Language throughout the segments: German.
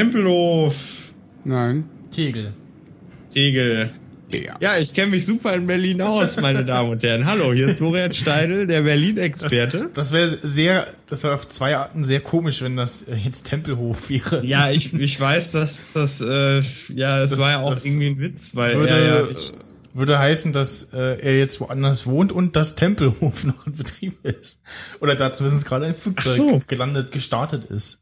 Tempelhof. Nein. Tegel. Tegel. Ja. Ja, ich kenne mich super in Berlin aus, meine Damen und Herren. Hallo, hier ist Florian Steidel, der Berlin-Experte. Das wäre sehr, das wäre auf zwei Arten sehr komisch, wenn das äh, jetzt Tempelhof wäre. Ja, ich, ich weiß, dass das, äh, ja, es Das- war ja auch das irgendwie ein Witz, weil würde, er ja nicht, würde heißen, dass äh, er jetzt woanders wohnt und das Tempelhof noch in Betrieb ist. Oder da zumindest gerade ein Flugzeug so. gelandet, gestartet ist.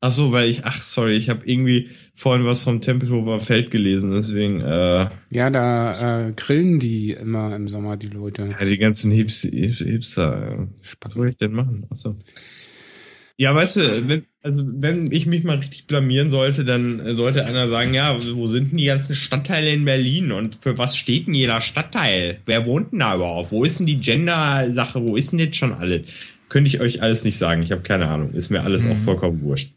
Ach so, weil ich, ach sorry, ich habe irgendwie vorhin was vom Tempelhofer Feld gelesen, deswegen, äh, Ja, da äh, grillen die immer im Sommer, die Leute. ja, die ganzen Hips, Hipster, äh, was soll ich denn machen? Ach so. Ja, weißt du, wenn, also wenn ich mich mal richtig blamieren sollte, dann sollte einer sagen, ja, wo sind denn die ganzen Stadtteile in Berlin und für was steht denn jeder Stadtteil? Wer wohnt denn da überhaupt? Wo ist denn die Gender-Sache? Wo ist denn jetzt schon alles? Könnte ich euch alles nicht sagen. Ich habe keine Ahnung. Ist mir alles auch vollkommen wurscht.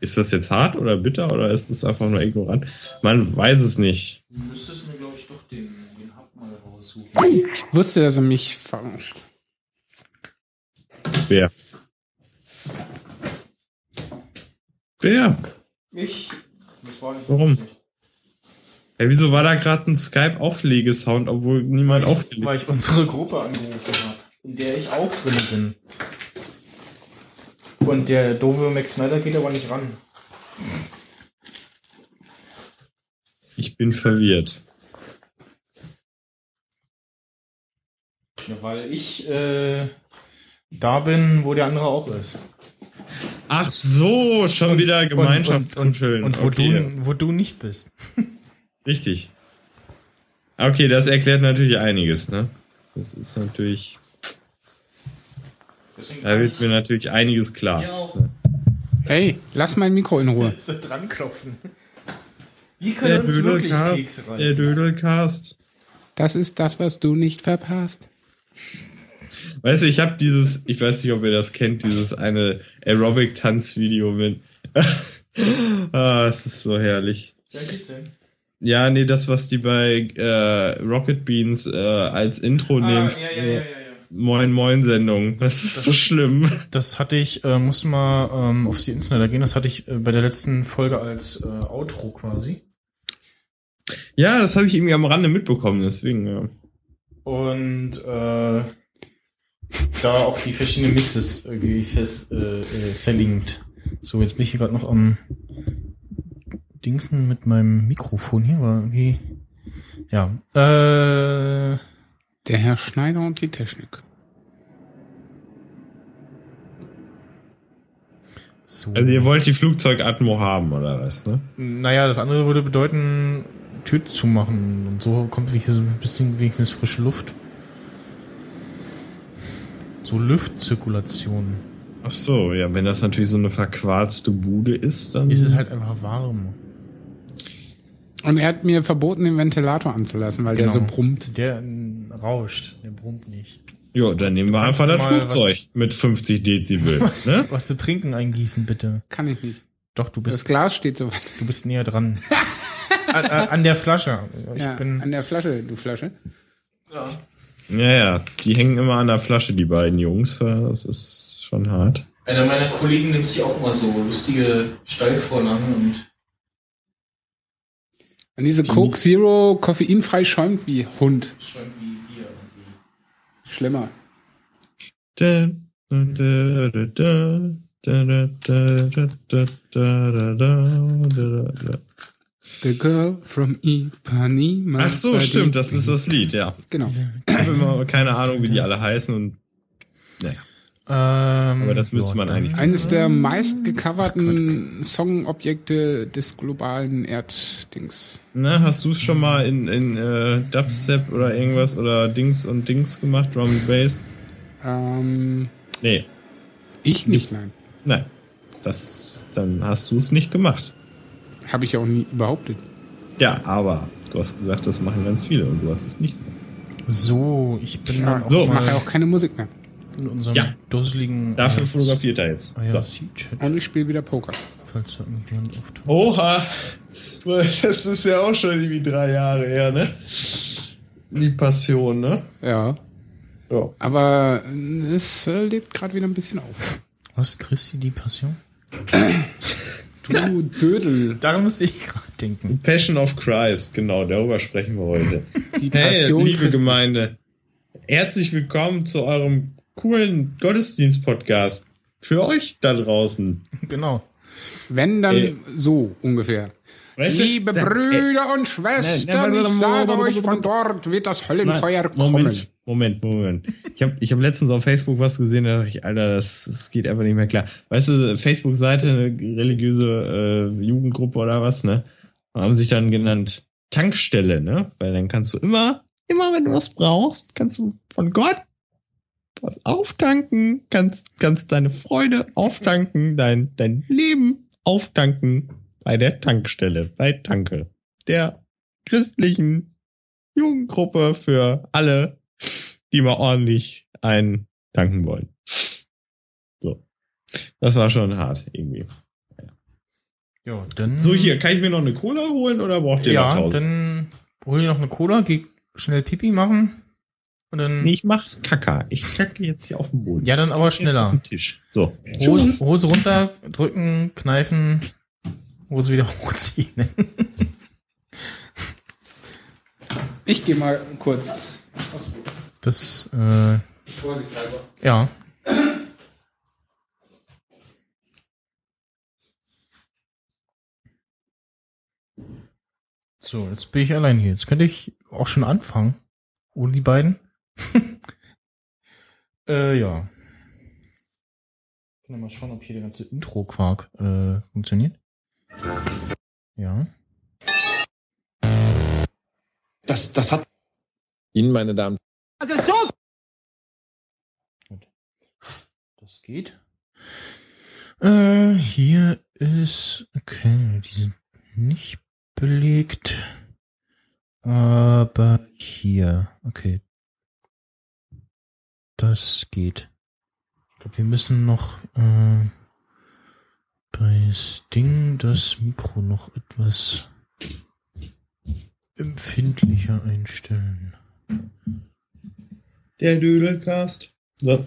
Ist das jetzt hart oder bitter oder ist das einfach nur ignorant? Man weiß es nicht. Du müsstest mir, glaube ich, doch den, den Hub mal raussuchen. Ich wusste, dass er mich verarscht. Wer? Wer? Ich? Das war nicht Warum? Hey, wieso war da gerade ein Skype-Auflegesound, obwohl niemand Weil ich, aufgelegt weil ich unsere Gruppe angerufen habe, in der ich auch drin bin. Und der doofe Max Snyder geht aber nicht ran. Ich bin verwirrt. Ja, weil ich äh, da bin, wo der andere auch ist. Ach so, schon wieder Gemeinschaftskuscheln. Und, und, und wo, okay, du, wo du nicht bist. richtig. Okay, das erklärt natürlich einiges, ne? Das ist natürlich, da wird mir natürlich einiges klar. Hey, lass mein Mikro in Ruhe. so dran klopfen. Wir Der können uns wirklich Dödelcast, Kekse der. Dödelcast. Das ist das, was du nicht verpasst. Weißt du, ich habe dieses, ich weiß nicht, ob ihr das kennt, dieses eine Aerobic-Tanzvideo mit. ah, es ist so herrlich. Welches denn? Ja, nee, das, was die bei äh, Rocket Beans äh, als Intro nehmen. Ah, ja, ja, ja, ja, ja. Moin Moin Sendung. Das ist so schlimm. Das hatte ich, äh, musste mal ähm, auf die Insider gehen, das hatte ich äh, bei der letzten Folge als äh, Outro quasi. Ja, das habe ich irgendwie am Rande mitbekommen, deswegen, ja. Und äh, da auch die verschiedenen Mixes irgendwie fest, äh, äh, verlinkt. So, jetzt bin ich hier gerade noch am Dingsen mit meinem Mikrofon hier, war irgendwie. Ja. Äh, Der Herr Schneider und die Technik. so. Also ihr wollt die Flugzeugatmo haben, oder was, ne? Naja, das andere würde bedeuten, Tür zumachen. Und so kommt wenigstens so ein bisschen wenigstens frische Luft. So Luftzirkulation. Ach so, ja, wenn das natürlich so eine verquarzte Bude ist, dann. Ist es halt einfach warm. Und er hat mir verboten, den Ventilator anzulassen, weil der so Genau. brummt. Der rauscht, der brummt nicht. Ja, dann nehmen wir Kannst einfach das Flugzeug mit 50 Dezibel, Was, ne? was zu trinken eingießen, bitte. Kann ich nicht. Doch, du Das bist, Glas steht so weit. du bist näher dran. an, an an der Flasche. Ich Ja, bin. an der Flasche, du Flasche. Ja, ja, die hängen immer an der Flasche, die beiden Jungs. ja, Das ist schon hart. Einer meiner Kollegen nimmt sich auch immer so lustige Steilvorlagen und Und diese Coke Zero koffeinfrei schäumt wie Hund. schäumt wie irgendwie. Schlimmer. The Girl from Ipanema. Ach so, stimmt, das ist das Lied, ja. Genau. Ich habe immer keine Ahnung, wie die alle heißen und naja. Ähm, Aber das müsste man eigentlich Eines der meist gecoverten Songobjekte des globalen Erddings. Na, hast du es schon mal in, in äh, Dubstep oder irgendwas oder Dings und Dings gemacht, Drum and Bass? Ähm, Nee, ich nicht, nein. nein. Das, dann hast du es nicht gemacht. Habe ich auch nie behauptet. Ja, aber du hast gesagt, das machen ganz viele und du hast es nicht gemacht. So, ich bin Ja, so, ich mache ja auch keine Musik mehr. In unserem Ja. dusseligen Dafür äh, fotografiert er jetzt. So. IRC-Chat, Und ich spiele wieder Poker. falls da irgendjemand auftaucht. Oha! Das ist ja auch schon irgendwie drei Jahre her, ne? Die Passion, ne? Ja. Ja. Aber äh, es äh, lebt gerade wieder ein bisschen auf. Was, Christi, die Passion? Du Dödel. Daran musste ich gerade denken. Passion of Christ, genau, darüber sprechen wir heute. Die Hey, Passion liebe Christi. Gemeinde, herzlich willkommen zu eurem coolen Gottesdienst-Podcast. Für euch da draußen. Genau. Wenn dann Äh. so ungefähr. Weißt du, Liebe da- Brüder und Schwestern, Nein, ich sage nein, euch, von dort wird das Höllenfeuer Nein, kommen. Moment, Moment, Moment. Ich habe ich hab letztens auf Facebook was gesehen, da dachte ich, Alter, das, das geht einfach nicht mehr klar. Weißt du, Facebook-Seite, eine religiöse äh, Jugendgruppe oder was, ne? Haben sich dann genannt Tankstelle, ne? Weil dann kannst du immer, immer wenn du was brauchst, kannst du von Gott was auftanken, kannst, kannst deine Freude auftanken, dein, dein Leben auftanken bei der Tankstelle, bei Tanke. Der christlichen Jugendgruppe für alle, die mal ordentlich eintanken wollen. So. Das war schon hart, irgendwie. Ja, dann. So, hier, kann ich mir noch eine Cola holen oder braucht ihr noch Ja, dann hol dir noch eine Cola, geh schnell Pipi machen. Und dann. Nee, ich mach Kaka. Ich kacke jetzt hier auf den Boden. Ja, dann aber Jetzt auf schneller. den Tisch. So. Hose, Hose runter, drücken, kneifen, Hose wieder hochziehen. Ich gehe mal kurz. Das, äh, Vorsichtshalber. ja. So, jetzt bin ich allein hier. Jetzt könnte ich auch schon anfangen. Ohne die beiden. äh, ja. Können wir mal schauen, ob hier der ganze Intro-Quark äh, funktioniert. Ja. Das, das hat Ihnen, meine Damen Das geht. Äh, hier ist, okay, die sind nicht belegt. Aber hier, okay. Das geht. Ich glaube, wir müssen noch äh, bei Sting das Mikro noch etwas empfindlicher einstellen. Der Dödelcast. So.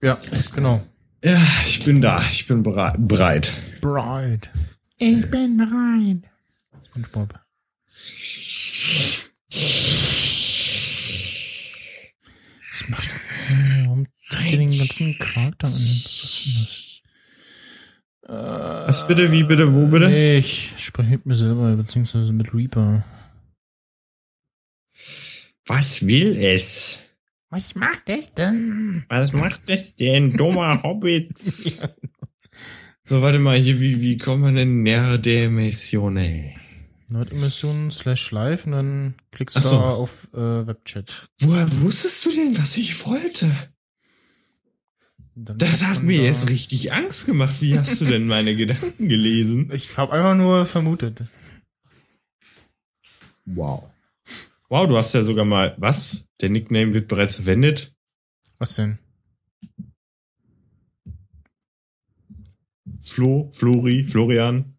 Ja, genau. Ja, ich bin da. Ich bin bereit. breit. Bride. Ich bin bereit. SpongeBob. Was macht er? Warum tut er den ganzen Quark da an? Was ist denn das? Äh, Was bitte, wie bitte, wo bitte? Ich spreche mit mir selber, beziehungsweise mit Reaper. Was will es? Was macht es denn? Was macht das denn, dummer Hobbits? So, warte mal, hier, wie, wie kommt man denn näher der Mission, ey? Nordimmersion slash live und dann klickst du so. da auf äh, Webchat. Woher wusstest du denn, was ich wollte? Dann Das hat mir da- jetzt richtig Angst gemacht. Wie hast du denn meine Gedanken gelesen? Ich habe einfach nur vermutet. Wow. Wow, du hast ja sogar mal, was? Der Nickname wird bereits verwendet? Was denn? Flo, Flori, Florian.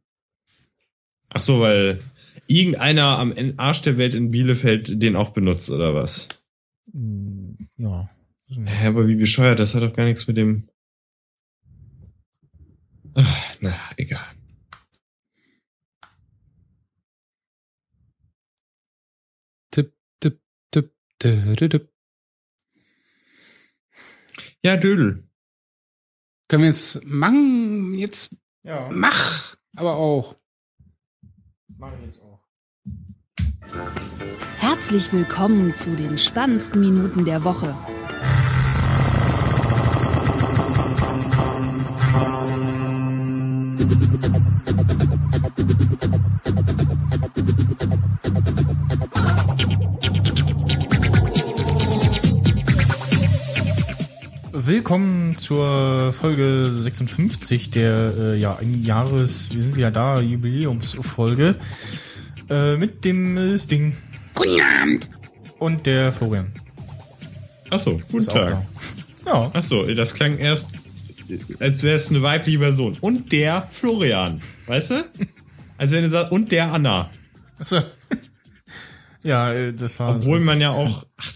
Ach so, weil irgendeiner am Arsch der Welt in Bielefeld den auch benutzt, oder was? Hm, Ja. Hä, aber wie bescheuert, das hat doch gar nichts mit dem. Ach, na, egal. Tipp, tipp, tipp, tipp. Ja, Dödel. Können wir jetzt machen? Jetzt Ja, mach! Aber auch. mache ich jetzt auch. Herzlich willkommen zu den spannendsten Minuten der Woche. Willkommen zur Folge 56 der äh, ja Jahres, wir sind wieder da, Jubiläumsfolge äh, mit dem äh, Sting. Guten Abend. Und der Florian. Ach so, guten ist Tag. da. Ja, Ach so, das klang erst, als wäre es eine weibliche Person. Und der Florian, weißt du? Als wenn du sagst, und der Anna. Achso. ja, äh, das war. Obwohl man ja auch, ach,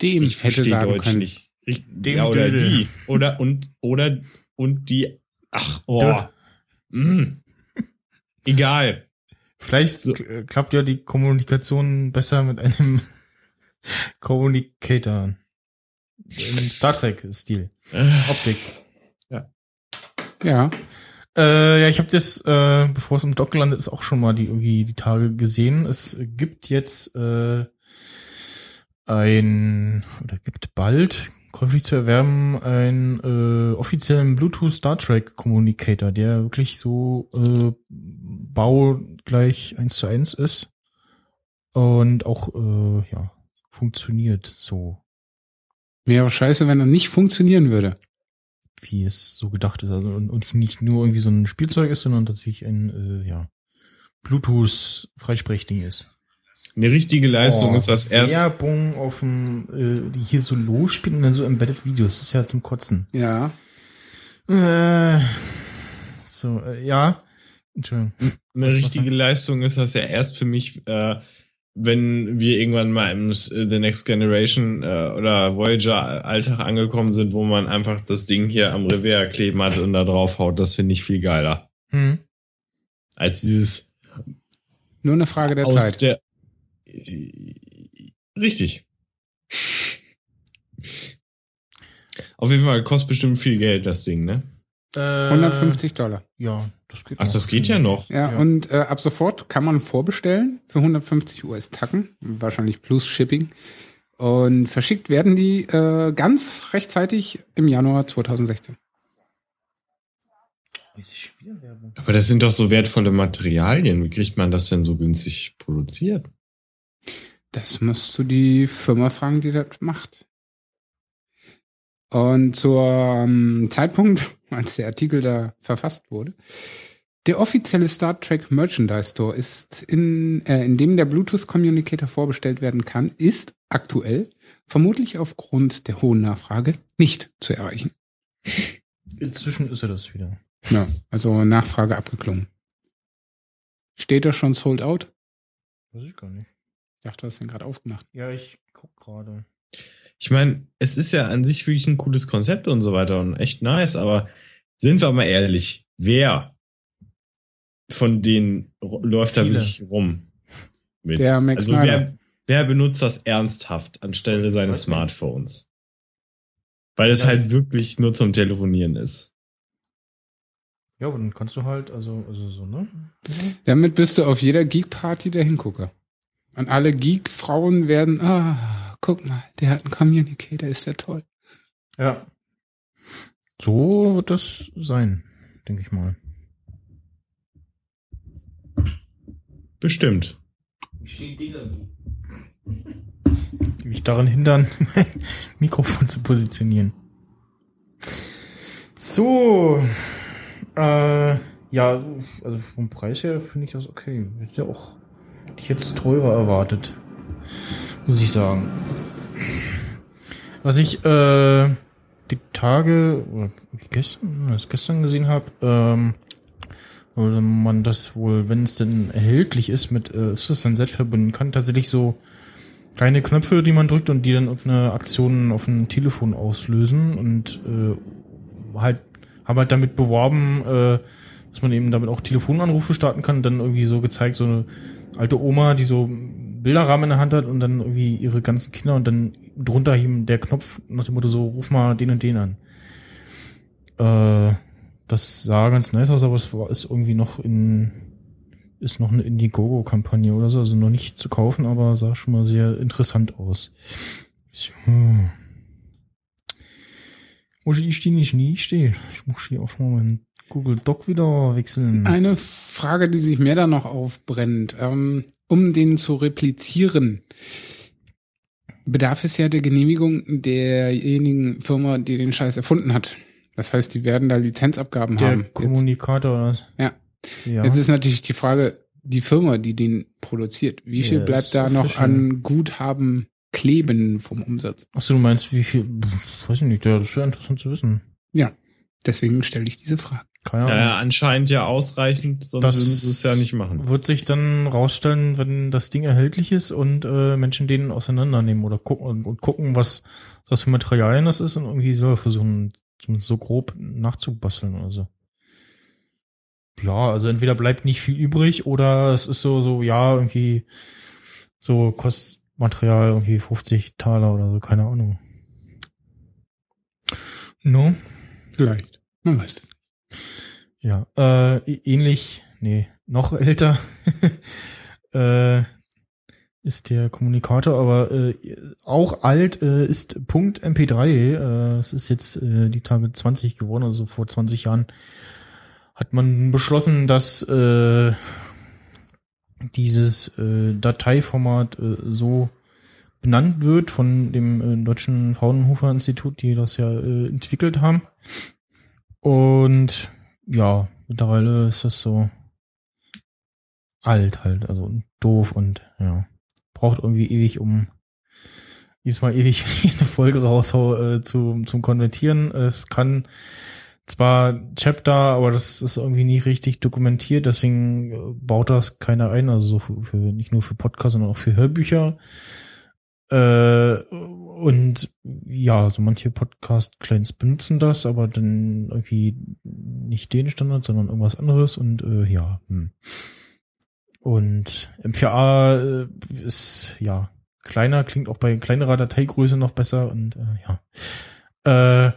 Dem ich hätte sagen Deutsch können. nicht. Ich, Dem ja, oder Dödel. die. Oder, und, oder, und die, ach, oh. Mm. Egal. Vielleicht So. k- klappt ja die Kommunikation besser mit einem Communicator. Im Star Trek-Stil. Äh, Optik. Ja. Äh, ja, ich habe das, äh, bevor es im Dock landet, ist auch schon mal die irgendwie die Tage gesehen. Es gibt jetzt äh, ein oder gibt bald käuflich zu erwerben einen äh, offiziellen Bluetooth Star Trek Communicator, der wirklich so äh, baugleich eins zu eins ist und auch äh, ja funktioniert so Wäre scheiße, wenn er nicht funktionieren würde. wie es so gedacht ist. Also und, und nicht nur irgendwie so ein Spielzeug ist, sondern tatsächlich ein äh, ja, Bluetooth-Freisprechding ist. Eine richtige Leistung Oh, ist das erst. Werbung auf dem, äh, die hier so losspielen und dann so Embedded Videos. Das ist ja zum Kotzen. Ja. Äh, so, äh, ja. Entschuldigung. Eine Was richtige? Leistung ist das ja erst für mich, äh, wenn wir irgendwann mal im S- The Next Generation äh, oder Voyager Alltag angekommen sind, wo man einfach das Ding hier am Revers kleben hat und da drauf haut. Das finde ich viel geiler. Hm. Als dieses Nur eine Frage der aus Zeit. der. Richtig. Auf jeden Fall kostet bestimmt viel Geld, das Ding, ne? Äh, 150 Dollar. Ja, das geht Ach, das geht ja noch. Ja, Ja. und äh, ab sofort kann man vorbestellen für 150 US-Tacken, wahrscheinlich plus Shipping. Und verschickt werden die äh, ganz rechtzeitig im Januar 2016. Ist schon wieder Werbung? Aber das sind doch so wertvolle Materialien. Wie kriegt man das denn so günstig produziert? Das musst du die Firma fragen, die das macht. Und zur ähm, Zeitpunkt, als der Artikel da verfasst wurde, der offizielle Star Trek Merchandise Store ist in, äh, in dem der Bluetooth Communicator vorbestellt werden kann, ist aktuell vermutlich aufgrund der hohen Nachfrage nicht zu erreichen. Inzwischen ist er das wieder. Ja, also Nachfrage abgeklungen. Steht da schon sold out? Weiß ich gar nicht. Ich dachte, du hast den gerade aufgemacht. Ja, ich guck gerade. Ich meine, es ist ja an sich wirklich ein cooles Konzept und so weiter und echt nice, aber sind wir mal ehrlich, wer von denen läuft da Viele. wirklich rum? Mit? Der Max also wer, wer benutzt das ernsthaft anstelle seines. Smartphones? Weil es Das- halt wirklich nur zum Telefonieren ist. Ja, aber dann kannst du halt, also, also so, ne? Damit bist du auf jeder Geek-Party der Hingucker. Und alle Geek-Frauen werden, ah, guck mal, der hat einen Communicator, ist der toll. Ja. So wird das sein, denke ich mal. Bestimmt. Die mich daran hindern, mein Mikrofon zu positionieren. So. Äh, ja, also vom Preis her finde ich das okay. Ist ja auch hätte ich jetzt teurer erwartet. Muss ich sagen. Was ich äh, die Tage oder gestern, das gestern gesehen habe, ähm, oder man das wohl, wenn es denn erhältlich ist, mit äh, System Set verbinden kann, tatsächlich so kleine Knöpfe, die man drückt und die dann irgendeine Aktion auf dem Telefon auslösen und äh, halt haben halt damit beworben, äh, dass man eben damit auch Telefonanrufe starten kann. Dann irgendwie so gezeigt, so eine alte Oma, die so Bilderrahmen in der Hand hat und dann irgendwie ihre ganzen Kinder und dann drunter eben der Knopf nach dem Motto so, ruf mal den und den an. Äh, das sah ganz nice aus, aber es war, ist irgendwie noch in, ist noch eine Indiegogo-Kampagne oder so, also noch nicht zu kaufen, aber sah schon mal sehr interessant aus. So. Muss ich stehen, nicht nie stehen. Ich muss hier auch mal meinen Google Doc wieder wechseln. Eine Frage, die sich mir da noch aufbrennt, ähm, um den zu replizieren, bedarf es ja der Genehmigung derjenigen Firma, die den Scheiß erfunden hat. Das heißt, die werden da Lizenzabgaben Der haben. Kommunikator oder was? Ja. Ja. jetzt ist natürlich die Frage, die Firma, die den produziert, wie viel Ja, bleibt da noch official. an Guthaben kleben vom Umsatz? Achso, du meinst, wie viel? Weiß ich nicht, das wäre interessant zu wissen. Ja, deswegen stelle ich diese Frage. Keine Ahnung. Ja, anscheinend ja ausreichend, sonst Das würden sie es ja nicht machen. Wird sich dann rausstellen, wenn das Ding erhältlich ist und äh, Menschen den auseinandernehmen oder gucken und, und gucken, was was für Materialien das ist und irgendwie so versuchen, zumindest so grob nachzubasteln oder so. ja, also entweder bleibt nicht viel übrig oder es ist so, so, ja, irgendwie so Kostmaterial irgendwie 50 Taler oder so, keine Ahnung. No? Vielleicht. Man weiß es. Ja, äh, ähnlich, nee, noch älter äh, ist der Kommunikator, aber äh, auch alt äh, ist Punkt MP3. Äh, es ist jetzt äh, die Tage 20 geworden, also vor 20 Jahren hat man beschlossen, dass äh, dieses äh, Dateiformat äh, so benannt wird von dem äh, deutschen Fraunhofer Institut, die das ja äh, entwickelt haben. Und ja, mittlerweile ist das so alt halt, also doof und ja, braucht irgendwie ewig, um diesmal ewig eine Folge raushau äh, zu, zum Konvertieren. Es kann zwar Chapter, aber das ist irgendwie nicht richtig dokumentiert, deswegen äh, baut das keiner ein, also so für, für nicht nur für Podcasts, sondern auch für Hörbücher. Äh, und ja, so manche Podcast-Clients benutzen das, aber dann irgendwie nicht den Standard, sondern irgendwas anderes und äh, ja. Hm. Und M4A äh, ist ja kleiner, klingt auch bei kleinerer Dateigröße noch besser und äh, ja. Äh,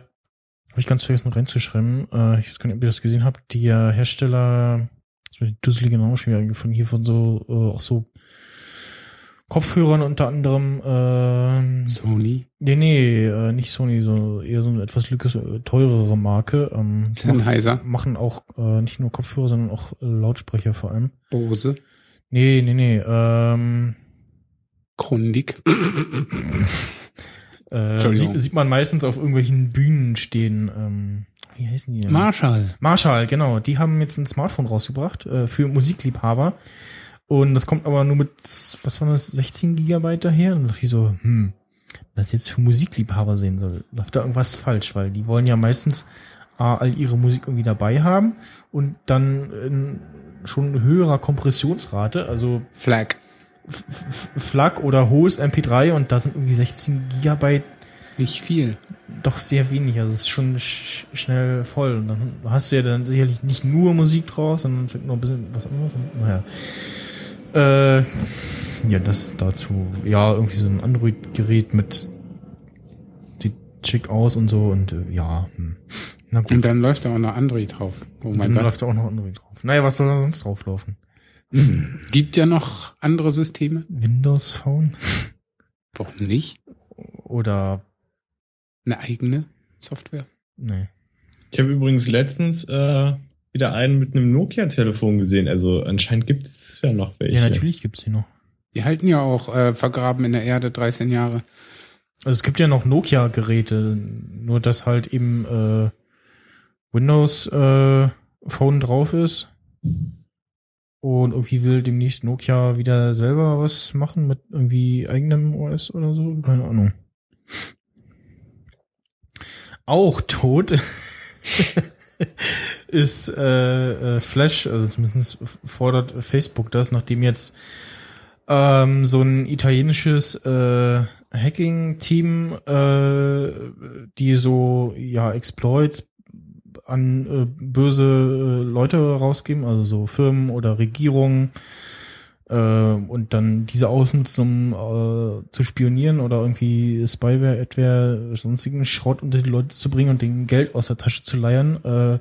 habe ich ganz vergessen reinzuschreiben. Äh, ich weiß gar nicht, ob ihr das gesehen habt. Der Hersteller, das mir die dusselige Name schon wieder angefangen, hier von so, äh, auch so Kopfhörern unter anderem, äh, Sony. nee, nee, äh, nicht Sony, so eher so eine etwas lückes, äh, teurere Marke. Ähm, Sennheiser. machen auch äh, nicht nur Kopfhörer, sondern auch äh, Lautsprecher vor allem. Bose. Nee, nee, nee, ähm, Grundig. äh, sieht, sieht man meistens auf irgendwelchen Bühnen stehen. Ähm, wie heißen die denn? Marshall. Marshall, genau. Die haben jetzt ein Smartphone rausgebracht äh, für Musikliebhaber. Und das kommt aber nur mit, was war das, 16 Gigabyte daher? Und ich so, hm, das jetzt für Musikliebhaber sehen soll, läuft da irgendwas falsch, weil die wollen ja meistens A, all ihre Musik irgendwie dabei haben und dann in schon höherer Kompressionsrate, also Flag. F- F- FLAC oder hohes MP3 und da sind irgendwie 16 Gigabyte Nicht viel. doch sehr wenig. Also es ist schon sch schnell voll. Und dann hast du ja dann sicherlich nicht nur Musik draus, sondern vielleicht noch ein bisschen was anderes. Und, naja. Äh, ja, das dazu. Ja, irgendwie so ein Android-Gerät mit sieht schick aus und so und äh, ja. Hm. Na gut. Und dann läuft da auch noch Android drauf. Oh mein dann Gott. läuft da auch noch Android drauf. Naja, was soll da sonst drauflaufen? Gibt ja noch andere Systeme. Windows Phone? Warum nicht? Oder Eine eigene Software. nee. Ich habe übrigens letztens äh, wieder einen mit einem Nokia-Telefon gesehen. Also anscheinend gibt es ja noch welche. Ja, natürlich gibt's die noch. Die halten ja auch äh, vergraben in der Erde 13 Jahre. Also es gibt ja noch Nokia-Geräte, nur dass halt eben äh, Windows äh, Phone drauf ist. Und irgendwie will demnächst Nokia wieder selber was machen mit irgendwie eigenem OS oder so. Keine Ahnung. Auch tot ist äh, äh, Flash, also zumindest fordert Facebook das, nachdem jetzt ähm, so ein italienisches äh, Hacking-Team, äh, die so ja Exploits an äh, böse äh, Leute rausgeben, also so Firmen oder Regierungen, äh, und dann diese ausnutzen, um äh, zu spionieren oder irgendwie Spyware, etwa sonstigen Schrott unter die Leute zu bringen und denen Geld aus der Tasche zu leiern. Äh,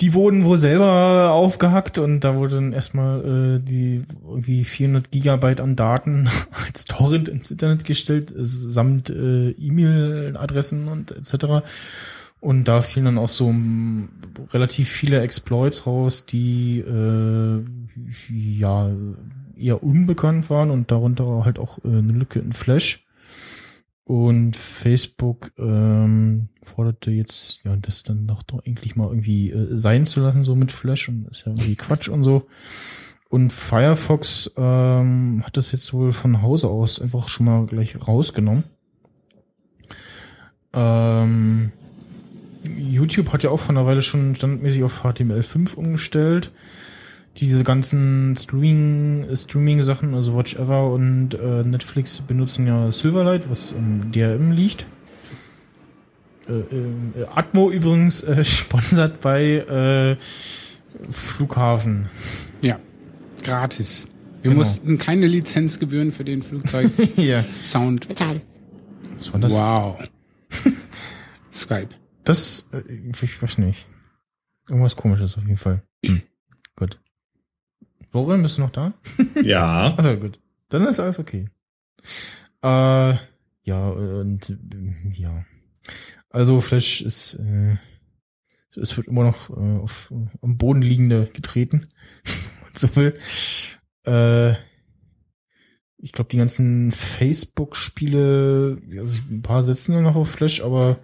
die wurden wohl selber aufgehackt und da wurde dann erstmal äh, die irgendwie 400 Gigabyte an Daten als Torrent ins Internet gestellt, äh, samt äh, E-Mail-Adressen und etc. Und da fielen dann auch so m, relativ viele Exploits raus, die äh, ja eher unbekannt waren und darunter halt auch äh, eine Lücke in Flash. Und Facebook ähm, forderte jetzt, ja, das dann doch doch eigentlich mal irgendwie äh, sein zu lassen, so mit Flash und ist ja irgendwie Quatsch und so. Und Firefox ähm, hat das jetzt wohl von Hause aus einfach schon mal gleich rausgenommen. Ähm, YouTube hat ja auch von einer Weile schon standardmäßig auf HTML5 umgestellt. Diese ganzen Streaming, Streaming-Sachen, also Watch Ever und äh, Netflix benutzen ja Silverlight, was im DRM liegt. Äh, äh, Atmo übrigens äh, sponsert bei äh, Flughafen. Ja, gratis. Wir Genau. mussten keine Lizenzgebühren für den Flugzeug-Sound ja. bezahlen. Was war das? Wow. Skype. Das, äh, ich weiß nicht. Irgendwas komisches auf jeden Fall. Hm. Gut. Florian, bist du noch da? Ja. Also gut. Dann ist alles okay. Äh, ja, und ja. Also Flash ist, äh, es wird immer noch äh, auf am Boden liegende getreten. so will. Äh, ich glaube, die ganzen Facebook-Spiele, also ein paar setzen nur noch auf Flash, aber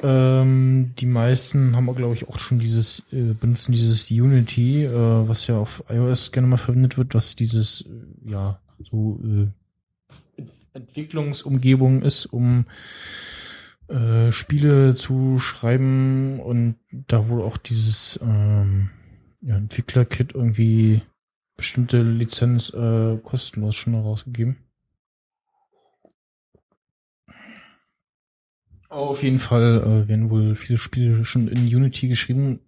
ähm, die meisten haben, glaube ich, auch schon dieses, äh, benutzen dieses Unity, äh, was ja auf iOS gerne mal verwendet wird, was dieses, äh, ja, so äh, Ent- Entwicklungsumgebung ist, um äh, Spiele zu schreiben und da wohl auch dieses ähm, ja, Entwickler-Kit irgendwie bestimmte Lizenz äh, kostenlos schon rausgegeben. Auf jeden Fall äh, werden wohl viele Spiele schon in Unity geschrieben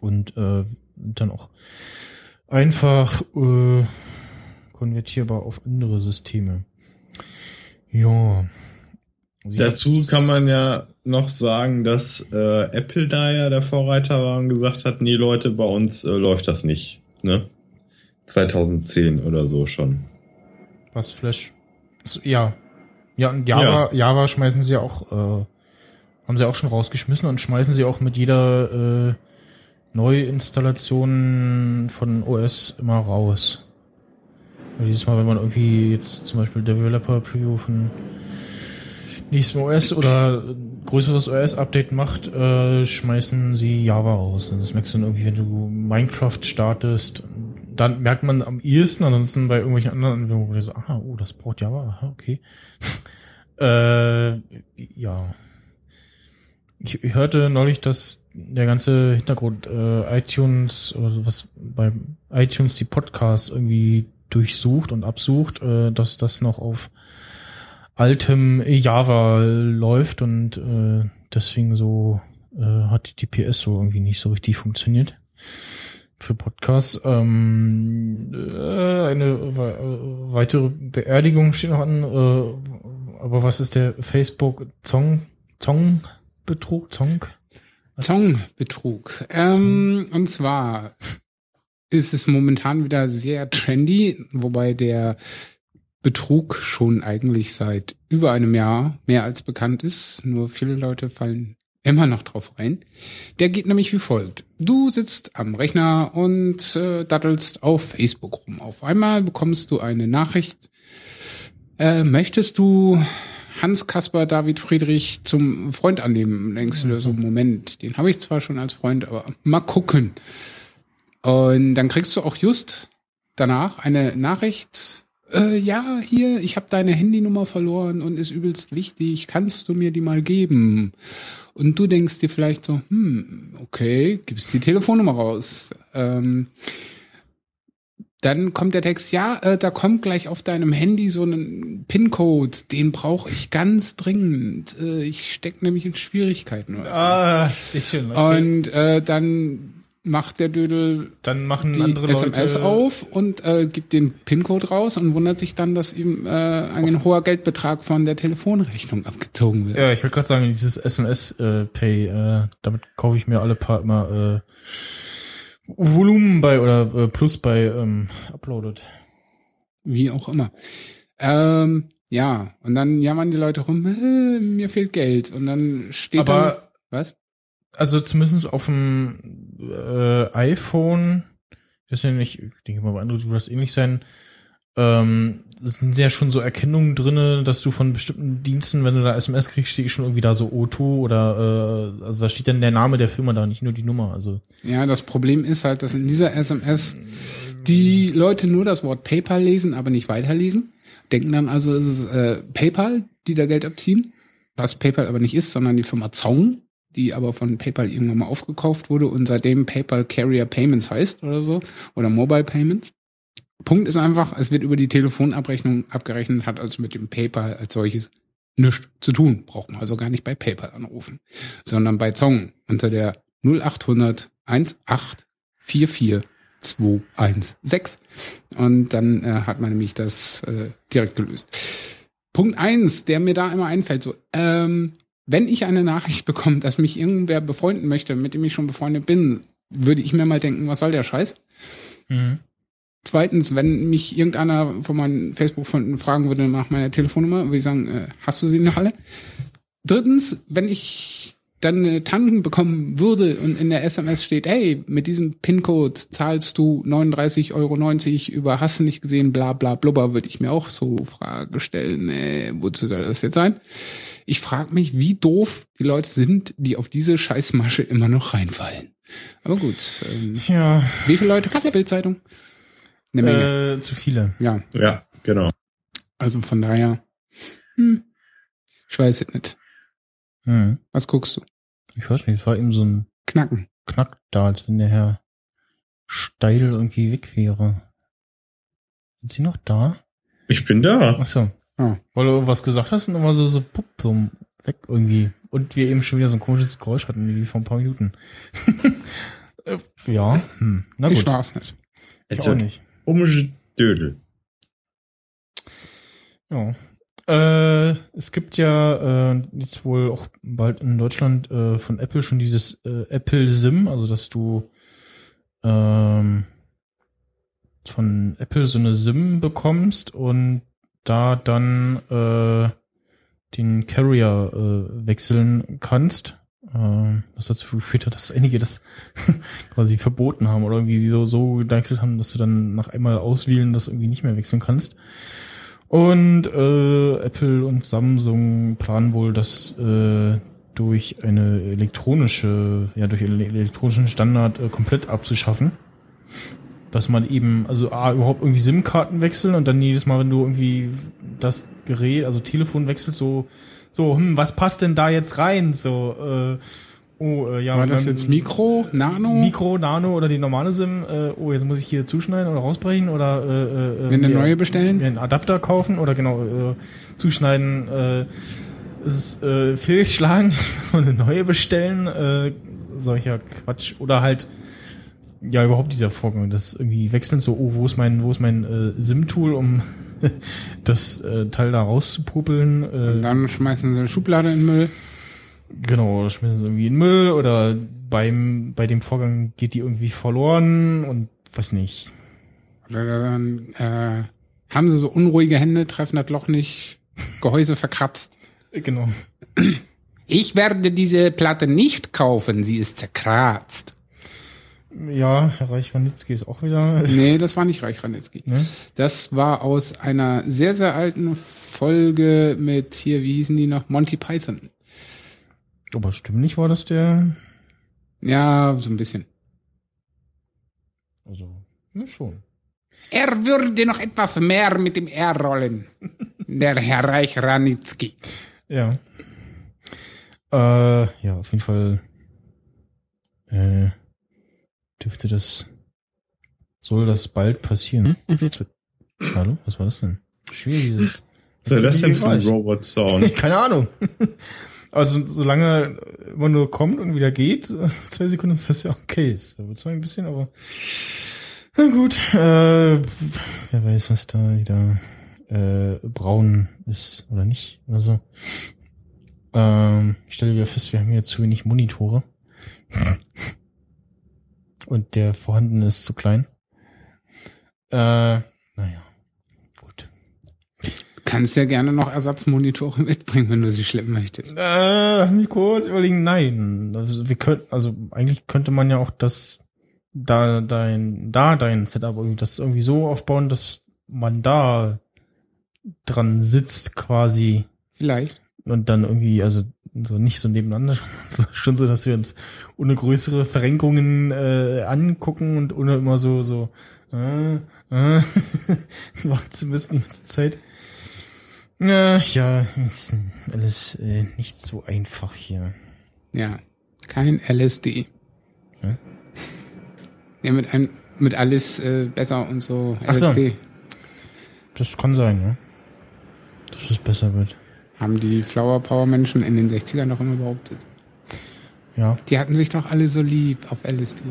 und äh, dann auch einfach äh, konvertierbar auf andere Systeme. Ja. Sie Dazu kann man ja noch sagen, dass äh, Apple da ja der Vorreiter war und gesagt hat, nee Leute, bei uns äh, läuft das nicht. Ne? 2010 oder so schon. Was Flash? So, ja. Ja, und Java, Java schmeißen sie auch, äh, haben sie auch schon rausgeschmissen und schmeißen sie auch mit jeder äh, Neuinstallation von OS immer raus. Weil Jedes Mal, wenn man irgendwie jetzt zum Beispiel Developer Preview von nächstem OS oder größeres OS-Update macht, äh, schmeißen sie Java raus. Und das merkst du dann irgendwie, wenn du Minecraft startest, dann merkt man am ehesten, ansonsten bei irgendwelchen anderen Anwendungen, so, aha, oh, das braucht Java, aha, okay. äh, ja. Ich, ich hörte neulich, dass der ganze Hintergrund äh, iTunes oder sowas bei iTunes die Podcasts irgendwie durchsucht und absucht, äh, dass das noch auf altem Java läuft und äh, deswegen so äh, HTTPS so irgendwie nicht so richtig funktioniert für Podcasts. Ähm, äh, eine we äh, weitere Beerdigung steht noch an. Äh, aber was ist der Facebook Zong Zong Betrug Zong? Was? Zongbetrug. Ähm, und zwar ist es momentan wieder sehr trendy, wobei der Betrug schon eigentlich seit über einem Jahr mehr als bekannt ist. Nur viele Leute fallen immer noch drauf rein. Der geht nämlich wie folgt. Du sitzt am Rechner und äh, dattelst auf Facebook rum. Auf einmal bekommst du eine Nachricht. Äh, möchtest du Hans Kasper David Friedrich zum Freund annehmen? Denkst du so, Moment, den habe ich zwar schon als Freund, aber mal gucken. Und dann kriegst du auch just danach eine Nachricht. Äh, ja, hier, ich habe deine Handynummer verloren und ist übelst wichtig. Kannst du mir die mal geben? Und du denkst dir vielleicht so, hm, okay, gibst die Telefonnummer raus. Ähm, dann kommt der Text, ja, äh, da kommt gleich auf deinem Handy so ein PIN-Code, den brauche ich ganz dringend. Äh, ich steck nämlich in Schwierigkeiten. Oder so. Ah, schön. Okay. Und äh, dann macht der Dödel dann machen die andere SMS Leute auf und äh, gibt den PIN-Code raus und wundert sich dann, dass ihm äh, ein hoher Geldbetrag von der Telefonrechnung abgezogen wird. Ja, ich wollte gerade sagen, dieses SMS äh, Pay, äh, damit kaufe ich mir alle paar immer äh, Volumen bei oder äh, Plus bei ähm, Uploaded. Wie auch immer. Ähm, ja, und dann jammern die Leute rum, äh, mir fehlt Geld. Und dann steht dann, Aber was? also zumindest auf dem äh, iPhone, das ist ja nicht, ich denke mal bei Android wird das ähnlich sein, ähm, es sind ja schon so Erkennungen drinne, dass du von bestimmten Diensten, wenn du da SMS kriegst, steht schon irgendwie da so O2 oder äh, also da steht dann der Name der Firma da, nicht nur die Nummer. Also Ja, das Problem ist halt, dass in dieser SMS die Leute nur das Wort PayPal lesen, aber nicht weiterlesen. Denken dann also, es ist äh, PayPal, die da Geld abziehen, was PayPal aber nicht ist, sondern die Firma Zong, die aber von PayPal irgendwann mal aufgekauft wurde und seitdem PayPal Carrier Payments heißt oder so, oder Mobile Payments. Punkt ist einfach, es wird über die Telefonabrechnung abgerechnet, hat also mit dem PayPal als solches nichts zu tun. Braucht man also gar nicht bei PayPal anrufen, sondern bei Zong unter der 0800 1844 216. Und dann äh, hat man nämlich das äh, direkt gelöst. Punkt eins, der mir da immer einfällt, so, ähm, wenn ich eine Nachricht bekomme, dass mich irgendwer befreunden möchte, mit dem ich schon befreundet bin, würde ich mir mal denken, was soll der Scheiß? Mhm. Zweitens, wenn mich irgendeiner von meinen Facebook-Freunden fragen würde nach meiner Telefonnummer, würde ich sagen, äh, hast du sie noch alle? Drittens, wenn ich dann eine Tanden bekommen würde und in der SMS steht, hey, mit diesem PIN-Code zahlst du 39,90 Euro über hast du nicht gesehen, bla bla blubber, würde ich mir auch so Frage stellen, äh, wozu soll das jetzt sein? Ich frage mich, wie doof die Leute sind, die auf diese Scheißmasche immer noch reinfallen. Aber gut, ähm, Ja, wie viele Leute der Bildzeitung? Eine Menge. äh, zu viele. Ja, Ja, genau. also von daher, hm, ich weiß es nicht. Mhm. Was guckst du? Ich weiß nicht, es war eben so ein Knacken. Knack da, als wenn der Herr Steil irgendwie weg wäre. Sind Sie noch da? Ich bin da. Ach so. Ah. Weil du irgendwas gesagt hast und dann war so, so, pupp, so weg irgendwie. Und wir eben schon wieder so ein komisches Geräusch hatten, wie vor ein paar Minuten. Äh, ja, hm. na ich gut. war's nicht. Ich Also, auch nicht. komische Dödel. Ja. Äh, es gibt ja äh, jetzt wohl auch bald in Deutschland äh, von Apple schon dieses äh, Apple SIM, also dass du ähm, von Apple so eine SIM bekommst und da dann äh, den Carrier äh, wechseln kannst. Äh, was dazu geführt hat, dass einige das quasi verboten haben oder irgendwie so, so gedacht haben, dass du dann nach einmal auswählen das irgendwie nicht mehr wechseln kannst. Und äh, Apple und Samsung planen wohl, das äh, durch eine elektronische, ja, durch einen elektronischen Standard äh, komplett abzuschaffen. Dass man eben, also A, überhaupt irgendwie SIM-Karten wechseln und dann jedes Mal, wenn du irgendwie das Gerät, also Telefon wechselst, so, so, hm, was passt denn da jetzt rein? So, äh, oh, äh, ja. War das jetzt Mikro, Nano? Mikro, Nano oder die normale SIM, äh, oh, jetzt muss ich hier zuschneiden oder rausbrechen oder äh, äh, Mir eine neue bestellen? mir einen Adapter kaufen oder genau äh, zuschneiden. Äh, ist äh, fehlgeschlagen, man eine neue bestellen, äh, solcher Quatsch oder halt ja überhaupt dieser Vorgang, das irgendwie wechseln so, oh, wo ist mein, wo ist mein äh, SIM-Tool, um das äh, Teil da rauszupopeln. Und Äh, dann schmeißen sie eine Schublade in Müll. Genau, oder schmissen sie irgendwie in den Müll oder beim, bei dem Vorgang geht die irgendwie verloren und weiß nicht. Oder dann äh, haben sie so unruhige Hände, treffen das Loch nicht, Gehäuse verkratzt. Genau. Ich werde diese Platte nicht kaufen, sie ist zerkratzt. Ja, Herr Reich-Ranitzky ist auch wieder. Nee, das war nicht Reich Ranitzky. Ne? Das war aus einer sehr, sehr alten Folge mit hier, wie hießen die noch? Monty Python. Aber stimmt nicht, war das der? Ja, so ein bisschen. Also, ne, schon. Er würde noch etwas mehr mit dem R rollen. Der Herr Reich Ranitzky. Ja. Äh, ja, auf jeden Fall äh, dürfte das, soll das bald passieren. Wird, hallo, was war das denn? Schwierig dieses. Was ist das denn für ein. Robot-Sound? Keine Ahnung. Also solange immer nur kommt und wieder geht, zwei Sekunden ist das ja okay. Es wird zwar ein bisschen, aber na gut. Äh, wer weiß, was da wieder äh, braun ist oder nicht oder so. Ähm, ich stelle wieder fest, wir haben hier zu wenig Monitore. Und der vorhandene ist zu klein. Äh, naja. Kannst ja gerne noch Ersatzmonitore mitbringen, wenn du sie schleppen möchtest. Äh, lass mich kurz überlegen. Nein. Also, wir könnten, also eigentlich könnte man ja auch das da dein, da dein Setup irgendwie das irgendwie so aufbauen, dass man da dran sitzt quasi Vielleicht. und dann irgendwie, also so nicht so nebeneinander, schon so, dass wir uns ohne größere Verrenkungen äh, angucken und ohne immer so so äh, äh, machen zu müssen die ganze Zeit. Ja, ja, ist alles äh, nicht so einfach hier. Ja. Kein LSD. Hä? Ja, mit einem, mit alles äh, besser und so. Ach so. LSD. Das kann sein, ja. Dass es besser wird. Haben die Flower Power Menschen in den 60ern noch immer behauptet. Ja. Die hatten sich doch alle so lieb auf LSD.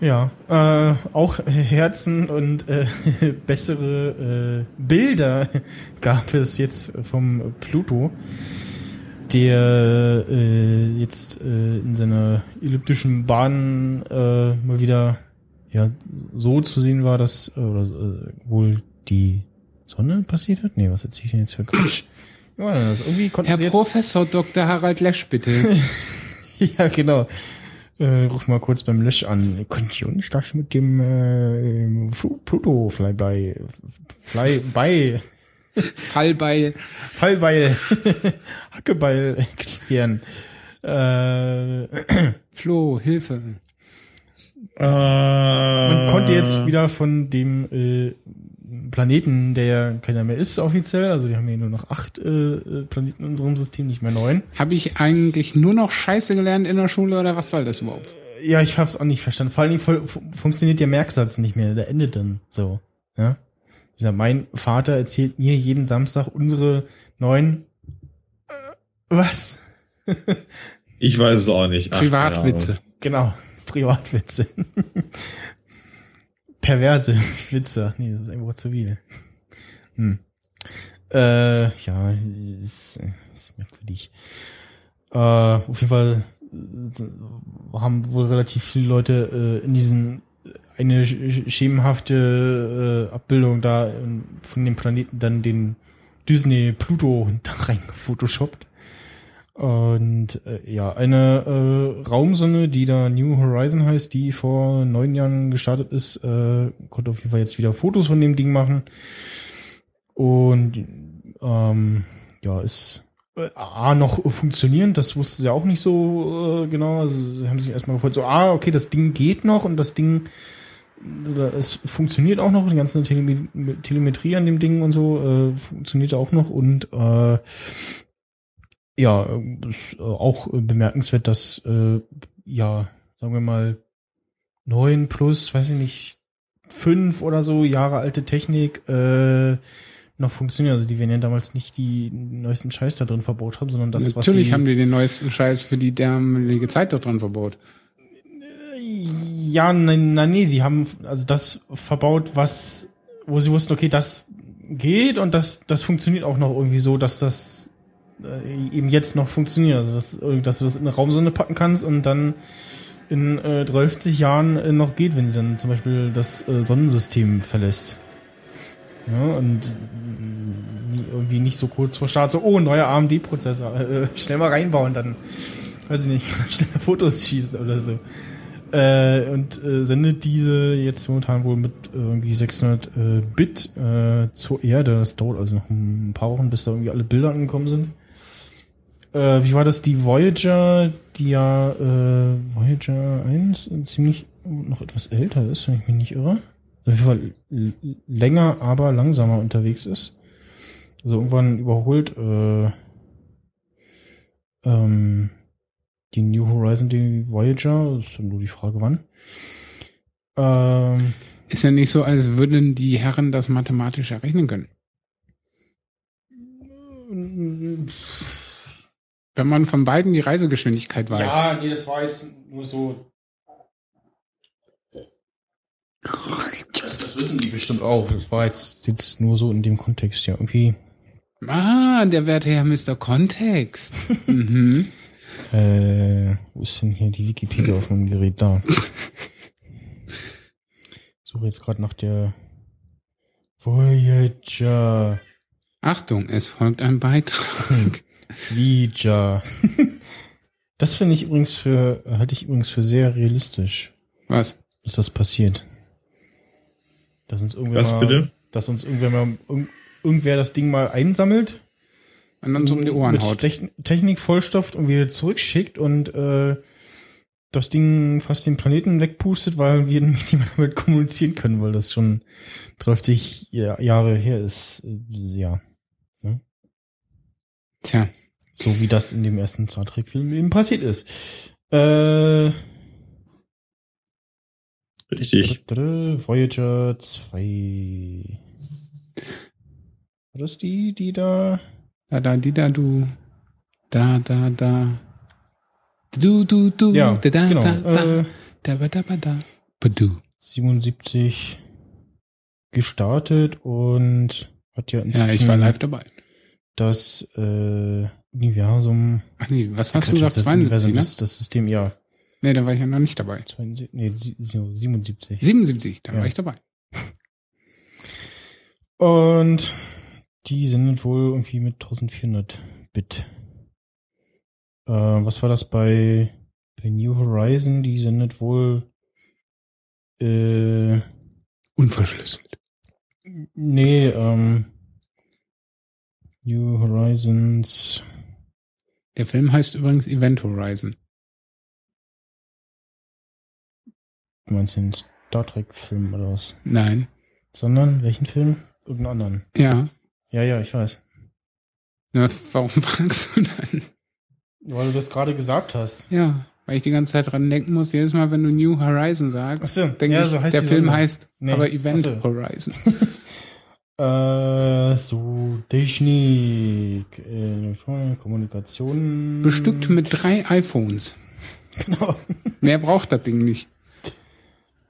Ja, äh, auch Herzen und äh, bessere äh, Bilder gab es jetzt vom Pluto, der äh, jetzt äh, in seiner elliptischen Bahn äh, mal wieder ja so zu sehen war, dass äh, oder äh, wohl die Sonne passiert hat. Nee, was erzähle ich denn jetzt für Quatsch? Ja, das? Irgendwie konnten Herr sie jetzt Professor Dr. Harald Lesch, bitte. ja, genau. Äh, ruf mal kurz beim Lösch an. Konjunktionsstach mit dem äh, Fu- Pluto Flyby. Flyby. Fallbeil. Fallbeil. Hackebeil erklären. Äh, Flo, Hilfe. man konnte jetzt wieder von dem äh, Planeten, der ja keiner mehr ist offiziell, also wir haben hier nur noch acht äh, äh, Planeten in unserem System, nicht mehr neun. Habe ich eigentlich nur noch Scheiße gelernt in der Schule oder was soll das überhaupt? Ja, ich hab's auch nicht verstanden. Vor allen Dingen fu- fu- funktioniert der Merksatz nicht mehr. Der endet dann so. Ja. Ich sag, mein Vater erzählt mir jeden Samstag unsere neuen äh, was? Ich weiß es auch nicht. Ach, Privatwitze. Genau, Privatwitze. Perverse Witze. Nee, das ist irgendwo zu viel. Hm. Äh, ja, ist, ist merkwürdig. Äh, auf jeden Fall äh, haben wohl relativ viele Leute äh, in diesen eine sch- schemenhafte äh, Abbildung da ähm, von dem Planeten dann den Disney Pluto da reingefotoshoppt. Und äh, ja, eine äh, Raumsonne, die da New Horizon heißt, die vor neun Jahren gestartet ist, äh, konnte auf jeden Fall jetzt wieder Fotos von dem Ding machen. Und ähm, ja, ist äh, A noch funktionierend, das wusste sie auch nicht so äh, genau. Also sie haben sich erstmal gefreut, so, ah, okay, das Ding geht noch und das Ding es funktioniert auch noch, die ganze Tele Telemetrie an dem Ding und so äh, funktioniert auch noch und äh, ja, ist äh, auch äh, bemerkenswert, dass äh, ja, sagen wir mal neun plus, weiß ich nicht, fünf oder so Jahre alte Technik äh, noch funktioniert. Also die werden ja damals nicht die neuesten Scheiß da drin verbaut haben, sondern das, Natürlich haben die den neuesten Scheiß für die damalige Zeit dort dran verbaut. Ja, nein, nein, nee, die haben also das verbaut, was, wo sie wussten, okay, das geht und das, das funktioniert auch noch irgendwie so, dass das äh, eben jetzt noch funktioniert. Also, dass, äh, dass du das in eine Raumsonde packen kannst und dann in äh, 30 Jahren äh, noch geht, wenn sie dann zum Beispiel das äh, Sonnensystem verlässt. Ja, und nie, irgendwie nicht so kurz vor Start, so, oh, neuer AMD-Prozessor, äh, schnell mal reinbauen, dann, weiß ich nicht, schnell Fotos schießen oder so. Äh, und äh, sendet diese jetzt momentan wohl mit äh, irgendwie 600 äh, Bit äh, zur Erde. Das dauert also noch ein paar Wochen, bis da irgendwie alle Bilder angekommen sind. Äh, wie war das? Die Voyager, die ja äh, Voyager 1 ziemlich noch etwas älter ist, wenn ich mich nicht irre. Also auf jeden Fall länger, aber langsamer unterwegs ist. Also irgendwann überholt äh, ähm, die New Horizon, die Voyager, ist nur die Frage wann. Ähm, Ist ja nicht so, als würden die Herren das mathematisch errechnen können. Wenn man von beiden die Reisegeschwindigkeit weiß. ja, nee, das war jetzt nur so. Das, das wissen die bestimmt auch. Das war jetzt, jetzt nur so in dem Kontext, ja, irgendwie. Ah, der werte Herr Mr. Kontext. mhm. Äh, wo ist denn hier die Wikipedia auf meinem Gerät da? Suche jetzt gerade nach der Voyager. Achtung, es folgt ein Beitrag. Voyager. Das finde ich übrigens für, halte ich übrigens für sehr realistisch, Was? dass das passiert. Dass uns irgendwer Was mal, bitte? dass uns irgendwer mal, irg- irgendwer das Ding mal einsammelt Und dann so um die Ohren mit haut. Techn- Technik vollstopft und wieder zurückschickt und äh, das Ding fast den Planeten wegpustet, weil wir nicht mehr damit kommunizieren können, weil das schon 30 Ja- Jahre her ist. Äh, Ja, Tja, so wie das in dem ersten Star Trek Film eben passiert ist. Äh, Richtig. Voyager 2. War das die, die da? da, da, die, da, du. Da, da, da. Du, du, du. Ja, da, da, genau. Da, da, Äh, da, da, da. Ba, du. 77 gestartet und hat ja Ja, ich war live dabei. das äh, Universum. Ach nee, was hast Quatsch, du gesagt? das 72, Universum, ne? das, das System, ja. Nee, da war ich ja noch nicht dabei. 72, nee, sie- so, 77. 77, da Ja. war ich dabei. Und die sind wohl irgendwie mit 1400 Bit. Äh, was war das bei, bei New Horizon? Die sendet wohl äh, Unverschlüsselt. nee, ähm, New Horizons. Der Film heißt übrigens Event Horizon. Du meinst den Star Trek Film oder was? Nein. Sondern welchen Film? Irgendeinen anderen. Ja. Ja, ja, ich weiß. Na, warum fragst du dann? Weil du das gerade gesagt hast. Ja, weil ich die ganze Zeit dran denken muss, jedes Mal, wenn du New Horizon sagst, Ach so, denke ja, ich, so heißt der Film Sendung. heißt Nee, aber Event so. Horizon. Äh, so, Technik, äh, Kommunikation. Bestückt mit drei iPhones. Genau. Mehr braucht das Ding nicht.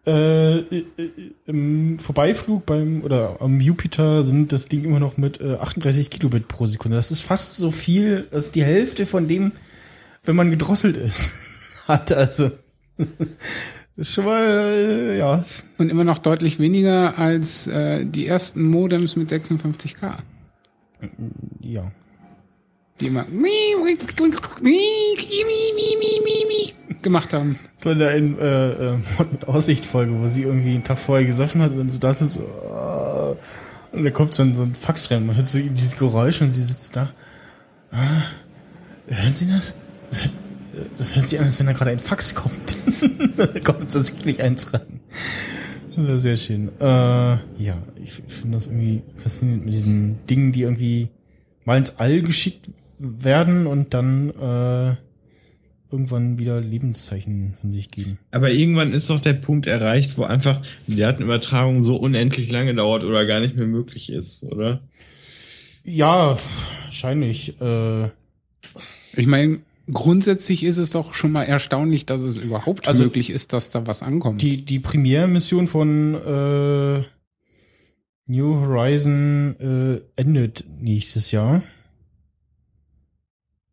Äh, äh, äh, im Vorbeiflug beim, oder am Jupiter sind das Ding immer noch mit äh, 38 Kilobit pro Sekunde. Das ist fast so viel, das ist die Hälfte von dem, wenn man gedrosselt ist. Hat also. Ist schon mal, äh, ja. Und immer noch deutlich weniger als äh, die ersten Modems mit 56k. Ja. Die immer gemacht haben. So in der äh, äh, Aussicht-Folge, wo sie irgendwie einen Tag vorher gesoffen hat und so das ist so, äh, und da kommt so ein, so ein Fax rein, man hört so dieses Geräusch und sie sitzt da. Ah, hören Sie das? Das, das hört sich an, als wenn da gerade ein Fax kommt. da kommt tatsächlich eins rein. Das war sehr schön. Äh, ja, ich, ich finde das irgendwie faszinierend mit diesen Dingen, die irgendwie mal ins All geschickt werden und dann äh, irgendwann wieder Lebenszeichen von sich geben. Aber irgendwann ist doch der Punkt erreicht, wo einfach die Datenübertragung so unendlich lange dauert oder gar nicht mehr möglich ist, oder? Ja, wahrscheinlich. Äh, Ich meine, grundsätzlich ist es doch schon mal erstaunlich, dass es überhaupt Also, möglich ist, dass da was ankommt. die, die Primärmission von äh, New Horizon äh, endet nächstes Jahr.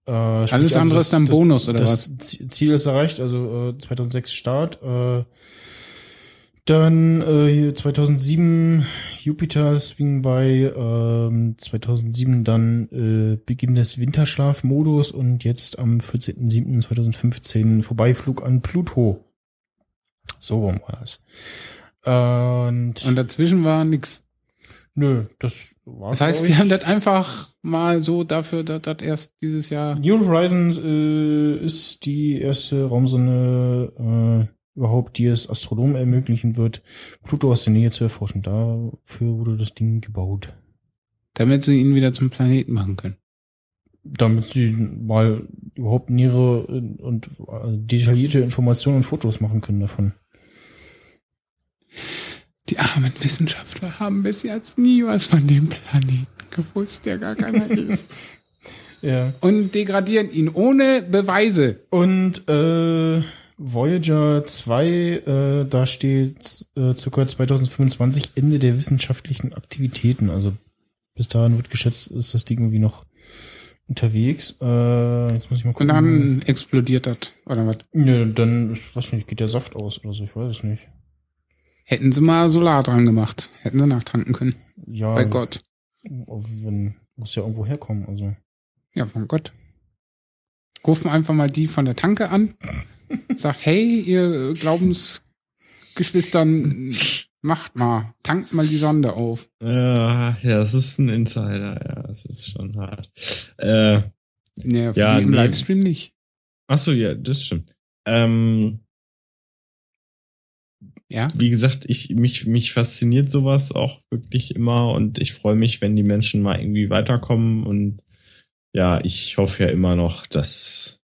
Äh, Alles andere ist dann Bonus, oder das was? Ziel ist erreicht, also äh, 2006 Start. Äh, dann äh, hier 2007 Jupiter Swing bei, ähm, 2007 dann äh, Beginn des Winterschlafmodus und jetzt am 14.07.2015 Vorbeiflug an Pluto. So rum war es. Und, Und dazwischen war nix. nö, das war Das heißt, sie haben das einfach mal so dafür, dass das erst dieses Jahr. New Horizons äh, ist die erste Raumsonde äh, überhaupt, die es Astronomen ermöglichen wird, Pluto aus der Nähe zu erforschen. Dafür wurde das Ding gebaut. Damit sie ihn wieder zum Planeten machen können. Damit sie mal überhaupt nähere äh, und äh, detaillierte Informationen und Fotos machen können davon. Die armen Wissenschaftler haben bis jetzt nie was von dem Planeten gewusst, der gar keiner ist. Ja. Und degradieren ihn ohne Beweise. Und äh, Voyager 2, äh, da steht äh, circa 2025 Ende der wissenschaftlichen Aktivitäten. Also bis dahin wird geschätzt, ist das Ding irgendwie noch unterwegs. Äh, jetzt muss ich mal Und gucken. dann explodiert das, oder was? Nö, dann, ich weiß nicht, geht der Saft aus oder so, ich weiß es nicht. Hätten sie mal Solar dran gemacht. Hätten sie nachtanken können. Ja, Bei Gott. Wenn, muss ja irgendwo herkommen, also. Ja, von Gott. Rufen einfach mal die von der Tanke an. Sagt, hey, ihr Glaubensgeschwistern, macht mal, tankt mal die Sonde auf. Ja, ja, das ist ein Insider, ja, das ist schon hart. Äh, Ja, die im. Livestream nicht. ach so, ja, das stimmt. Ähm, Ja. wie gesagt, ich mich mich fasziniert sowas auch wirklich immer und ich freue mich, wenn die Menschen mal irgendwie weiterkommen und ja, ich hoffe ja immer noch, dass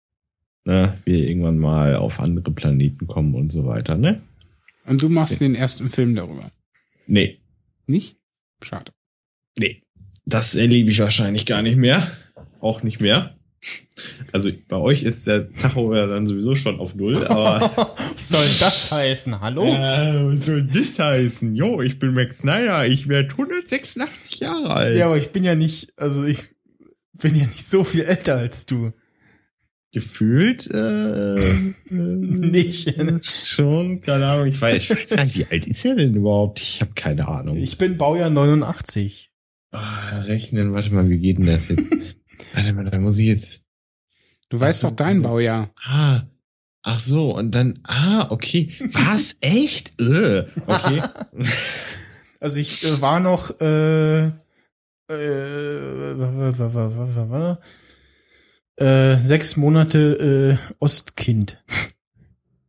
ne, wir irgendwann mal auf andere Planeten kommen und so weiter, ne? Und du machst den ersten Film darüber. Nee, Nicht? Schade. nee, das erlebe ich wahrscheinlich gar nicht mehr, auch nicht mehr. Also bei euch ist der Tacho ja dann sowieso schon auf Null, aber Was soll das heißen? Hallo? äh, was soll das heißen? Jo, ich bin Max Snyder, ich werde 186 Jahre alt. Ja, aber ich bin ja nicht, also ich bin ja nicht so viel älter als du. Gefühlt äh, äh, Nicht. Schon, keine Ahnung. Ich weiß, ich weiß gar nicht, wie alt ist er denn überhaupt? Ich habe keine Ahnung. Ich bin Baujahr 89. Ah, rechnen, warte mal, wie geht denn das jetzt? warte mal, da muss ich jetzt. Du weißt so, doch dein also- Baujahr. Ah, ach so, und dann, ah, okay. Was? Echt? Äh, okay. Also ich äh, war noch äh, äh, äh, sechs Monate äh, Ostkind.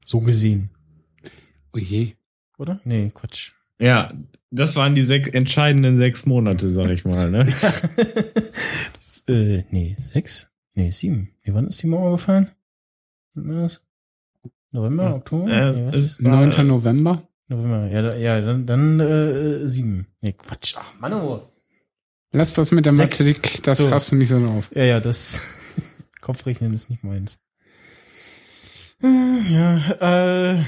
So gesehen. Oh je. Oder? Nee, Quatsch. Ja, das waren die sechs, entscheidenden sechs Monate, sag ich mal, ne? das, äh, nee, sechs? Nee, sieben. Nee, wann ist die Mauer gefallen? Das? November, Oktober? Äh, nee, was? es war- 9. November. November. Ja, da, ja dann, dann äh, sieben. Nee, Quatsch. Ach, Mann, oh. Lass das mit der Sechs. Mathematik, das So. hast du nicht so drauf. Ja, ja, das Kopfrechnen ist nicht meins. Äh, Ja, äh,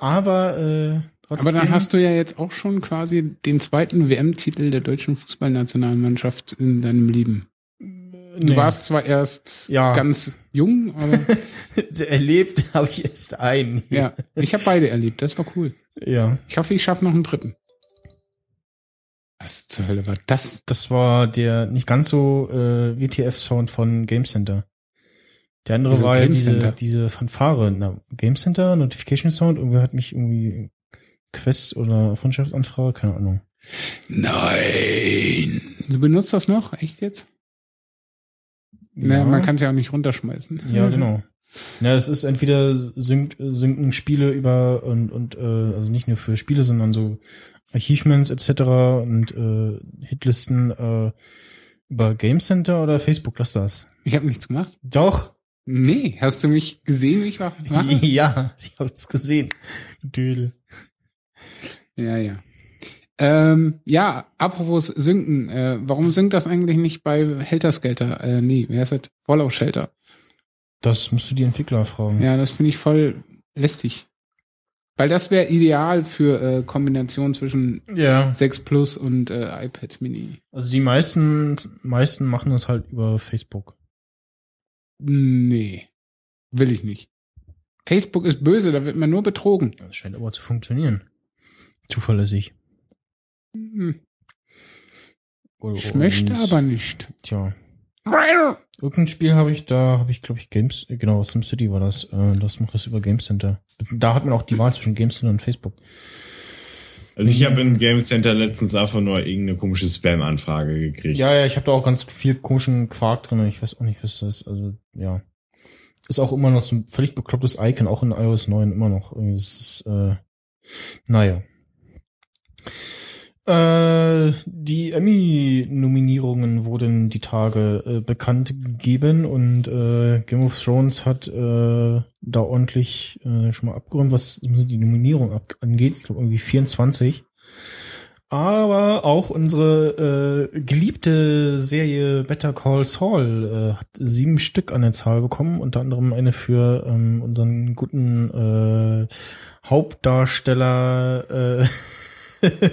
aber äh, trotzdem. Aber dann hast du ja jetzt auch schon quasi den zweiten WM-Titel der deutschen Fußballnationalmannschaft in deinem Leben. Du Nee. warst zwar erst Ja. ganz jung, aber erlebt, habe ich erst einen. ja, ich habe beide erlebt. Das war cool. ja. Ich hoffe, ich schaffe noch einen dritten. Was zur Hölle war das? Das war der nicht ganz so äh, WTF-Sound von Game Center. Der andere Wieso war ja diese, diese Fanfare. Na, Game Center, Notification Sound, irgendwie hat mich irgendwie Quest oder Freundschaftsanfrage, keine Ahnung. Nein. Du benutzt das noch? Echt jetzt? Naja, man kann es ja auch nicht runterschmeißen. Ja, genau. Ja, es ist entweder sync, synken Spiele über und, und äh, also nicht nur für Spiele, sondern so Achievements etc. und äh, Hitlisten äh, über Game Center oder Facebook, lass das. Ich habe nichts gemacht. Doch. Nee, hast du mich gesehen, wie ich war? Ja, ich habe es gesehen. Dödel. Ja, ja. Ähm, ja, apropos Synken, äh, warum synkt das eigentlich nicht bei Helter Skelter? Äh, nee, wer ist das? Fallout Shelter. Das musst du die Entwickler fragen. Ja, das finde ich voll lästig. Weil das wäre ideal für äh, Kombination zwischen ja. 6 Plus und äh, iPad Mini. Also die meisten, meisten machen das halt über Facebook. Nee, will ich nicht. Facebook ist böse, da wird man nur betrogen. Das scheint aber zu funktionieren. Zuverlässig. Hm, Oder- Ich möchte aber nicht. Tja. Irgendein Spiel habe ich, da habe ich, glaube ich, Games, genau, SimCity war das. Äh, das macht das über Game Center. Da hat man auch die Wahl zwischen Game Center und Facebook. Also ich habe im Game Center letztens einfach nur irgendeine komische Spam-Anfrage gekriegt. Ja, ja, ich habe da auch ganz viel komischen Quark drin. Ich weiß auch nicht, was das ist. Also, ja. Ist auch immer noch so ein völlig beklopptes Icon, auch in iOS 9 immer noch. Irgendwie ist es, äh, naja. Äh, die Emmy-Nominierungen wurden die Tage äh, bekannt gegeben und äh, Game of Thrones hat äh, da ordentlich äh, schon mal abgeräumt, was die Nominierung angeht. Ich glaube irgendwie 24. Aber auch unsere äh, geliebte Serie Better Call Saul äh, hat sieben Stück an der Zahl bekommen, unter anderem eine für ähm, unseren guten äh, Hauptdarsteller, äh,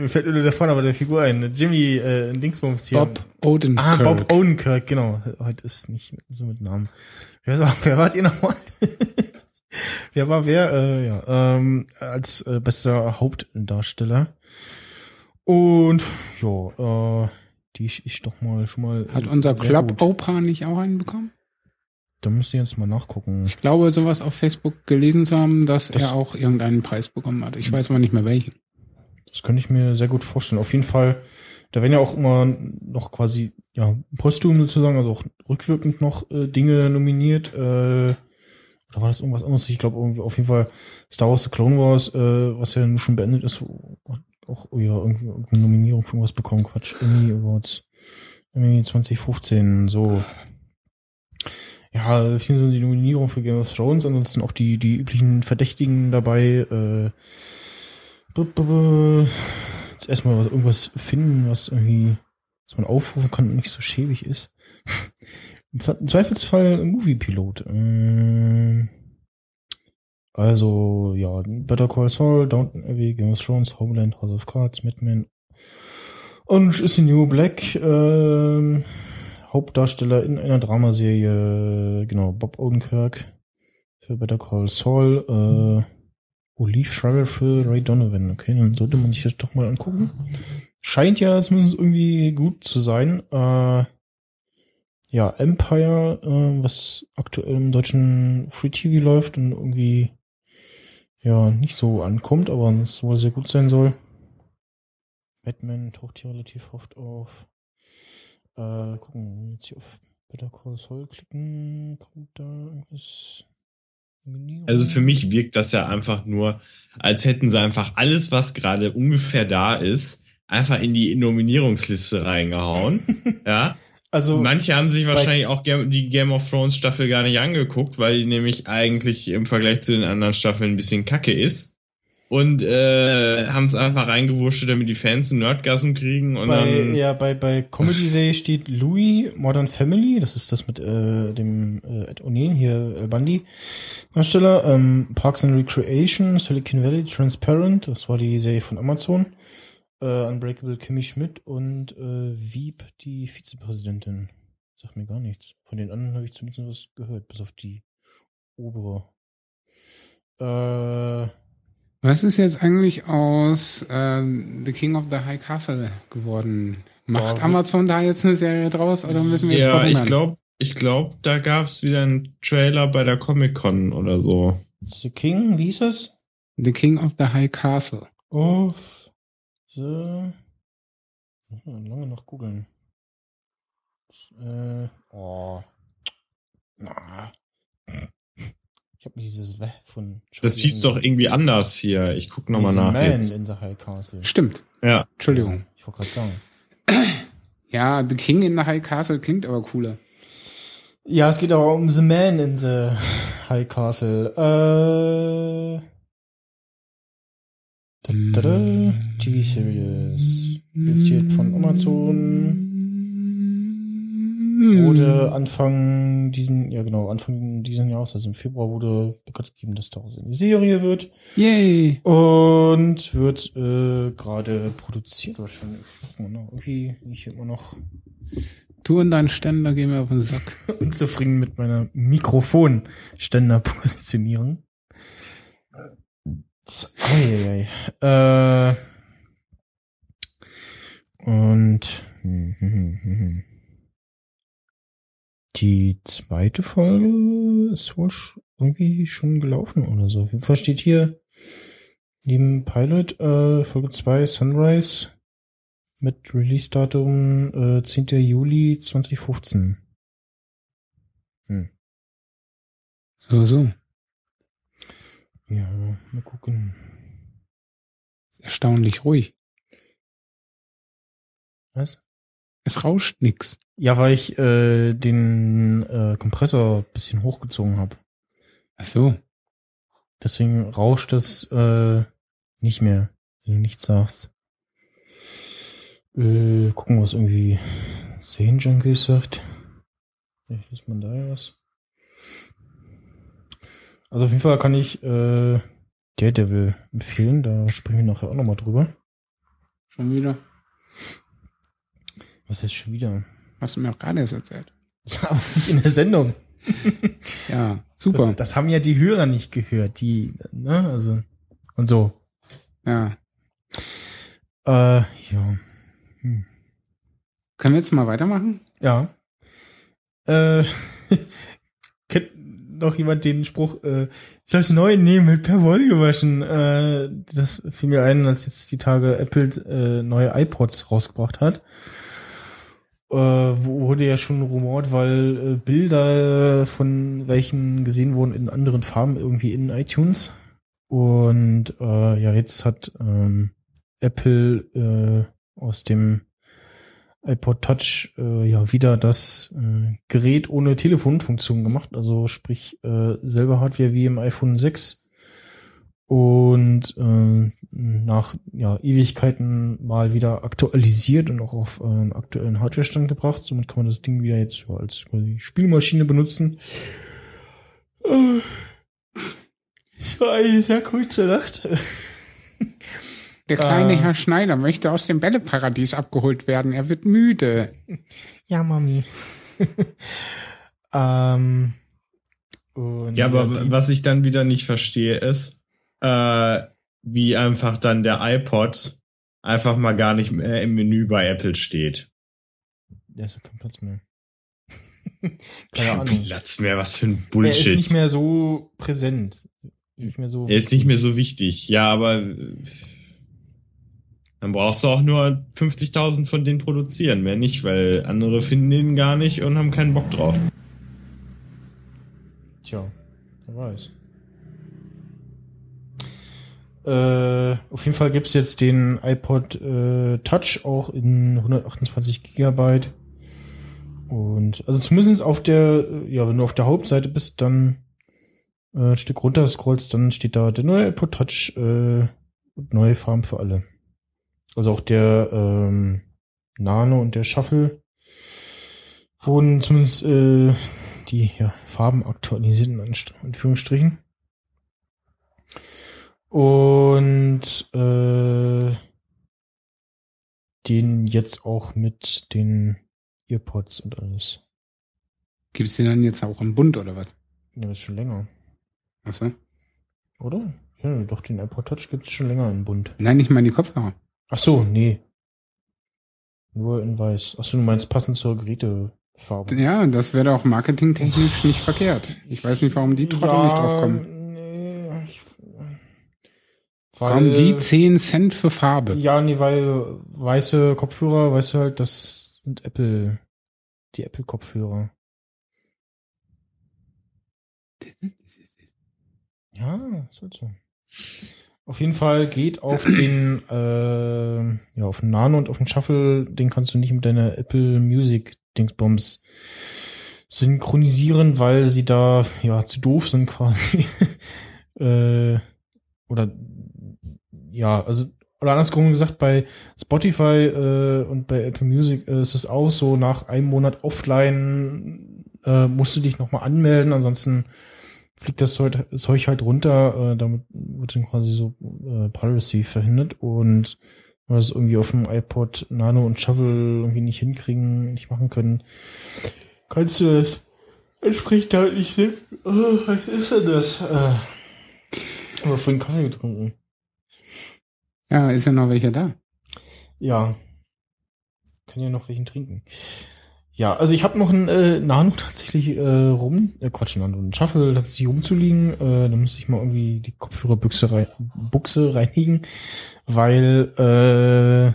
mir fällt nur der Vorname der Figur ein, Jimmy äh, Dingsbums hier. Bob Odenkirk. Ah, Bob Odenkirk, genau. Heute ist nicht so mit Namen. Wer, war, wer wart ihr nochmal? wer war wer? Äh, ja, ähm, als äh, bester Hauptdarsteller. Und ja, äh, die ich, ich doch mal schon mal. Hat unser Club. Opa nicht auch einen bekommen? Da müsst ihr jetzt mal nachgucken. Ich glaube, sowas auf Facebook gelesen zu haben, dass Das- er auch irgendeinen Preis bekommen hat. Ich weiß aber nicht mehr welchen. Das könnte ich mir sehr gut vorstellen. Auf jeden Fall, da werden ja auch immer noch quasi, ja, posthum sozusagen, also auch rückwirkend noch äh, Dinge nominiert. Äh, oder war das irgendwas anderes? Ich glaube, auf jeden Fall Star Wars The Clone Wars, äh, was ja nun schon beendet ist, auch oh ja, irgendwie irgendeine Nominierung für irgendwas bekommen. Quatsch, Emmy Awards. Emmy 2015, so. Ja, sind so die Nominierung für Game of Thrones, ansonsten auch die, die üblichen Verdächtigen dabei, äh. Jetzt erstmal was, irgendwas finden, was irgendwie, was man aufrufen kann und nicht so schäbig ist. Im Zweifelsfall Movie-Pilot. Ähm, also, ja, Better Call Saul, Downton Abbey, Game of Thrones, Homeland, House of Cards, Mad Men, Orange is the New Black, ähm, Hauptdarsteller in einer Dramaserie, genau, Bob Odenkirk für Better Call Saul, äh, Olive Schreiber für Ray Donovan. Okay, dann sollte man sich das doch mal angucken. Scheint ja zumindest irgendwie gut zu sein. Äh, ja, Empire, äh, was aktuell im deutschen Free TV läuft und irgendwie ja nicht so ankommt, aber es wohl sehr gut sein soll. Batman taucht hier relativ oft auf. Äh, gucken, jetzt hier auf Better Call Saul klicken, kommt da irgendwas? Also für mich wirkt das ja einfach nur, als hätten sie einfach alles, was gerade ungefähr da ist, einfach in die Nominierungsliste reingehauen. ja. also Manche haben sich wahrscheinlich auch die Game of Thrones Staffel gar nicht angeguckt, weil die nämlich eigentlich im Vergleich zu den anderen Staffeln ein bisschen kacke ist. Und äh, haben es einfach reingewurscht, damit die Fans einen Nerdgasm kriegen und bei, dann. ja, bei, bei Comedy-Serie steht Louis, Modern Family, das ist das mit äh, dem äh, Ed O'Neill, hier äh, Bundy, Darsteller, ähm, Parks and Recreation, Silicon Valley, Transparent, das war die Serie von Amazon, äh, Unbreakable Kimmy Schmidt und äh, Wieb, die Vizepräsidentin. Sagt mir gar nichts. Von den anderen habe ich zumindest was gehört, bis auf die obere. Äh, Was ist jetzt eigentlich aus äh, The King of the High Castle geworden? Macht Ja, Amazon da jetzt eine Serie draus oder müssen wir jetzt ja, ich verhungern? glaube, ich glaub, da gab's wieder einen Trailer bei der Comic Con oder so. The King, wie hieß es? The King of the High Castle. Of the. Hm, lange noch googeln. Äh, oh. Na. Ich habe dieses W von. Das hieß doch irgendwie anders hier. Ich guck nochmal nach Man jetzt. in the High Castle. Stimmt. Ja. Entschuldigung. Ich wollte gerade sagen. Ja, The King in the High Castle klingt aber cooler. Ja, es geht aber um The Man in the High Castle. Äh. Da, da, da. TV-Series. Produziert von Amazon. Wurde Anfang diesen, ja genau, Anfang diesen Jahres, also im Februar, wurde bekannt gegeben, dass daraus eine Serie wird. Yay. Und wird äh, gerade produziert wahrscheinlich. Irgendwie bin ich immer noch Du und dein Ständer gehen mir auf den Sack. unzufrieden mit meiner Mikrofonständerpositionierung. Eieiei. Äh, und hm, hm, hm, hm, hm. Die zweite Folge ist wohl irgendwie schon gelaufen oder so. Auf jeden Fall steht hier neben Pilot äh, Folge 2 Sunrise mit Release-Datum äh, 10. Juli 2015. Hm. So, so. Ja, mal gucken. Erstaunlich ruhig. Was? Es rauscht nix. Ja, weil ich äh, den äh, Kompressor ein bisschen hochgezogen habe. Ach so. Deswegen rauscht es äh, nicht mehr, wenn du nichts sagst. Äh, gucken, was irgendwie Serienjunkies sagt. Vielleicht ist man da ja was. Also auf jeden Fall kann ich äh, Daredevil empfehlen. Da sprechen wir nachher auch nochmal drüber. Schon wieder. Was heißt schon wieder? Hast du mir auch gerade erst erzählt. Ja, aber nicht in der Sendung. Ja, super. Das, das haben ja die Hörer nicht gehört, die, ne, also, und so. ja. Äh, ja. Hm. Können wir jetzt mal weitermachen? Ja. Äh, kennt noch jemand den Spruch, äh, ich das neue nehmen mit per Woll gewaschen? Äh, das fiel mir ein, als jetzt die Tage Apple äh, neue iPods rausgebracht hat. Äh, wurde ja schon rumort, weil äh, Bilder von welchen gesehen wurden in anderen Farben irgendwie in iTunes. Und äh, ja, jetzt hat ähm, Apple äh, aus dem iPod Touch äh, ja wieder das äh, Gerät ohne Telefonfunktion gemacht, also sprich äh, selber Hardware wie im iPhone 6 und äh, nach ja, Ewigkeiten mal wieder aktualisiert und auch auf ähm, aktuellen Hardwarestand gebracht. Somit kann man das Ding wieder jetzt so als quasi Spielmaschine benutzen. Äh, war eine sehr kurze Nacht. Der kleine Äh. Herr Schneider möchte aus dem Bälleparadies abgeholt werden. Er wird müde. Ja, Mami. ähm, und Ja, aber die- was ich dann wieder nicht verstehe, ist, äh, wie einfach dann der iPod einfach mal gar nicht mehr im Menü bei Apple steht. Der ist kein Platz mehr. Ahnung. Platz mehr, was für ein Er ist Bullshit. nicht mehr so präsent. Nicht mehr so. Er ist nicht mehr so wichtig. Ja, aber äh, dann brauchst du auch nur 50.000 von denen produzieren, mehr nicht, weil andere finden den gar nicht und haben keinen Bock drauf. Tja, wer weiß. Äh, auf jeden Fall gibt's jetzt den iPod äh, Touch auch in 128 Gigabyte. Und also zumindest auf der, äh, ja, wenn du auf der Hauptseite bist, dann äh, ein Stück runter scrollst, dann steht da der neue iPod Touch äh, und neue Farben für alle. Also auch der ähm, Nano und der Shuffle wurden zumindest äh, die ja, Farben aktualisiert in Anführungsstrichen. Und äh, den jetzt auch mit den Earpods und alles. Gibt's den dann jetzt auch im Bund oder was? Ja, das ist schon länger, Achso. oder? Ja, doch, den iPod Touch gibt's schon länger in bunt. Nein, nicht mal die Kopfhörer. Ach so, nee. Nur in weiß. Ach so, du meinst passend zur Gerätefarbe. Ja, das wäre doch marketingtechnisch nicht verkehrt. Ich weiß nicht, warum die Trottel nicht drauf kommen. Ich, Warum die 10 Cent für Farbe? Ja, nee, weil weiße Kopfhörer, weißt du halt, das sind Apple, die Apple-Kopfhörer. Ja, ist halt so. Auf jeden Fall geht auf den, äh, ja, auf den Nano und auf den Shuffle, den kannst du nicht mit deiner Apple Music Dingsbums synchronisieren, weil sie da, ja, zu doof sind quasi. äh, oder, ja, also, oder andersrum gesagt, bei Spotify äh, und bei Apple Music äh, ist es auch so, nach einem Monat offline äh, musst du dich nochmal anmelden, ansonsten fliegt das Zeug, halt runter, äh, damit wird dann quasi so äh, Piracy verhindert und wenn wir das irgendwie auf dem iPod Nano und Shuffle irgendwie nicht hinkriegen, nicht machen können, kannst du das entsprechend halt nicht sehen. Oh, was ist denn das? Äh, aber vorhin Kaffee getrunken. Ja, ist ja noch welcher da. Ja. Kann ja noch welchen trinken. Ja, also ich habe noch einen äh, Nano tatsächlich äh, rum, äh, Quatsch, Nano, einen Shuffle tatsächlich rumzuliegen. Äh, da müsste ich mal irgendwie die Kopfhörerbüchse rein, Buchse reinigen, weil äh,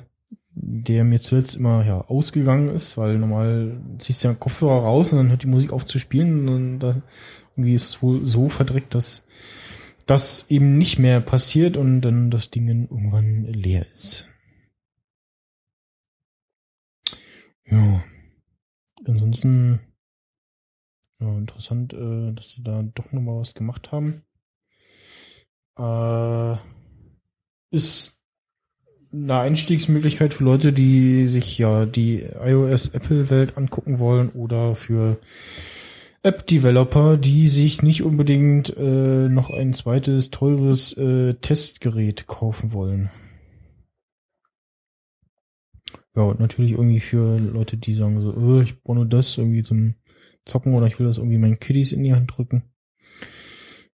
der mir zuletzt immer ja ausgegangen ist, weil normal ziehst du ja Kopfhörer raus und dann hört die Musik auf zu spielen und dann da, irgendwie ist es wohl so verdreckt, dass das eben nicht mehr passiert und dann das Ding irgendwann leer ist. Ja. Ansonsten ja, interessant, äh, dass sie da doch noch mal was gemacht haben. Äh, ist eine Einstiegsmöglichkeit für Leute, die sich ja die iOS-Apple-Welt angucken wollen oder für App-Developer, die sich nicht unbedingt äh, noch ein zweites teures äh, Testgerät kaufen wollen. Ja, und natürlich irgendwie für Leute, die sagen so, äh, ich brauche nur das irgendwie zum Zocken oder ich will das irgendwie meinen Kiddies in die Hand drücken.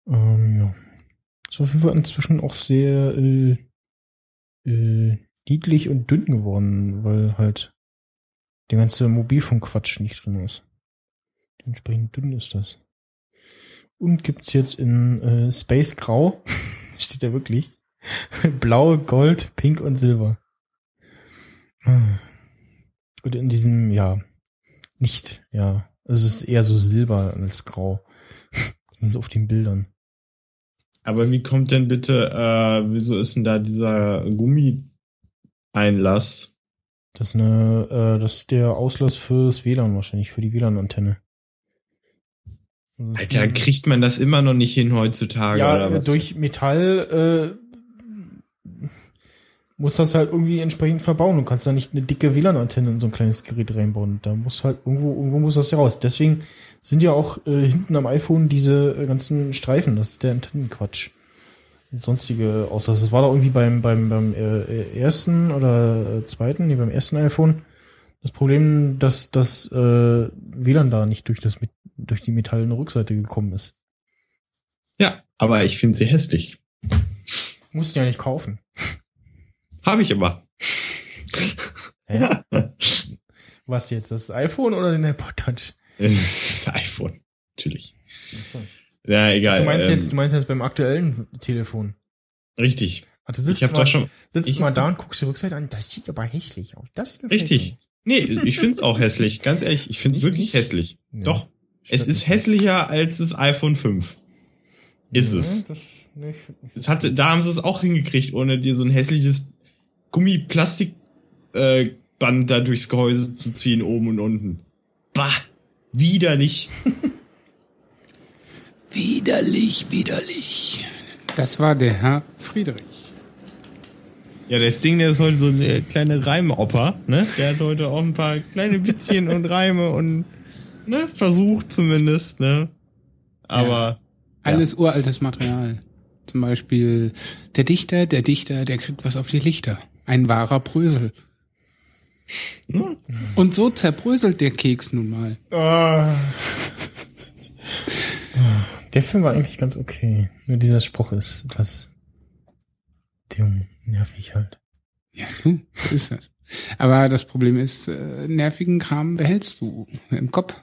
Ähm, ja. Ist auf jeden Fall inzwischen auch sehr äh, äh, niedlich und dünn geworden, weil halt der ganze Mobilfunkquatsch nicht drin ist. Dementsprechend dünn ist das. Und gibt's jetzt in äh, Space Grau, steht da wirklich, Blau, Gold, Pink und Silber. Und in diesem, ja, nicht, ja, also es ist eher so Silber als Grau. so auf den Bildern. Aber wie kommt denn bitte, äh, wieso ist denn da dieser Gummi-Einlass? Das ist eine, äh, das ist der Auslass fürs WLAN wahrscheinlich, für die WLAN-Antenne. Alter, kriegt man das immer noch nicht hin heutzutage ja, oder was? durch Metall äh, muss das halt irgendwie entsprechend verbauen. Du kannst da nicht eine dicke WLAN-Antenne in so ein kleines Gerät reinbauen. Da muss halt irgendwo, irgendwo muss das ja raus. Deswegen sind ja auch äh, hinten am iPhone diese äh, ganzen Streifen. Das ist der Antennenquatsch. Und sonstige Auslass. Das war da irgendwie beim, beim, beim äh, ersten oder äh, zweiten, nee, beim ersten iPhone. Das Problem, dass das äh, WLAN da nicht durch das mit, durch die metallene Rückseite gekommen ist. ja, aber ich finde sie hässlich. Musst du ja nicht kaufen. Habe ich aber. Hä? Was jetzt? Das iPhone oder den AirPod Touch? das iPhone, natürlich. Achso. Ja, egal. Du meinst ähm, jetzt, du meinst jetzt beim aktuellen Telefon. Richtig. Du sitzt Ich habe mal, schon. sitzt ich- mal da und guckst die Rückseite an. Das sieht aber hässlich aus. Das Richtig. Nee, ich find's auch hässlich. Ganz ehrlich, ich find's Ich wirklich nicht. hässlich. mir. Ja. Doch. Es ist hässlicher als das iPhone 5. Ist Ja, es. Das, nee, ich find nicht. Es hatte, da haben sie es auch hingekriegt, ohne dir so ein hässliches Gummiplastik äh, Band da durchs Gehäuse zu ziehen, oben und unten. Bah! Widerlich. Widerlich, widerlich. Das war der Herr Friedrich. Ja, das Ding, der ist heute so eine kleine Reimeoper, ne? Der hat heute auch ein paar kleine Witzchen und Reime und, ne? Versucht zumindest, ne? Aber, Alles uraltes Material. Zum Beispiel der Dichter, der Dichter, der kriegt was auf die Lichter. Ein wahrer Brösel. hm, Und so zerbröselt der Keks nun mal. Ah. Der Film war eigentlich ganz okay. Nur dieser Spruch ist etwas dumm, nervig halt. Ja, du, so ist das. Aber das Problem ist, äh, nervigen Kram behältst du im Kopf.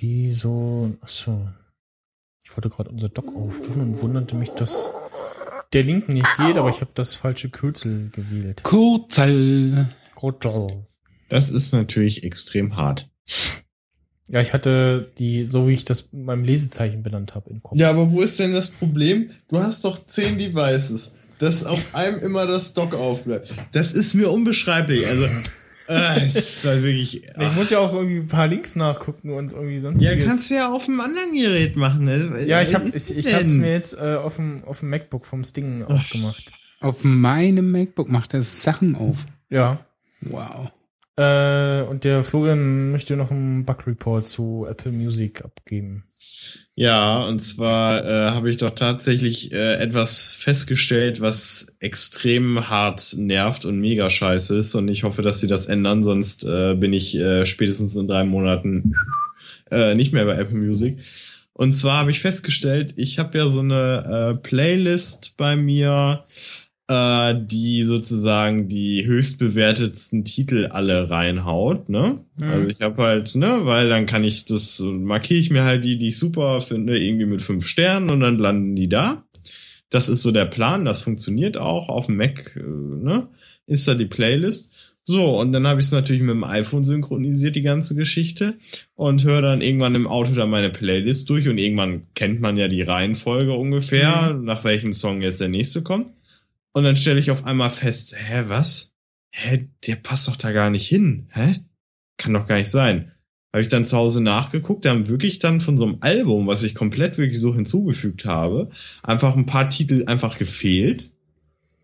Wieso? Achso. Ich wollte gerade unser Doc aufrufen und wunderte mich, dass der Link nicht geht, aber ich habe das falsche Kürzel gewählt. Kurzel. Krottel. das ist natürlich extrem hart. Ja, ich hatte die, so wie ich das in meinem Lesezeichen benannt habe, im Kopf. Ja, aber wo ist denn das Problem? Du hast doch zehn Devices, dass auf einem immer das Dock aufbleibt. Das ist mir unbeschreiblich. Also, äh, es ist halt wirklich. Ich muss ja auch irgendwie ein paar Links nachgucken und irgendwie sonst. ja, kannst du ja auf einem anderen Gerät machen. Also, Ja, ich was habe ich, ich hab's mir jetzt äh, auf dem auf dem MacBook vom Sting aufgemacht. Auf meinem MacBook macht er Sachen auf. Ja. Wow. Äh, und der Florian möchte noch einen Bug Report zu Apple Music abgeben. Ja, und zwar äh, habe ich doch tatsächlich äh, etwas festgestellt, was extrem hart nervt und mega scheiße ist. Und ich hoffe, dass sie das ändern, sonst äh, bin ich äh, spätestens in drei Monaten äh, nicht mehr bei Apple Music. Und zwar habe ich festgestellt, ich habe ja so eine äh, Playlist bei mir, äh, die sozusagen die höchst bewertetsten Titel alle reinhaut, ne? Mhm. Also ich habe halt, ne, weil dann kann ich das, markiere ich mir halt die, die ich super finde, irgendwie mit fünf Sternen und dann landen die da. Das ist so der Plan, das funktioniert auch. Auf dem Mac, äh, ne, ist da die Playlist. So, und dann habe ich es natürlich mit dem iPhone synchronisiert, die ganze Geschichte, und höre dann irgendwann im Auto da meine Playlist durch und irgendwann kennt man ja die Reihenfolge ungefähr, nach welchem Song jetzt der nächste kommt. Und dann stelle ich auf einmal fest, hä, was? Hä, der passt doch da gar nicht hin. Hä? Kann doch gar nicht sein. Habe ich dann zu Hause nachgeguckt, da haben wirklich dann von so einem Album, was ich komplett wirklich so hinzugefügt habe, einfach ein paar Titel einfach gefehlt.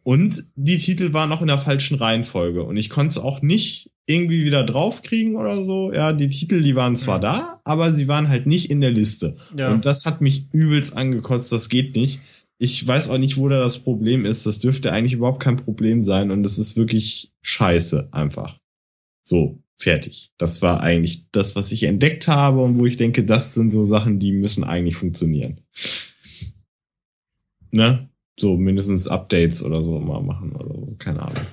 Und die Titel waren auch in der falschen Reihenfolge. Und ich konnte es auch nicht irgendwie wieder draufkriegen oder so. Ja, die Titel, die waren zwar Mhm. da, aber sie waren halt nicht in der Liste. Ja. Und das hat mich übelst angekotzt, das geht nicht. Ich weiß auch nicht, wo da das Problem ist. Das dürfte eigentlich überhaupt kein Problem sein. Und es ist wirklich scheiße einfach. So, fertig. Das war eigentlich das, was ich entdeckt habe und wo ich denke, das sind so Sachen, die müssen eigentlich funktionieren. Ne? So mindestens Updates oder so mal machen oder so, keine Ahnung.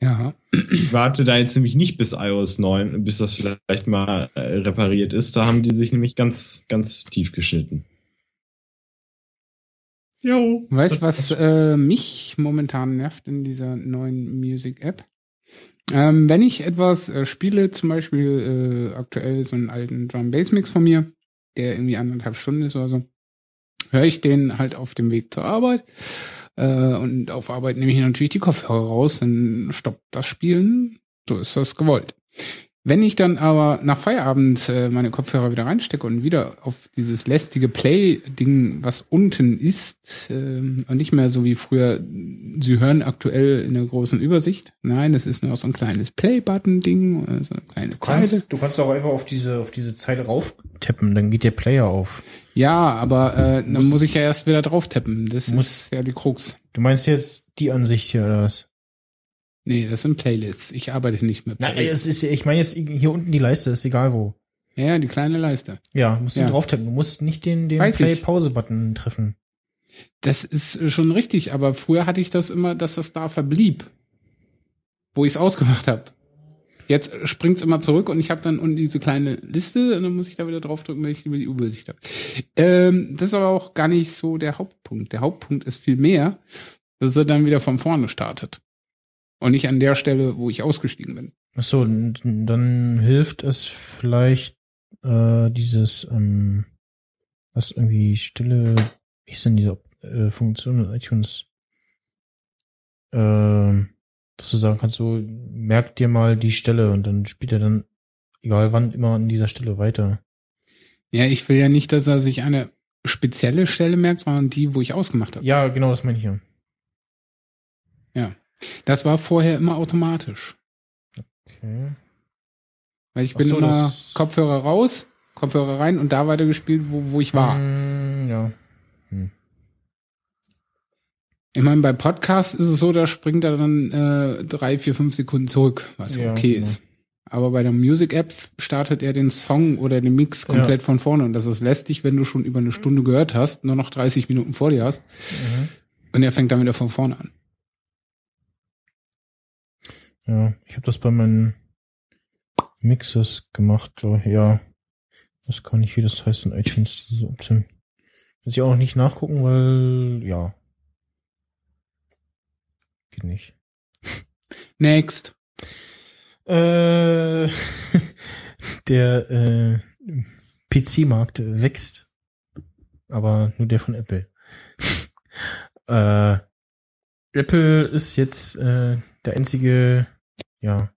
Ja. Ich warte da jetzt nämlich nicht bis iOS 9, bis das vielleicht mal äh, repariert ist. Da haben die sich nämlich ganz, ganz tief geschnitten. Jo. Weißt du, was äh, mich momentan nervt in dieser neuen Music-App? Ähm, wenn ich etwas äh, spiele, zum Beispiel äh, aktuell so einen alten Drum Bass Mix von mir, der irgendwie anderthalb Stunden ist oder so, höre ich den halt auf dem Weg zur Arbeit. Äh, und auf Arbeit nehme ich natürlich die Kopfhörer raus, dann stoppt das Spielen. So ist das gewollt. Wenn ich dann aber nach Feierabend äh, meine Kopfhörer wieder reinstecke und wieder auf dieses lästige Play-Ding, was unten ist, ähm, und nicht mehr so wie früher, Sie hören aktuell in der großen Übersicht. Nein, es ist nur so ein kleines Play-Button-Ding, äh, so eine kleine Du Zeile. kannst, du kannst auch einfach auf diese, auf diese Zeile rauftappen, dann geht der Player auf. Ja, aber äh, dann Muss- ich ja erst wieder drauf tappen. Das Muss- ist ja die Krux. Du meinst jetzt die Ansicht hier, oder was? Nee, das sind Playlists. Ich arbeite nicht mit Nein, Playlists. es ist, ich meine jetzt hier unten die Leiste, ist egal wo. Ja, die kleine Leiste. Ja, musst du Ja. drauf tappen. Du musst nicht den, den. Play-Pause-Button treffen. Das ist schon richtig, aber früher hatte ich das immer, dass das da verblieb, wo ich es ausgemacht habe. Jetzt springt's immer zurück und ich habe dann unten diese kleine Liste und dann muss ich da wieder draufdrücken, wenn ich über die Übersicht habe. Ähm, das ist aber auch gar nicht so der Hauptpunkt. Der Hauptpunkt ist viel mehr, dass er dann wieder von vorne startet. Und nicht an der Stelle, wo ich ausgestiegen bin. Ach so, dann hilft es vielleicht äh, dieses, ähm, was irgendwie stille, wie ist denn diese äh, Funktion in iTunes? Ähm, dass du sagen kannst, so merk dir mal die Stelle und dann spielt er dann, egal wann, immer an dieser Stelle weiter. Ja, ich will ja nicht, dass er sich eine spezielle Stelle merkt, sondern die, wo ich ausgemacht habe. Ja, genau, das meine ich ja. Das war vorher immer automatisch. Okay. Weil ich Ach bin so, immer Kopfhörer raus, Kopfhörer rein und da weitergespielt, wo, wo ich war. Mm, ja. Ich meine, bei Podcasts ist es so, da springt er dann äh, drei, vier, fünf Sekunden zurück, was ja Ja, okay ist. Aber bei der Music-App startet er den Song oder den Mix komplett von vorne. Und das ist lästig, wenn du schon über eine Stunde gehört hast, nur noch 30 Minuten vor dir hast. Mhm. Und er fängt dann wieder von vorne an. Ja, ich habe das bei meinen Mixes gemacht, glaube ich. Ja, das kann ich, wie das heißt in iTunes, diese Option. Muss ich auch nicht nachgucken, weil, ja. Geht nicht. Next. Äh, der äh, PC-Markt wächst. Aber nur der von Apple. äh, Apple ist jetzt äh, der einzige, ja,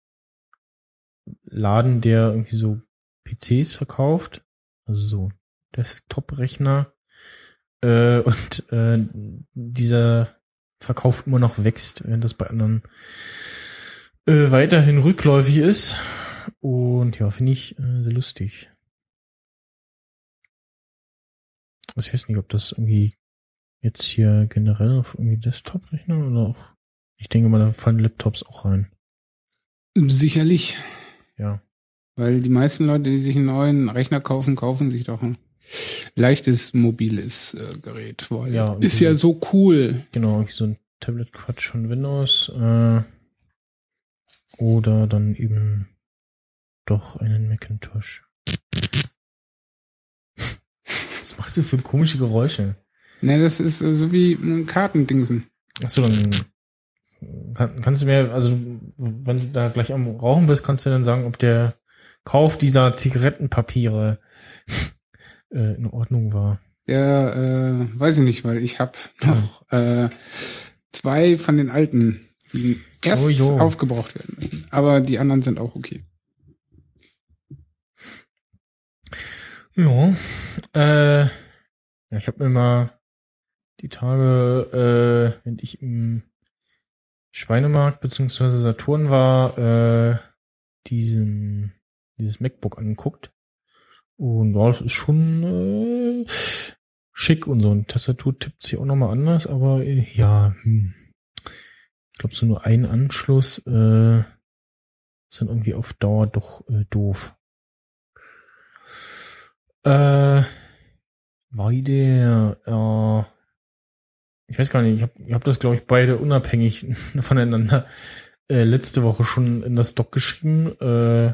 Laden, der irgendwie so PCs verkauft. Also so Desktop-Rechner. Äh, und äh, dieser Verkauf immer noch wächst, während das bei anderen äh, weiterhin rückläufig ist. Und ja, finde ich äh, sehr lustig. Also ich weiß nicht, ob das irgendwie jetzt hier generell auf irgendwie Desktop-Rechner oder auch, ich denke mal, da fallen Laptops auch rein. Sicherlich. Ja. Weil die meisten Leute, die sich einen neuen Rechner kaufen, kaufen sich doch ein leichtes mobiles äh, Gerät. Weil Ja, ist diese- ja so cool. Genau, irgendwie so ein Tablet-Quatsch von Windows. Äh, oder dann eben doch einen Macintosh. Was machst du für komische Geräusche? Ne, das ist äh, so wie ein Kartendingsen. Achso, dann kann, kannst du mir, also wenn du da gleich am Rauchen bist, kannst du dann sagen, ob der Kauf dieser Zigarettenpapiere äh, in Ordnung war. Der, äh, weiß ich nicht, weil ich habe noch äh, zwei von den alten, die erst Oh, aufgebraucht werden müssen. Aber die anderen sind auch okay. Ja. Äh, ja, ich habe mir mal die Tage, äh, wenn ich im Schweinemarkt beziehungsweise Saturn war, äh, diesen dieses MacBook angeguckt. Und ja, das ist schon äh, schick und so. Eine Tastatur tippt sich auch nochmal anders, aber äh, ja, hm. ich glaube, so nur ein Anschluss äh, ist dann irgendwie auf Dauer doch äh, doof. Äh, weiter, äh, ich weiß gar nicht, ich habe ich hab das, glaube ich, beide unabhängig voneinander äh, letzte Woche schon in das Doc geschrieben. Äh,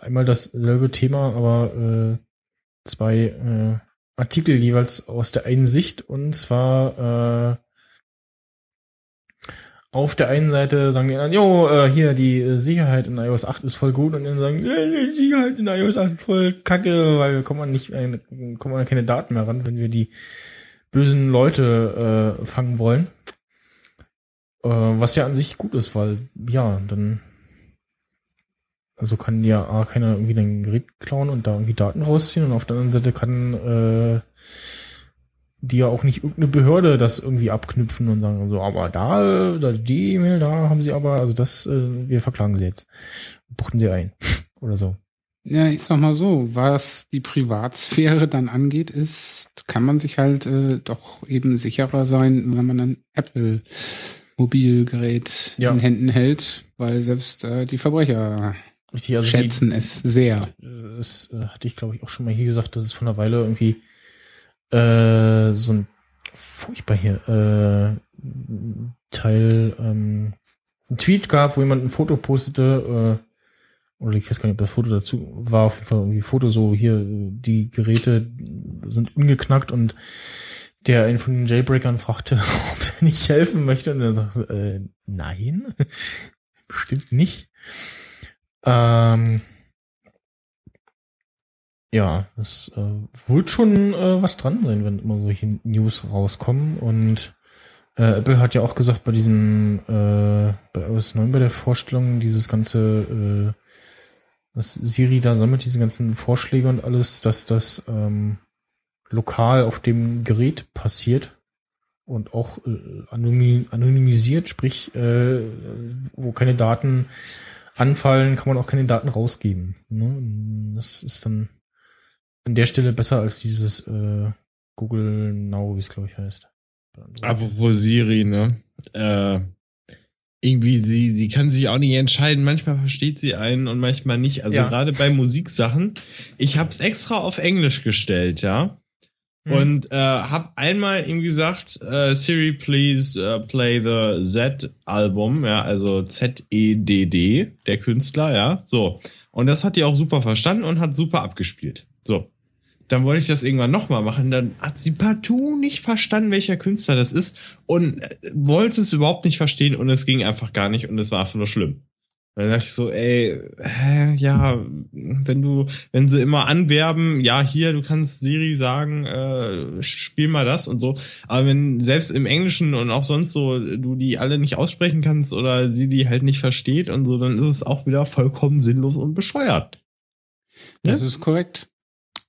einmal dasselbe Thema, aber äh, zwei äh, Artikel jeweils aus der einen Sicht und zwar äh, auf der einen Seite sagen die dann, jo, äh, hier, die Sicherheit in iOS 8 ist voll gut und dann sagen, äh, die Sicherheit in iOS 8 ist voll kacke, weil wir kommen an nicht, äh, kommen an keine Daten mehr ran, wenn wir die bösen Leute äh, fangen wollen. Äh, was ja an sich gut ist, weil, ja, dann also kann ja A, keiner irgendwie dein Gerät klauen und da irgendwie Daten rausziehen und auf der anderen Seite kann äh, die ja auch nicht irgendeine Behörde das irgendwie abknüpfen und sagen so, aber da, da die E-Mail, da haben sie aber, also das, äh, wir verklagen sie jetzt. Buchten sie ein. Oder so. Ja, ich sag mal so, was die Privatsphäre dann angeht, ist, kann man sich halt äh, doch eben sicherer sein, wenn man ein Apple Mobilgerät Ja. in Händen hält, weil selbst äh, die Verbrecher Richtig, also schätzen es sehr. die, das äh, hatte ich glaube ich auch schon mal hier gesagt, dass es von einer Weile irgendwie äh, so ein furchtbar hier äh, Teil ähm, ein Tweet gab, wo jemand ein Foto postete, äh, oder ich weiß gar nicht, ob das Foto dazu war, auf jeden Fall irgendwie Foto so, hier, die Geräte sind ungeknackt und der einen von den Jailbreakern fragte, ob er nicht helfen möchte und er sagte, äh, nein, bestimmt nicht. Ähm, ja, das äh, wird schon äh, was dran sein, wenn immer solche News rauskommen. Und äh, Apple hat ja auch gesagt, bei diesem äh, bei iOS 9 bei der Vorstellung, dieses ganze äh, das Siri da sammelt diese ganzen Vorschläge und alles, dass das ähm, lokal auf dem Gerät passiert und auch äh, anonymi anonymisiert, sprich, äh, wo keine Daten anfallen, kann man auch keine Daten rausgeben. Ne? Das ist dann an der Stelle besser als dieses äh, Google Now, wie es glaube ich heißt. Apropos Siri, ne? Äh, irgendwie, sie, sie kann sich auch nicht entscheiden. Manchmal versteht sie einen und manchmal nicht. Also Ja. gerade bei Musiksachen. Ich hab's extra auf Englisch gestellt, ja. Hm. Und äh, hab einmal ihm gesagt, äh, Siri, please uh, play the Z-Album, ja, also Z-E-D-D, der Künstler, ja. So. Und das hat die auch super verstanden und hat super abgespielt. So. Dann wollte ich das irgendwann nochmal machen. Dann hat sie partout nicht verstanden, welcher Künstler das ist und äh, wollte es überhaupt nicht verstehen und es ging einfach gar nicht und es war einfach nur schlimm. Und dann dachte ich so, ey, hä, ja, wenn du, wenn sie immer anwerben, ja, hier, du kannst Siri sagen, äh, spiel mal das und so. Aber wenn selbst im Englischen und auch sonst so, du die alle nicht aussprechen kannst oder sie die halt nicht versteht und so, dann ist es auch wieder vollkommen sinnlos und bescheuert. Das Ne? ist korrekt.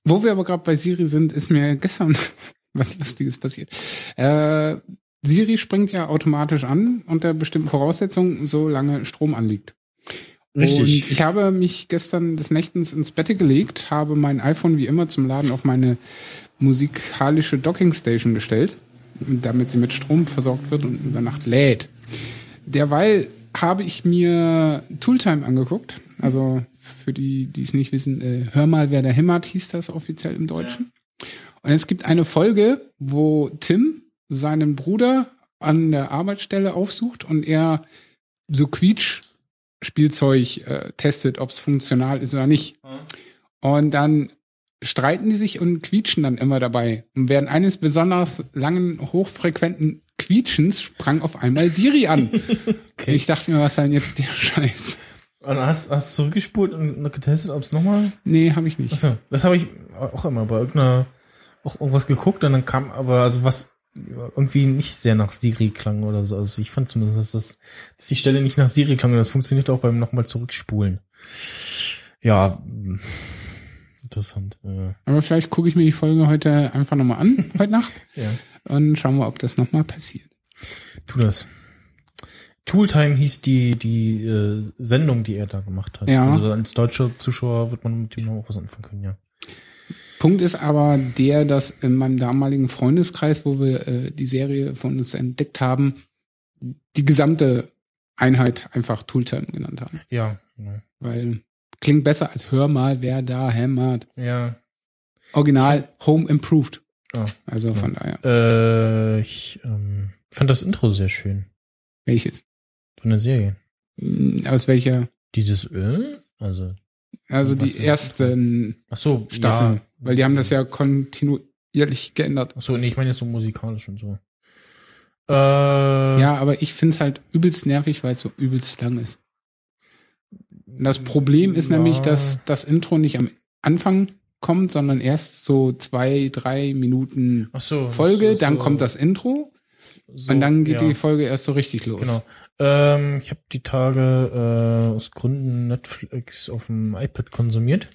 Wo wir aber gerade bei Siri sind, ist mir gestern was Lustiges passiert. Äh, Siri springt ja automatisch an unter bestimmten Voraussetzungen, solange Strom anliegt. Und ich habe mich gestern des Nächtens ins Bett gelegt, habe mein iPhone wie immer zum Laden auf meine musikalische Dockingstation gestellt, damit sie mit Strom versorgt wird und über Nacht lädt. Derweil habe ich mir Tooltime angeguckt. Also für die, die es nicht wissen, äh, hör mal, wer da hämmert, hieß das offiziell im Deutschen. Und es gibt eine Folge, wo Tim seinen Bruder an der Arbeitsstelle aufsucht und er so Quietsch-Spielzeug äh, testet, ob es funktional ist oder nicht. Und dann streiten die sich und quietschen dann immer dabei. Und während eines besonders langen, hochfrequenten Quietschens sprang auf einmal Siri an. Ich dachte mir, was ist denn jetzt der Scheiß? Und hast, hast zurückgespult und getestet, ob es nochmal. Nee, habe ich nicht. Achso, das habe ich auch immer bei irgendeiner, auch irgendwas geguckt und dann kam aber, also was irgendwie nicht sehr nach Siri klang oder so. Also ich fand zumindest, dass, das, dass die Stelle nicht nach Siri klang und das funktioniert auch beim nochmal zurückspulen. Ja, interessant. Äh, Aber vielleicht gucke ich mir die Folge heute einfach nochmal an, heute Nacht, ja, und schauen wir, ob das nochmal passiert. tu das. Tooltime hieß die, die äh, Sendung, die er da gemacht hat. Ja. Also als deutscher Zuschauer wird man mit dem auch was anfangen können, ja. Punkt ist aber der, dass in meinem damaligen Freundeskreis, wo wir äh, die Serie von uns entdeckt haben, die gesamte Einheit einfach Tooltime genannt haben. Ja, genau. Weil klingt besser als hör mal, wer da hämmert. Ja. Original Home Improved. Ja. Also von daher. Äh, ich ähm, fand das Intro sehr schön Welches? Von der Serie. Hm, Aus welcher? Dieses Öl, also Also die ersten ach so, Staffeln. Ja, Weil die haben das ja kontinuierlich geändert. ach so, nee, ich meine jetzt so musikalisch und so. Äh, Ja, aber ich find's halt übelst nervig, weil es so übelst lang ist. Und das Problem ist Ja. nämlich, dass das Intro nicht am Anfang kommt, sondern erst so zwei, drei Minuten so, Folge, das ist dann so, kommt das Intro so, Und dann geht ja. die Folge erst so richtig los. Genau. Ähm, ich habe die Tage äh, aus Gründen Netflix auf dem iPad konsumiert.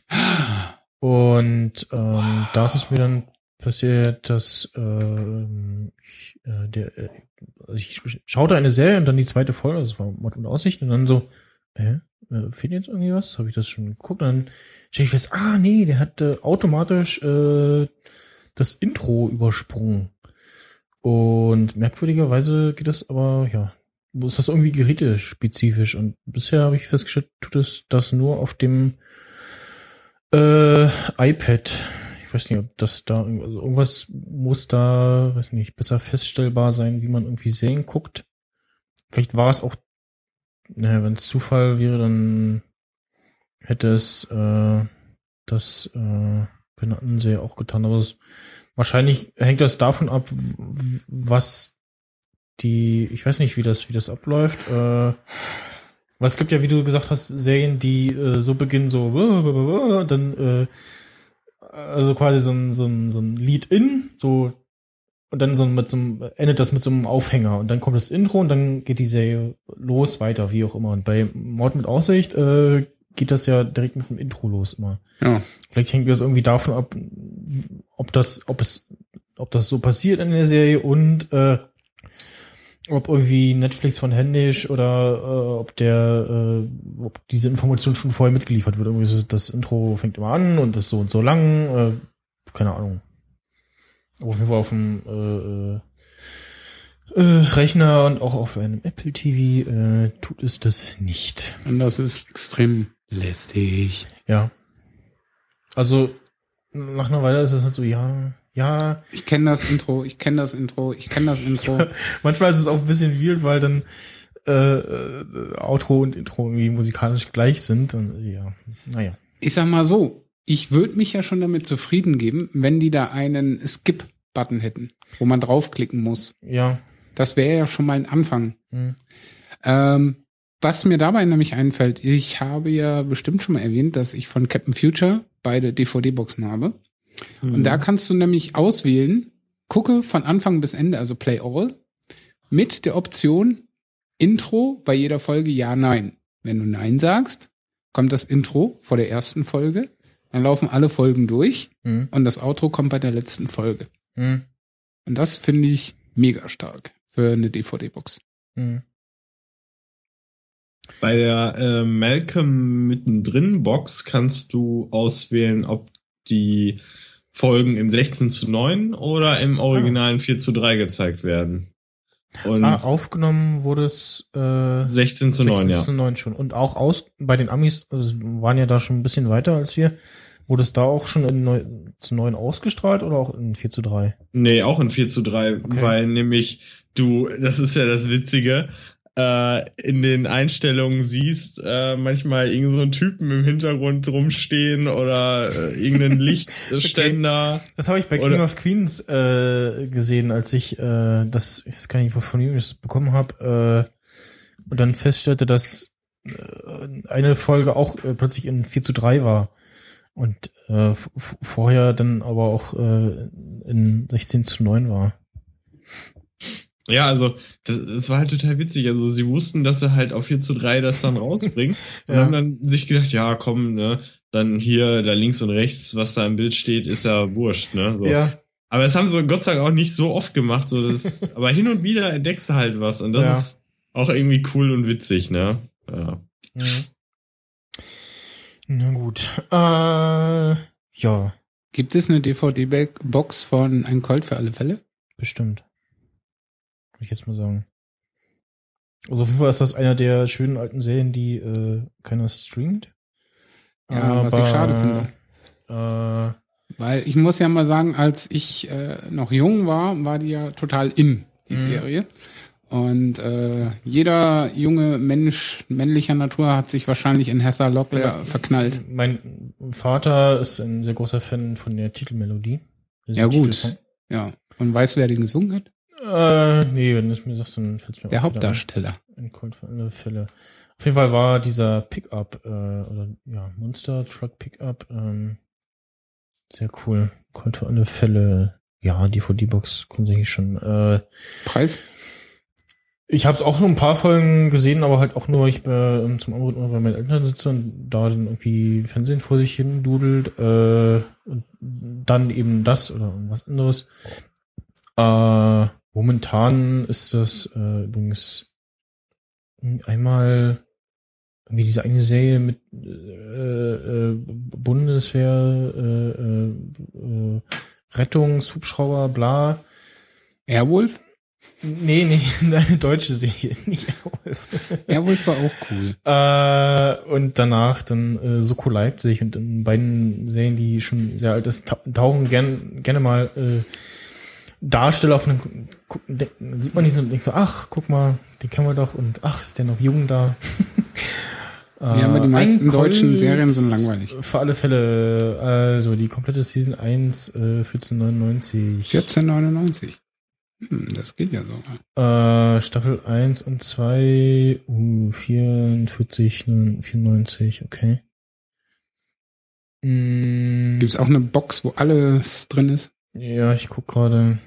Und ähm, da ist es mir dann passiert, dass ähm, ich, äh, der, äh, also ich schaute eine Serie und dann die zweite Folge, also es war Mord und Aussicht, und dann so, äh, äh, fehlt jetzt irgendwie was? Habe ich das schon geguckt? Und dann stelle ich fest, ah nee, der hat äh, automatisch äh, das Intro übersprungen. Und merkwürdigerweise geht das aber, ja, ist das irgendwie gerätespezifisch. Und bisher habe ich festgestellt, tut es das nur auf dem äh, iPad. Ich weiß nicht, ob das da also irgendwas muss da, weiß nicht, besser feststellbar sein, wie man irgendwie Serien guckt. Vielleicht war es auch, naja, wenn es Zufall wäre, dann hätte es äh, das äh, bei einer auch getan. Aber es, wahrscheinlich hängt das davon ab, was die, ich weiß nicht, wie das, wie das abläuft. Äh, weil es gibt ja, wie du gesagt hast, Serien, die äh, so beginnen, so dann äh, also quasi so ein, so ein, so ein Lead-In, so und dann so mit so einem, endet das mit so einem Aufhänger und dann kommt das Intro und dann geht die Serie los, weiter, wie auch immer. Und bei Mord mit Aussicht äh, geht das ja direkt mit dem Intro los immer. Ja. Vielleicht hängt das irgendwie davon ab, ob das, ob es, ob das so passiert in der Serie und äh, ob irgendwie Netflix von händisch oder äh, ob der, äh, ob diese Information schon vorher mitgeliefert wird. Irgendwie so, das Intro fängt immer an und ist so und so lang. Äh, keine Ahnung. Aber auf jeden Fall auf dem äh, äh, äh, Rechner und auch auf einem Apple TV äh, tut es das nicht. Und das ist extrem lästig. Ja. Also nach einer Weile ist es halt so, ja, ja. Ich kenne das Intro, ich kenne das Intro, ich kenne das Intro. Manchmal ist es auch ein bisschen weird, weil dann äh, äh, Outro und Intro irgendwie musikalisch gleich sind. Und ja, naja. Ich sag mal so, ich würde mich ja schon damit zufrieden geben, wenn die da einen Skip-Button hätten, wo man draufklicken muss. Ja. Das wäre ja schon mal ein Anfang. Hm. Ähm, was mir dabei nämlich einfällt, ich habe ja bestimmt schon mal erwähnt, dass ich von Captain Future beide DVD-Boxen habe. Und da kannst du nämlich auswählen, gucke von Anfang bis Ende, also Play All, mit der Option Intro bei jeder Folge Ja, Nein. Wenn du Nein sagst, kommt das Intro vor der ersten Folge, dann laufen alle Folgen durch Hm. und das Outro kommt bei der letzten Folge. Hm. Und das finde ich mega stark für eine DVD-Box. Hm. Bei der äh, Malcolm mittendrin Box kannst du auswählen, ob die Folgen im 16 zu 9 oder im originalen 4 zu 3 gezeigt werden. Und Ah, aufgenommen wurde es äh, 16 zu 9, 16 ja. zu 9 schon. Und auch aus bei den Amis, also waren ja da schon ein bisschen weiter als wir. Wurde es da auch schon in 9, zu 9 ausgestrahlt oder auch in 4 zu 3? Nee, auch in 4 zu 3, Okay. weil nämlich du, das ist ja das Witzige, in den Einstellungen siehst, äh, manchmal irgend so einen Typen im Hintergrund rumstehen oder äh, irgendeinen Lichtständer. Das habe ich bei King of Queens äh, gesehen, als ich äh, das, ich weiß gar nicht, wovon ich das bekommen habe, äh, und dann feststellte, dass äh, eine Folge auch äh, plötzlich in 4 zu 3 war. Und äh, vorher dann aber auch äh, in 16 zu 9 war. Ja, also das, das war halt total witzig. Also sie wussten, dass sie halt auf 4 zu 3 das dann rausbringen und Ja. haben dann sich gedacht, ja, komm, ne, dann hier, da links und rechts, was da im Bild steht, ist ja wurscht, ne? So. Ja, Aber das haben sie Gott sei Dank auch nicht so oft gemacht. So das, aber hin und wieder entdeckst du halt was und das Ja. ist auch irgendwie cool und witzig, ne? Ja. Mhm. Na gut. Äh, ja, Gibt es eine DVD-Box von Ein Colt für alle Fälle? bestimmt. Würde ich jetzt mal sagen. Also auf jeden Fall ist das einer der schönen alten Serien, die äh, keiner streamt. Ja, was ich schade finde. Äh, Weil ich muss ja mal sagen, als ich äh, noch jung war, war die ja total in, die Mhm. Serie. Und äh, jeder junge Mensch männlicher Natur hat sich wahrscheinlich in Heather Locklear Genau. verknallt. mein Vater ist ein sehr großer Fan von der Titelmelodie. Ja, gut. Titelsong. Ja. Und weißt du, wer den gesungen hat? Äh, nee, wenn du es mir sagst, dann fällt's mir Der. Hauptdarsteller. In alle Fälle. Auf jeden Fall war dieser Pickup, äh, oder ja, Monster Truck Pickup, ähm, sehr cool. Für alle Fälle. Ja, DVD-Box kommt eigentlich schon. Äh, Preis? ich habe es auch nur ein paar Folgen gesehen, aber halt auch nur, weil ich bei, zum Abend immer bei meinen Eltern sitze und da dann irgendwie Fernsehen vor sich hin dudelt äh, und dann eben das oder irgendwas anderes. Äh, momentan ist das äh, übrigens einmal wie diese eine Serie mit äh, äh, Bundeswehr, äh, äh, äh, Rettungshubschrauber, bla. Airwolf? Nee, nee, eine deutsche Serie, nicht Airwolf. Airwolf war auch cool. Äh, und danach dann äh, Soko Leipzig und in beiden Serien, die schon sehr alt ist, ta- tauchen gern, gerne mal äh, Darsteller auf denken, sieht man nicht so denkt so, ach, guck mal, den kennen wir doch und ach, ist der noch jung da. Ja, aber die meisten Ein deutschen Serien sind langweilig. Für alle Fälle, also die komplette Season 1, äh, 1499. 1499. Hm, das geht ja so. Äh, Staffel 1 und 2, uh, 44, 94, okay. Mm, Gibt's auch eine Box, wo alles drin ist? Ja, ich guck gerade.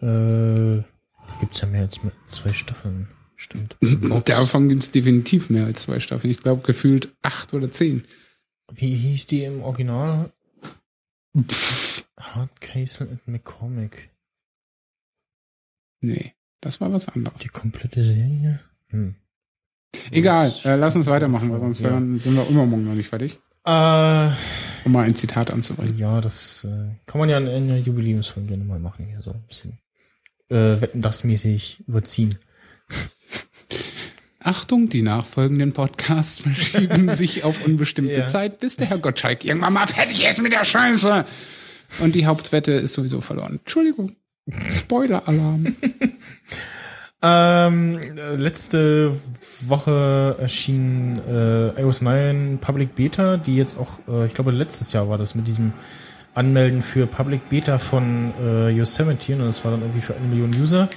Äh, gibt's ja mehr als zwei Staffeln. Stimmt. Box. Davon gibt's definitiv mehr als zwei Staffeln. Ich glaube gefühlt acht oder zehn. Wie hieß die im Original? Pff, Hardcastle and McCormick. nee, das war was anderes. Die komplette Serie? Hm. Egal, äh, lass uns weitermachen, weil sonst Ja. werden, sind wir übermorgen noch nicht fertig. Äh, Um mal ein Zitat anzubringen. Ja, das äh, kann man ja in einer Jubiläumsfolge gerne mal machen, hier so ein bisschen äh, wetten das mäßig überziehen. Achtung, die nachfolgenden Podcasts verschieben sich auf unbestimmte Ja. Zeit, bis der Herr Gottschalk irgendwann mal fertig ist mit der Scheiße. Und die Hauptwette ist sowieso verloren. Entschuldigung. Spoiler-Alarm. Ähm, äh, letzte Woche erschien äh, iOS 9 Public Beta, die jetzt auch, äh, ich glaube letztes Jahr war das mit diesem Anmelden für Public Beta von äh, Yosemite und das war dann irgendwie für eine Million User.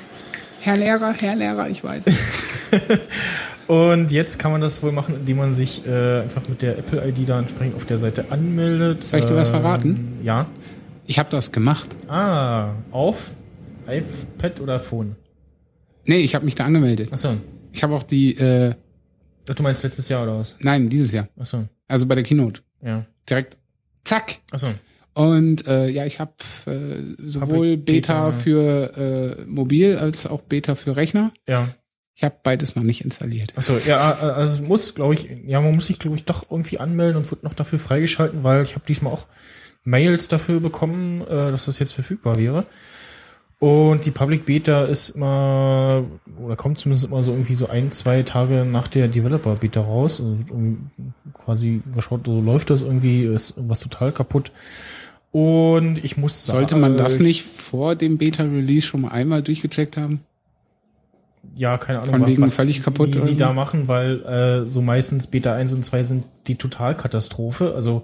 Herr Lehrer, Herr Lehrer, ich weiß. Und jetzt kann man das wohl machen, indem man sich äh, einfach mit der Apple-ID da entsprechend auf der Seite anmeldet. Soll ich dir was Ähm, verraten? Ja. Ich habe das gemacht. Ah, auf iPad oder Phone? Nee, ich habe mich da angemeldet. Achso. Ich habe auch die, äh, Ach, du meinst letztes Jahr oder was? nein, dieses Jahr. Achso. Also bei der Keynote. Ja. Direkt, zack. Achso. Und äh, ja, ich habe äh, sowohl Public Beta, Beta. für äh, mobil als auch Beta für Rechner. Ja. Ich habe beides noch nicht installiert. Achso, ja, äh, also es muss, glaube ich, ja, man muss sich, glaube ich, doch irgendwie anmelden und wird noch dafür freigeschalten, weil ich habe diesmal auch Mails dafür bekommen, äh, dass das jetzt verfügbar wäre. Und die Public Beta ist immer, oder kommt zumindest immer so irgendwie so ein, zwei Tage nach der Developer Beta raus. Also wird irgendwie quasi geschaut, so läuft das irgendwie, ist irgendwas total kaputt. Und ich muss sagen, Sollte man das nicht vor dem Beta-Release schon mal einmal durchgecheckt haben? ja, keine Ahnung, Von was- wegen was, völlig kaputt wie sie da machen, weil äh, so meistens Beta 1 und 2 sind die Totalkatastrophe. Also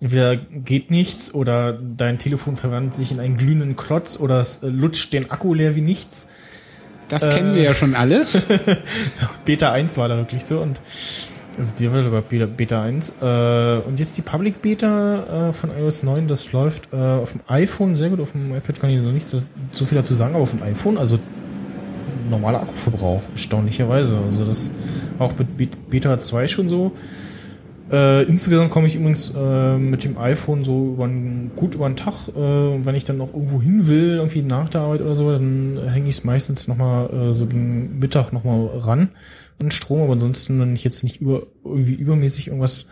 entweder geht nichts oder dein Telefon verwandelt sich in einen glühenden Klotz oder es äh, lutscht den Akku leer wie nichts. Das Äh. kennen wir ja schon alle. Beta 1 war da wirklich so und also Developer Beta, Beta 1. Äh, und jetzt die Public Beta äh, von iOS 9, das läuft äh, auf dem iPhone sehr gut, auf dem iPad kann ich so nicht so, so viel dazu sagen, aber auf dem iPhone, also normaler Akkuverbrauch, erstaunlicherweise. Also das auch mit Bet- Beta 2 schon so. Äh, insgesamt komme ich übrigens äh, mit dem iPhone so über einen, gut über einen Tag. Äh, wenn ich dann noch irgendwo hin will, irgendwie nach der Arbeit oder so, dann hänge ich es meistens nochmal äh, so gegen Mittag nochmal ran an Strom. Aber ansonsten, wenn ich jetzt nicht über irgendwie übermäßig irgendwas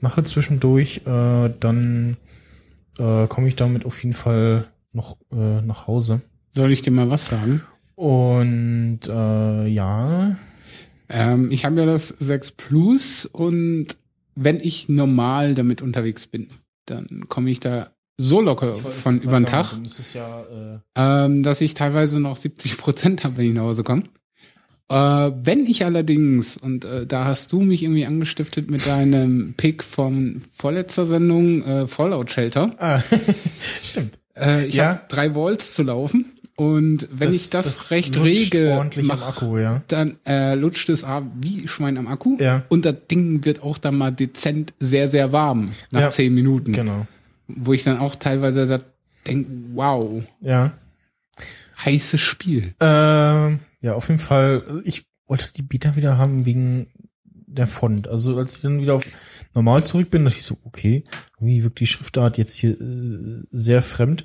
mache zwischendurch, äh, dann äh, komme ich damit auf jeden Fall noch äh, nach Hause. Soll ich dir mal was sagen? Und äh, ja, Ähm, ich habe ja das 6 Plus und wenn ich normal damit unterwegs bin, dann komme ich da so locker von über den Tag, ja, äh, ähm, dass ich teilweise noch 70 Prozent habe, wenn ich nach Hause komme. Äh, wenn ich allerdings, und äh, da hast du mich irgendwie angestiftet mit deinem Pick von vorletzter Sendung, äh, Fallout Shelter, ah, stimmt. Äh, ich Ja. habe drei Volts zu laufen und wenn ich das, recht lutscht rege mache, Akku, ja. dann äh, lutscht es wie Schwein am Akku. Ja. Und das Ding wird auch dann mal dezent sehr, sehr warm nach Ja. zehn Minuten. Genau. Wo ich dann auch teilweise das denke, wow, Ja. heißes Spiel. Ähm, ja, auf jeden Fall. Ich wollte die Beta wieder haben wegen der Font. Also als ich dann wieder auf normal zurück bin, dachte ich so, okay, wie wirkt die Schriftart jetzt hier äh, sehr fremd.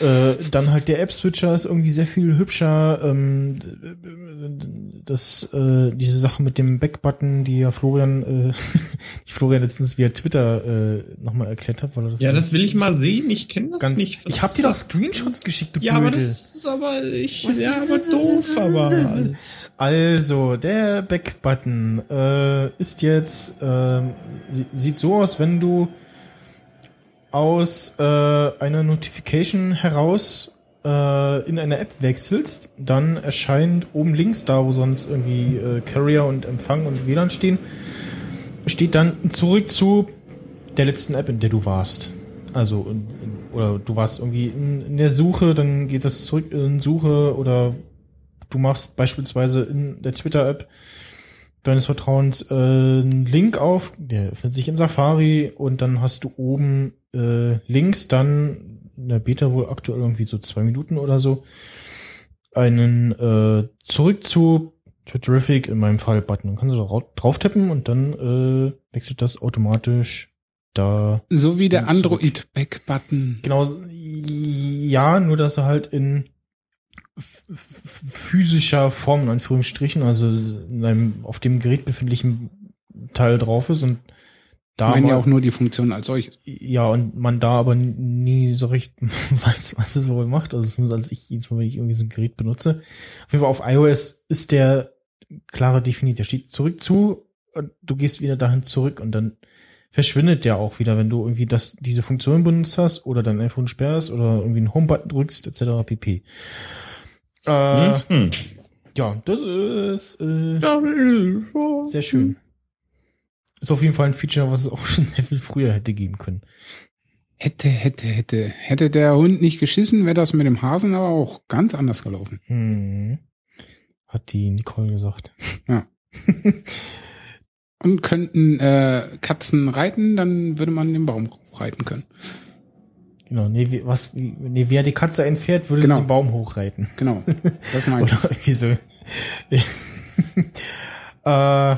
Äh, dann halt der App-Switcher ist irgendwie sehr viel hübscher. Ähm, das, äh, diese Sache mit dem Back-Button, die ja Florian, äh, die Florian letztens via Twitter äh, nochmal erklärt hat. Weil das Ja, das will ich mal sehen. Ich kenne das ganz, nicht. Was ich hab ist dir doch? Screenshots geschickt, du Ja, aber Blödel. das ist aber ich Was ja, ist aber doof, aber alles. Also, der Back-Button äh, ist jetzt, sie- sieht so aus, wenn du aus äh, einer Notification heraus äh, in eine App wechselst, dann erscheint oben links, da wo sonst irgendwie äh, Carrier und Empfang und WLAN stehen, steht dann zurück zu der letzten App, in der du warst. Also, oder du warst irgendwie in, in der Suche, dann geht das zurück in Suche oder du machst beispielsweise in der Twitter-App deines Vertrauens äh, einen Link auf, der öffnet sich in Safari und dann hast du oben äh, links dann in der Beta wohl aktuell irgendwie so zwei Minuten oder so einen äh, zurück zu Twitterific in meinem Fall Button. Dann kannst du da rau- drauf tippen und dann äh, wechselt das automatisch da So wie der Und zurück. Android-Back-Button. Genau, ja, nur dass er halt in physischer Form, in Anführungsstrichen, also in einem auf dem Gerät befindlichen Teil drauf ist und da Ich meine ja auch nur die Funktion als solches. ja, und man da aber nie so recht weiß, was es wohl macht. Also zumindest als ich jedes Mal, wenn ich irgendwie so ein Gerät benutze. Auf jeden Fall auf iOS ist der klarer definiert. Der steht zurück zu und du gehst wieder dahin zurück und dann verschwindet der auch wieder, wenn du irgendwie das, diese Funktion benutzt hast oder dein iPhone sperrst oder irgendwie einen Home-Button drückst, etc. pp. Äh, Mhm. Ja, das ist äh, Ja, sehr schön. Ist auf jeden Fall ein Feature, was es auch schon sehr viel früher hätte geben können. Hätte, hätte, hätte. Hätte der Hund nicht geschissen, wäre das mit dem Hasen aber auch ganz anders gelaufen. Hm. Hat die Nicole gesagt. Und könnten äh, Katzen reiten, dann würde man den Baum reiten können. Genau, nee, wie, was, nee, wer die Katze entfährt, würde Genau. den Baum hochreiten. Genau. Das meine ich. Oder irgendwie so. äh,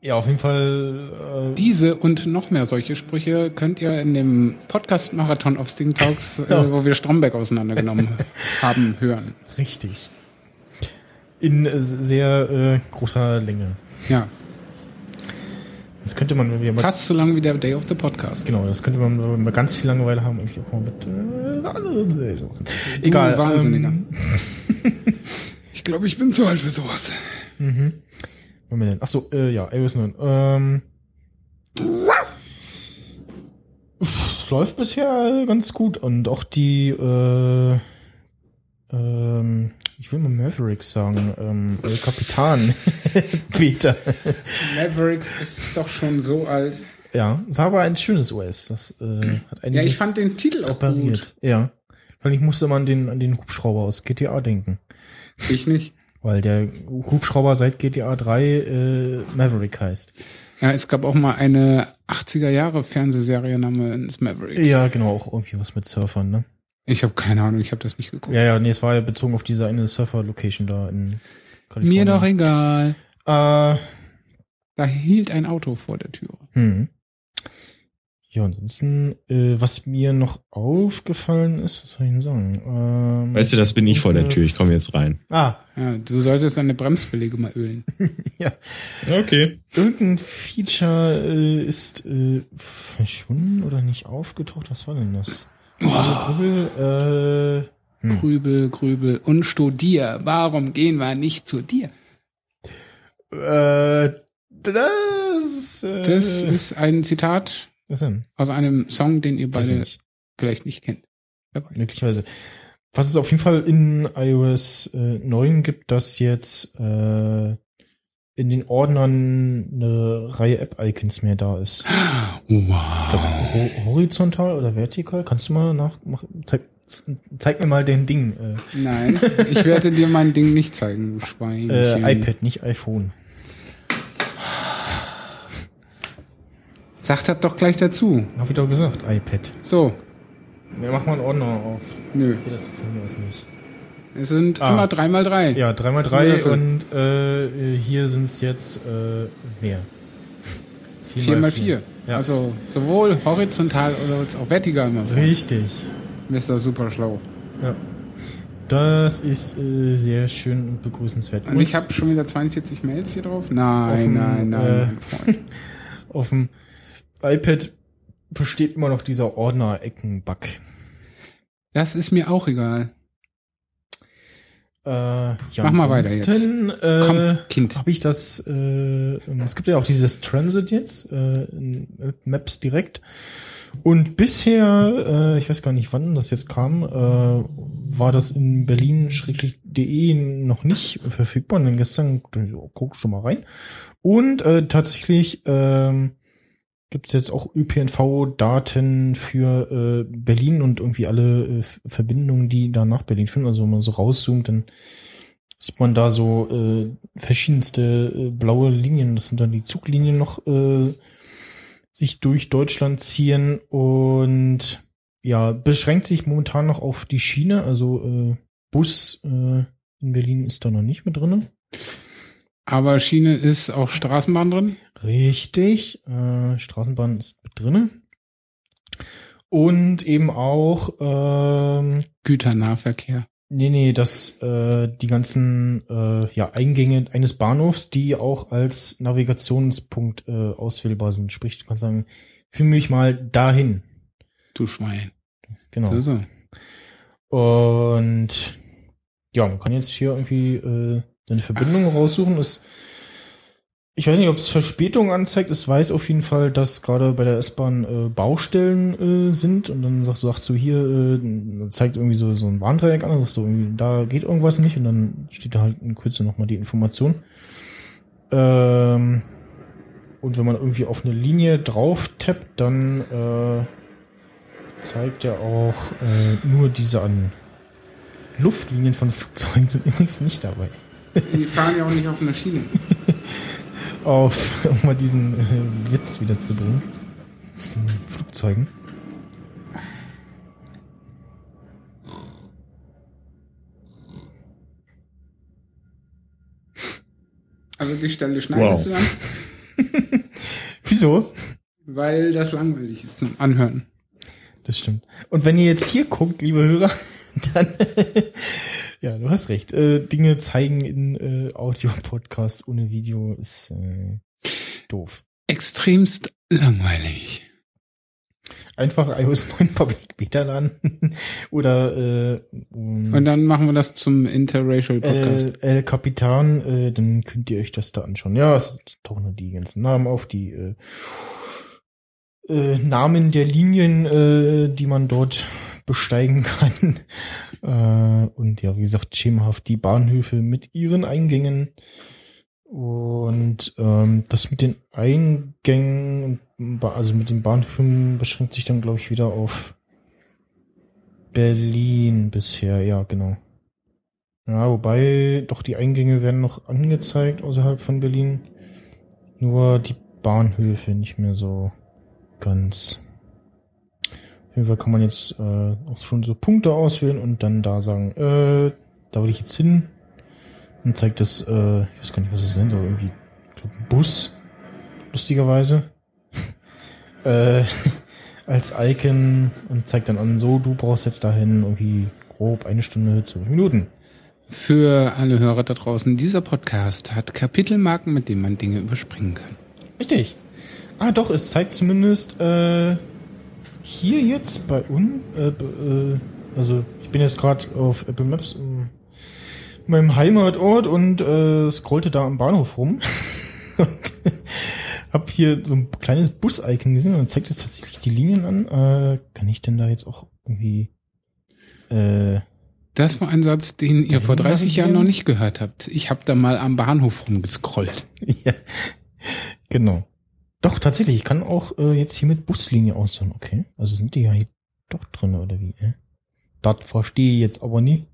ja, auf jeden Fall. Äh, Diese und noch mehr solche Sprüche könnt ihr in dem Podcast-Marathon auf Sting Talks, Ja. äh, wo wir Stromberg auseinandergenommen haben, hören. richtig. In äh, sehr großer Länge. Ja, Das könnte man, wenn wir fast so lang wie der Day of the Podcast. genau, das könnte man, wenn wir ganz viel Langeweile haben, eigentlich auch mal mit. Äh. Egal. Wahnsinniger. Ähm, Ich glaube, ich bin zu alt für sowas. Mhm. Haben wir denn? Ach so, äh, ja, 9. Ähm, es läuft bisher ganz gut und auch die, äh, ähm, ich will mal Mavericks sagen, ähm, El Capitan Beta. Mavericks ist doch schon so alt. Ja, es war aber ein schönes OS. Das äh, hat Ja, ich fand den Titel auch gut. repariert. Ja. Weil ich musste immer an den, an den Hubschrauber aus GTA denken. Ich nicht. Weil der Hubschrauber seit GTA 3 äh, Maverick heißt. Ja, es gab auch mal eine 80er Jahre Fernsehserie namens Maverick. Ja, genau, auch irgendwie was mit Surfern, ne? Ich habe keine Ahnung, ich habe das nicht geguckt. Ja, ja, nee, es war ja bezogen auf diese eine Surfer-Location da in Mir Kalifornien. doch egal. Äh, Da hielt ein Auto vor der Tür. hm. Ja, ansonsten, äh, was mir noch aufgefallen ist, was soll ich denn sagen? Ähm, Weißt du, das bin ich vor der Tür. Ich komme jetzt rein. Ah, Ja, du solltest deine Bremsbeläge mal ölen. ja. Okay. Irgendein Feature äh, ist äh, verschwunden oder nicht aufgetaucht. Was war denn das? Also Grübel, äh, hm. Grübel, grübel und studier. Warum gehen wir nicht zu dir? äh, das, äh, Das ist ein Zitat was denn? aus einem Song, den ihr beide nicht. vielleicht nicht kennt. Möglicherweise. Was es auf jeden Fall in iOS äh, 9 gibt, dass jetzt äh, in den Ordnern eine Reihe App-Icons mehr da ist. Wow. glaub, ho horizontal oder vertikal? Kannst du mal nach... Zeig, zeig mir mal den Ding. Äh, Nein, ich werde dir mein Ding nicht zeigen, du Schwein. äh, iPad, nicht iPhone. Sagt das doch gleich dazu. Hab ich doch gesagt, iPad. So. Ja, mach mal einen Ordner auf. Nö. Ich sehe das von mir aus nicht. Es sind Ah. immer drei mal drei. Ja, 3x3 Würfel. und äh, hier sind es jetzt äh, mehr. Vier mal vier. Ja. Also sowohl horizontal als auch vertikal mal vor. Richtig. Mr. Super schlau. Ja. Das ist äh, sehr schön und begrüßenswert. Und ich habe schon wieder 42 Mails hier drauf. Nein, dem, nein, nein, äh, mein Freund. auf dem iPad besteht immer noch dieser Ordner-Ecken-Bug. Das ist mir auch egal. Äh, ja, Mach mal weiter jetzt. Äh, Komm, Kind. Habe ich das, äh, es gibt ja auch dieses Transit jetzt, äh, in Maps direkt. Und bisher, äh, ich weiß gar nicht, wann das jetzt kam, äh, war das in berlin-de noch nicht verfügbar. Und dann gestern, oh, guck schon mal rein. Und äh, tatsächlich ähm, gibt es jetzt auch ÖPNV-Daten für äh, Berlin und irgendwie alle äh, Verbindungen, die da nach Berlin führen. Also wenn man so rauszoomt, dann sieht man da so äh, verschiedenste äh, blaue Linien. Das sind dann die Zuglinien noch äh, sich durch Deutschland ziehen und ja, beschränkt sich momentan noch auf die Schiene. Also äh, Bus in Berlin ist da noch nicht mit drinnen. Aber Schiene ist auch Straßenbahn drin. Richtig, äh, Straßenbahn ist mit drinne. Und eben auch, ähm, Güternahverkehr. nee, nee, das, äh, die ganzen äh, ja, Eingänge eines Bahnhofs, die auch als Navigationspunkt äh, auswählbar sind. Sprich, du kannst sagen, führ mich mal dahin. Du Schwein. Genau. So, so. Und ja, man kann jetzt hier irgendwie äh, seine Verbindung raussuchen. Es, ich weiß nicht, ob es Verspätung anzeigt. Es weiß auf jeden Fall, dass gerade bei der S-Bahn äh, Baustellen äh, sind. Und dann sagst, sagst du hier, äh, zeigt irgendwie so, so ein Warndreieck an. Und sagst du, irgendwie, da geht irgendwas nicht. Und dann steht da halt in Kürze nochmal die Information. Ähm, und wenn man irgendwie auf eine Linie drauf tappt, dann äh, zeigt er auch äh, nur diese an. Luftlinien von Flugzeugen sind übrigens nicht dabei. Die fahren ja auch nicht auf einer Schiene. Auf, um mal diesen äh, Witz wieder zu bringen. Den Flugzeugen. Also die Stelle schneidest Wow. du dann, Wieso? weil das langweilig ist zum Anhören. Das stimmt. Und wenn ihr jetzt hier guckt, liebe Hörer, dann ja, du hast recht. Äh, Dinge zeigen in äh, Audio-Podcasts ohne Video ist äh, doof. Extremst langweilig. Einfach iOS 9 Public Beta laden oder äh, um, Und dann machen wir das zum Interracial Podcast. äh, El Capitan, äh, dann könnt ihr euch das da anschauen. Ja, es tauchen die ganzen Namen auf, die äh, äh, Namen der Linien, äh, die man dort besteigen kann. äh, und ja, wie gesagt, schemenhaft die Bahnhöfe mit ihren Eingängen. Und ähm, das mit den Eingängen, also mit den Bahnhöfen beschränkt sich dann, glaube ich, wieder auf Berlin bisher, ja, genau. Ja, wobei doch die Eingänge werden noch angezeigt außerhalb von Berlin. Nur die Bahnhöfe nicht mehr so ganz. Fall kann man jetzt äh, auch schon so Punkte auswählen und dann da sagen, äh, da will ich jetzt hin. Und zeigt das, äh, ich weiß gar nicht, was es sind, aber irgendwie, glaub, ein Bus, lustigerweise. äh, als Icon und zeigt dann an, so, du brauchst jetzt dahin irgendwie grob eine Stunde, zwölf Minuten. Für alle Hörer da draußen, dieser Podcast hat Kapitelmarken, mit denen man Dinge überspringen kann. Richtig. Ah, doch, es zeigt zumindest äh, hier jetzt bei uns, äh, äh, also ich bin jetzt gerade auf Apple Maps in meinem Heimatort und äh, scrollte da am Bahnhof rum hab hier so ein kleines Bus-Icon gesehen und zeigt es tatsächlich die Linien an. Äh, kann ich denn da jetzt auch irgendwie äh, Das war ein Satz, den ihr vor 30 navigieren? Jahren noch nicht gehört habt. Ich habe da mal am Bahnhof rumgescrollt. ja, genau. Doch, tatsächlich, ich kann auch äh, jetzt hier mit Buslinie aussuchen. Okay, also sind die ja hier doch drin oder wie? Äh? Das verstehe ich jetzt aber nie.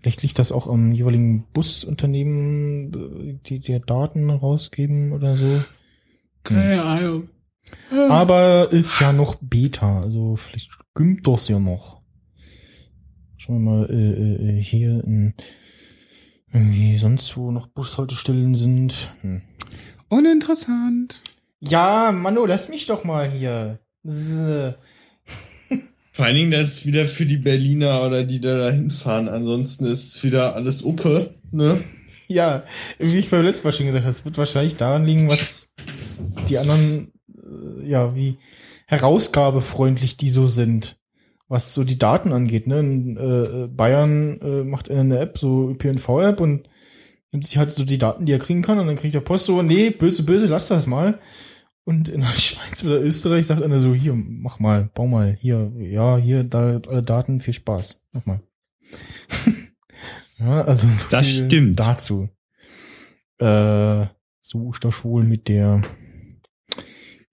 Vielleicht liegt das auch am jeweiligen Busunternehmen, äh, die dir Daten rausgeben oder so. Keine Ahnung. Aber ist ja noch Beta, also vielleicht stimmt das ja noch. Schauen wir mal, äh, äh, hier in irgendwie sonst wo noch Bushaltestellen sind. Hm. Uninteressant. Ja, Manu, lass mich doch mal hier. Vor allen Dingen, das ist wieder für die Berliner oder die da dahin fahren. Ansonsten ist es wieder alles Uppe, ne? Ja, wie ich beim letzten Mal schon gesagt habe, es wird wahrscheinlich daran liegen, was die anderen, äh, ja, wie herausgabefreundlich die so sind, was so die Daten angeht. Ne? In, äh, Bayern äh, macht eine App, so ÖPNV-App und nimmt sich halt so die Daten, die er kriegen kann und dann kriegt der Post so, nee, böse, böse, lass das mal. Und in der Schweiz oder Österreich sagt einer so, hier, mach mal, bau mal, hier, ja, hier, da, alle Daten, viel Spaß, mach mal. ja, also so Das stimmt. dazu. Äh, so ist das wohl mit der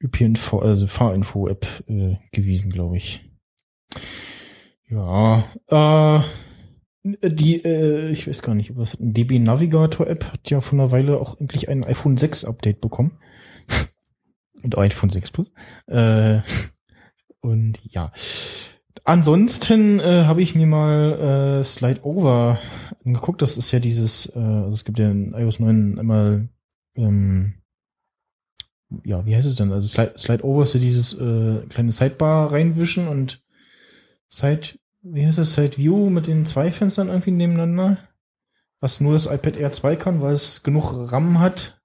ÖPNV, also Fahrinfo-App äh, gewesen, glaube ich. Ja, äh, die, äh, ich weiß gar nicht, was ein DB Navigator App hat ja vor einer Weile auch endlich ein iPhone 6 Update bekommen. Und iPhone 6 Plus. Äh, und ja. Ansonsten äh, habe ich mir mal äh, Slide Over angeguckt. Das ist ja dieses, äh, also es gibt ja in iOS 9 einmal, ähm, ja, wie heißt es denn? Also Slide, Slide Over ist ja dieses äh, kleine Sidebar reinwischen und Side, wie heißt es, Side View mit den zwei Fenstern irgendwie nebeneinander. Was nur das iPad Air 2 kann, weil es genug RAM hat.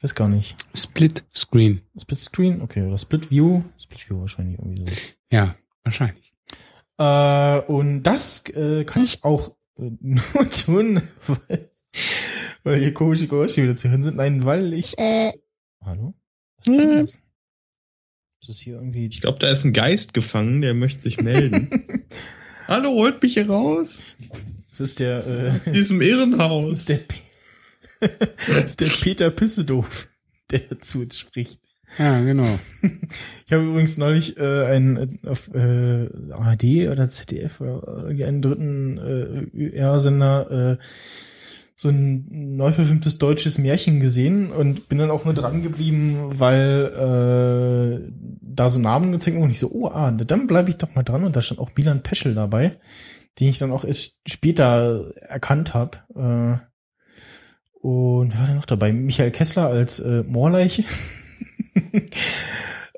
Weiß gar nicht. Split Screen. Split Screen? Okay, oder Split View? Split View wahrscheinlich irgendwie so. Ja, wahrscheinlich. Äh, und das äh, kann ich auch äh, nur tun, weil, weil hier komische Geräusche wieder zu hören sind. Nein, weil ich. Hallo? Was ist denn das? Ist das hier irgendwie. Ich glaube, da ist ein Geist gefangen, der möchte sich melden. Hallo, holt mich hier raus. Das ist der. Äh, Aus diesem Irrenhaus. der, Pe- das ist der Peter Pissedoof, der dazu spricht. Ja, genau. Ich habe übrigens neulich äh, einen äh, auf äh, ARD oder ZDF oder irgendeinen dritten äh, UR-Sender äh, so ein neu verfilmtes deutsches Märchen gesehen und bin dann auch nur dran geblieben, weil äh, da so Namen gezeigt wurden und ich so, oh, ah, dann bleibe ich doch mal dran und da stand auch Milan Peschel dabei, den ich dann auch erst später erkannt habe. Äh, und wer war denn noch dabei? Michael Kessler als äh, Moorleiche.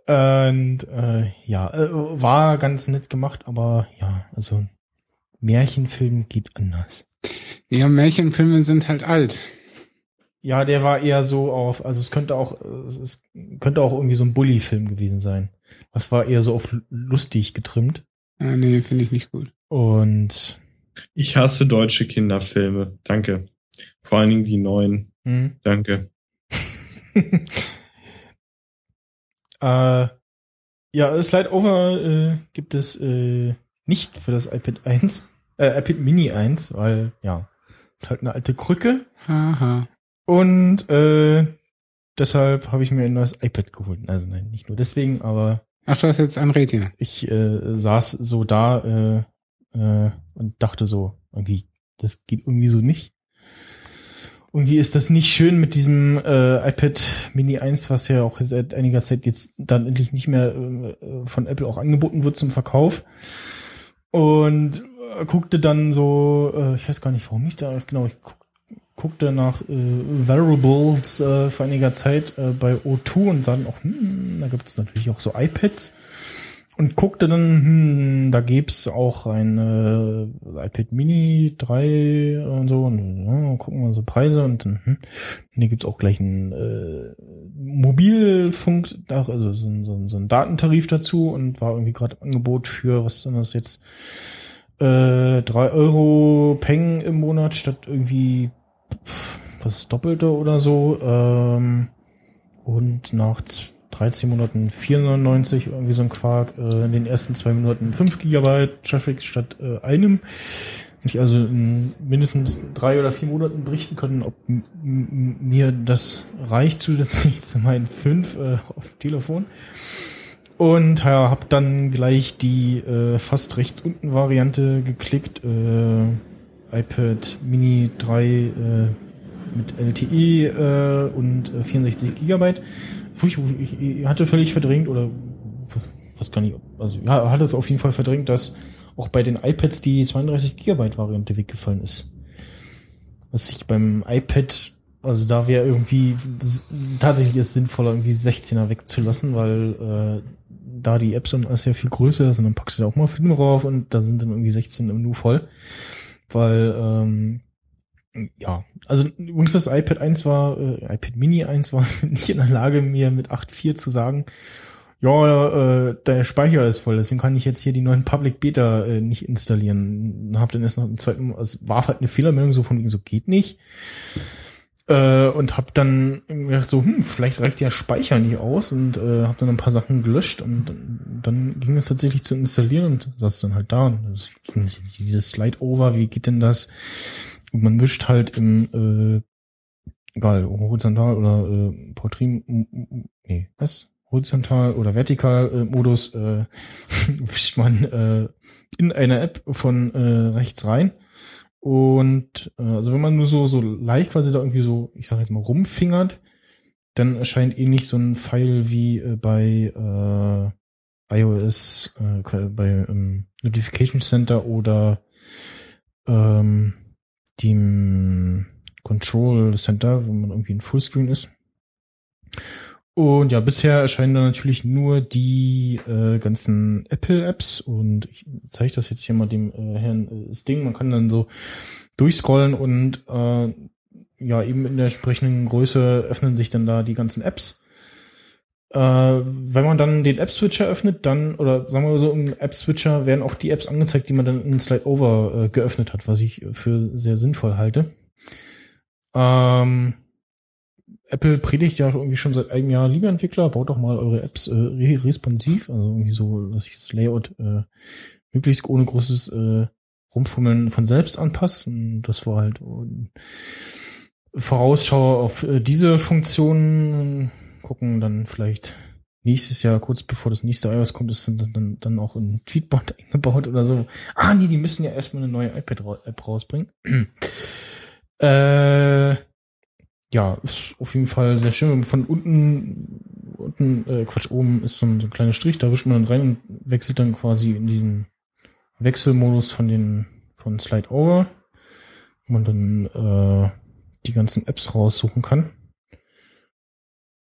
Und äh, ja, äh, war ganz nett gemacht, aber ja, also Märchenfilm geht anders. Ja, Märchenfilme sind halt alt. Ja, der war eher so auf, also es könnte auch, äh, es könnte auch irgendwie so ein Bully-Film gewesen sein. Das war eher so auf lustig getrimmt. Ah, nee, finde ich nicht gut. Und Ich hasse deutsche Kinderfilme. Danke. Vor allen Dingen die neuen. hm, Danke. äh, ja, Slide Over äh, gibt es äh, nicht für das iPad 1, äh, iPad Mini 1, weil ja, ist halt eine alte Krücke. Haha. Und äh, deshalb habe ich mir ein neues iPad geholt. Also nein, nicht nur deswegen, aber Ach, du hast jetzt ein Retina. ich äh, saß so da äh, äh, und dachte so, irgendwie, das geht irgendwie so nicht. Irgendwie ist das nicht schön mit diesem äh, iPad Mini 1, was ja auch seit einiger Zeit jetzt dann endlich nicht mehr äh, von Apple auch angeboten wird zum Verkauf. Und äh, guckte dann so, äh, ich weiß gar nicht, warum ich da, genau, ich guck, guckte nach äh, Variables äh, vor einiger Zeit äh, bei O2 und sah dann auch, hm, da gibt es natürlich auch so iPads und guckte dann, hm, da gibt's auch ein äh, iPad Mini 3 und so und ja, gucken wir so Preise und dann, hm, hier gibt's auch gleich ein äh, Mobilfunk, also so, so, so ein Datentarif dazu und war irgendwie gerade Angebot für, was denn das jetzt, äh, 3 Euro Peng im Monat statt irgendwie pf, was ist Doppelte oder so. Ähm, und nach z- 13 Monaten 4,99 irgendwie so ein Quark. Äh, in den ersten zwei Monaten 5 Gigabyte Traffic statt äh, einem. Und ich also in mindestens drei oder vier Monaten berichten können, ob mir das reicht zusätzlich zu meinen fünf äh, auf Telefon. Und ja, habe dann gleich die äh, fast rechts unten Variante geklickt. Äh, iPad Mini 3 äh, mit LTE äh, und äh, 64 Gigabyte ich, ich, ich hatte völlig verdrängt oder was gar nicht, also ja, hat es auf jeden Fall verdrängt, dass auch bei den iPads die 32 Gigabyte Variante weggefallen ist. Was ich beim iPad, also da wäre irgendwie tatsächlich ist sinnvoller, irgendwie 16er wegzulassen, weil äh, da die Apps und alles ja viel größer sind, dann packst du da auch mal Filme drauf und da sind dann irgendwie 16 im Nu voll. Weil, ähm, ja, also übrigens das iPad 1 war, äh, iPad Mini 1 war nicht in der Lage, mir mit 8.4 zu sagen, ja, äh, der Speicher ist voll, deswegen kann ich jetzt hier die neuen Public Beta äh, nicht installieren. Hab dann erst noch einen zweiten, es war halt eine Fehlermeldung so von wegen so geht nicht. Äh, und hab dann gedacht so, hm, vielleicht reicht der Speicher nicht aus und äh, hab dann ein paar Sachen gelöscht und dann, dann ging es tatsächlich zu installieren und saß dann halt da. Und dieses Slide-Over, wie geht denn das? Man wischt halt im, äh, egal, horizontal oder äh, Portrait, nee, was? Horizontal oder vertikal äh, Modus äh, wischt man äh, in einer App von äh, rechts rein. Und äh, also wenn man nur so so leicht quasi da irgendwie so, ich sag jetzt mal rumfingert, dann erscheint ähnlich so ein Pfeil wie äh, bei äh, iOS, äh, bei ähm, Notification Center oder ähm, dem Control Center, wo man irgendwie in Fullscreen ist. Und ja, bisher erscheinen da natürlich nur die äh, ganzen Apple-Apps und ich zeige das jetzt hier mal dem äh, Herrn äh, Sting. Man kann dann so durchscrollen und äh, ja, eben in der entsprechenden Größe öffnen sich dann da die ganzen Apps. Äh, wenn man dann den App-Switcher öffnet, dann, oder sagen wir so, im App-Switcher werden auch die Apps angezeigt, die man dann in Slide Over äh, geöffnet hat, was ich für sehr sinnvoll halte. Ähm, Apple predigt ja irgendwie schon seit einem Jahr, liebe Entwickler, baut doch mal eure Apps äh, re responsiv, also irgendwie so, dass sich das Layout äh, möglichst ohne großes äh, Rumfummeln von selbst anpasst. Und das war halt äh, Vorausschau auf äh, diese Funktionen. Gucken dann vielleicht nächstes Jahr, kurz bevor das nächste iOS kommt, ist dann, dann, dann auch ein Tweetbot eingebaut oder so. Ah, nee, die müssen ja erstmal eine neue iPad-App rausbringen. äh, ja, ist auf jeden Fall sehr schön. Von unten, unten, äh, Quatsch, oben ist so ein, so ein kleiner Strich, da wischt man dann rein und wechselt dann quasi in diesen Wechselmodus von den, von Slide Over, wo man dann äh, die ganzen Apps raussuchen kann.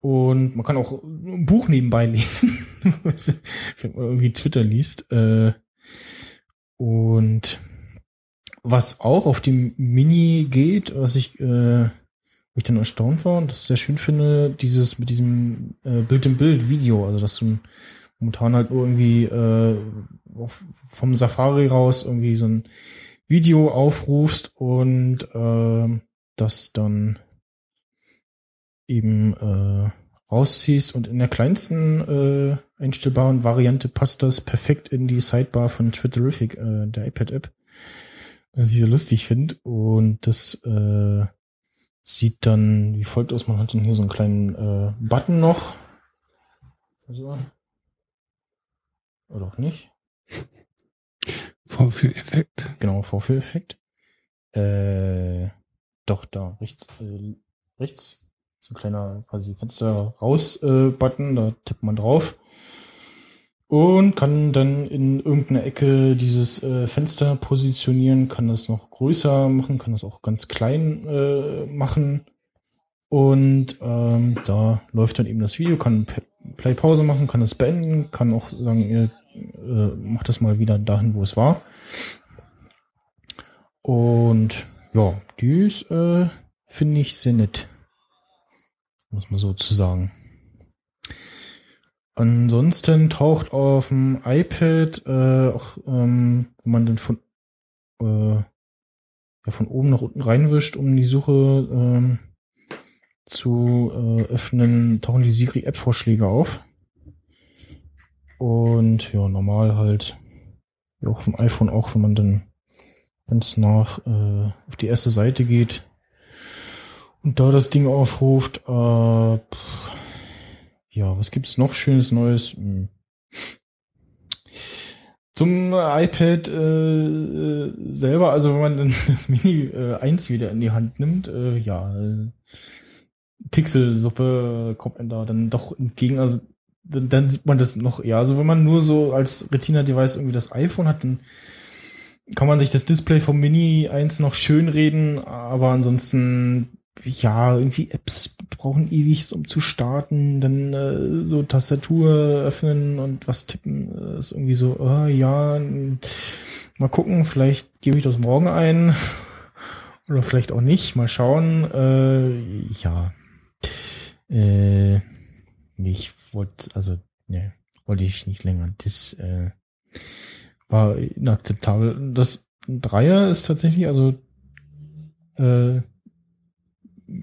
Und man kann auch ein Buch nebenbei lesen, wenn man irgendwie Twitter liest. Äh, und was auch auf dem Mini geht, was ich, äh, wo ich dann erstaunt war und das sehr schön finde, dieses mit diesem äh, Bild-in-Bild-Video, also dass du momentan halt irgendwie vom Safari raus irgendwie so ein Video aufrufst und das dann eben äh, rausziehst und in der kleinsten äh, einstellbaren Variante passt das perfekt in die Sidebar von Twitterific, äh, der iPad-App, was ich so lustig finde und das äh, sieht dann wie folgt aus. Man hat dann hier so einen kleinen äh, Button noch. So. Oder auch nicht. Vorführeffekt. Genau, Vorführeffekt. Äh, doch, da, rechts, äh, rechts, so ein kleiner quasi Fenster raus äh, Button, da tippt man drauf und kann dann in irgendeiner Ecke dieses äh, Fenster positionieren, kann das noch größer machen, kann das auch ganz klein äh, machen und ähm, da läuft dann eben das Video, kann Play Pause machen, kann es beenden, kann auch sagen, ihr äh, macht das mal wieder dahin, wo es war. Und ja, die ist, äh, finde ich sehr nett. Muss man so zu sagen. Ansonsten taucht auf dem iPad äh, auch, ähm, wenn man dann von, äh, ja, von oben nach unten reinwischt, um die Suche ähm, zu äh, öffnen, tauchen die Siri-App-Vorschläge auf. Und ja, normal halt, ja, auch vom iPhone auch, wenn man dann ganz nach äh, auf die erste Seite geht und da das Ding aufruft. Äh, ja, was gibt's noch schönes Neues? Hm. Zum iPad äh, selber, also wenn man dann das Mini äh, 1 wieder in die Hand nimmt, äh, ja, äh, Pixelsuppe kommt man da dann doch entgegen. Also dann, dann sieht man das noch eher. Also wenn man nur so als Retina-Device irgendwie das iPhone hat, dann kann man sich das Display vom Mini 1 noch schön reden, aber ansonsten ja, irgendwie Apps brauchen ewig, um zu starten, dann äh, so Tastatur öffnen und was tippen, äh, ist irgendwie so, oh, ja, mal gucken, vielleicht gebe ich das morgen ein oder vielleicht auch nicht, mal schauen. Äh, ja, äh, ich wollte, also, ne, wollte ich nicht länger. Das äh, war inakzeptabel. Das Dreier ist tatsächlich, also äh,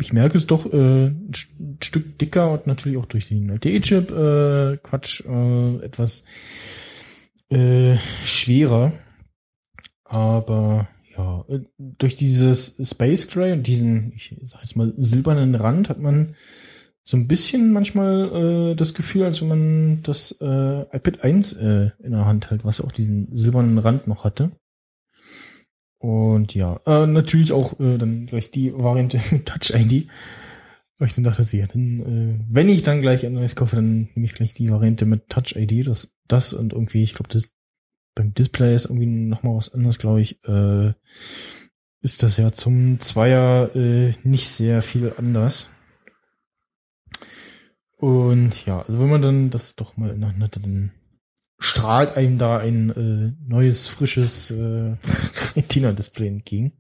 ich merke es doch äh, ein Stück dicker und natürlich auch durch den LTE-Chip, äh, Quatsch, äh, etwas äh, schwerer. Aber ja, äh, durch dieses Space Gray und diesen, ich sag jetzt mal, silbernen Rand hat man so ein bisschen manchmal äh, das Gefühl, als wenn man das äh, iPad 1 äh, in der Hand hält, was auch diesen silbernen Rand noch hatte. Und ja, äh, natürlich auch äh, dann gleich die Variante Touch ID. Weil ich dann dachte, ja, dann, äh, wenn ich dann gleich ein neues kaufe, dann nehme ich gleich die Variante mit Touch ID. Das, das und irgendwie, ich glaube, das beim Display ist irgendwie nochmal was anderes, glaube ich. Äh, ist das ja zum Zweier äh, nicht sehr viel anders. Und ja, also wenn man dann das doch mal ineinander dann strahlt einem da ein äh, neues, frisches äh, Retina-Display entgegen.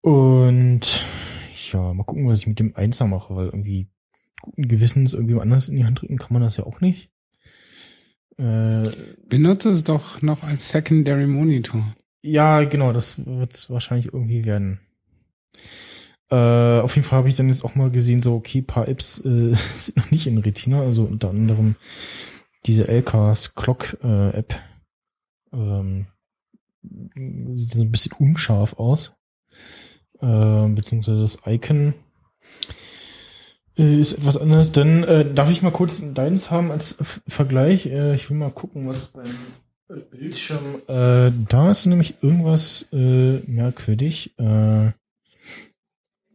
Und ja, mal gucken, was ich mit dem Einser mache, weil irgendwie guten Gewissens irgendwie anders in die Hand drücken kann man das ja auch nicht. Äh, Benutze es doch noch als Secondary Monitor. Ja, genau, das wird es wahrscheinlich irgendwie werden. Äh, auf jeden Fall habe ich dann jetzt auch mal gesehen, so, okay, paar Apps äh, sind noch nicht in Retina, also unter anderem diese LKs Clock äh, App ähm, sieht ein bisschen unscharf aus. Äh, beziehungsweise das Icon äh, ist etwas anderes. Dann äh, darf ich mal kurz deins haben als Vergleich. Äh, ich will mal gucken, was beim Bildschirm. Äh, da ist nämlich irgendwas äh, merkwürdig. Äh,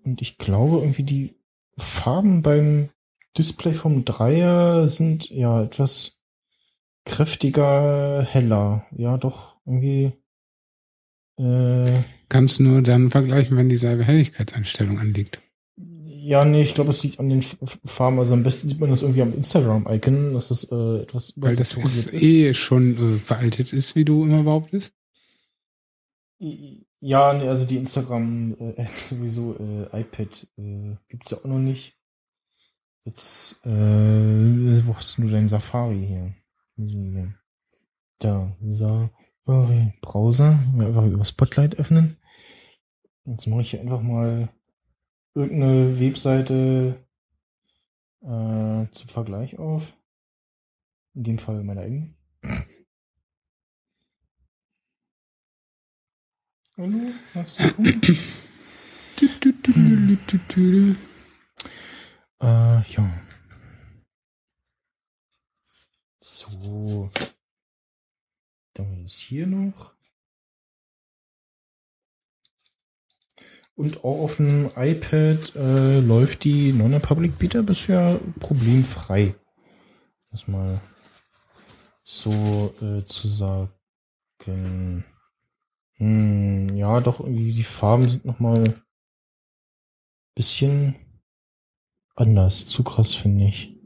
und ich glaube irgendwie die Farben beim Display vom Dreier sind ja etwas kräftiger, heller. Ja, doch, irgendwie. Äh, Kannst nur dann vergleichen, wenn dieselbe Helligkeitseinstellung anliegt. Ja, nee, ich glaube, es liegt an den Farben. Also am besten sieht man das irgendwie am Instagram-Icon, dass das äh, etwas Weil das ist, ist, eh schon äh, veraltet ist, wie du immer behauptest. Ja, nee, also die Instagram-App sowieso, äh, iPad äh, gibt's ja auch noch nicht. Jetzt, äh, wo hast du dein Safari hier? Da, Safari, Browser. Einfach über Spotlight öffnen. Jetzt mache ich hier einfach mal irgendeine Webseite äh, zum Vergleich auf. In dem Fall meine eigene. Hallo, hast du äh, ja. So. Dann ist hier noch. Und auch auf dem iPad äh, läuft die Non-Public Beta bisher problemfrei. Das mal so äh, zu sagen. Hm, ja, doch irgendwie die Farben sind noch mal bisschen anders. Zu krass, finde ich.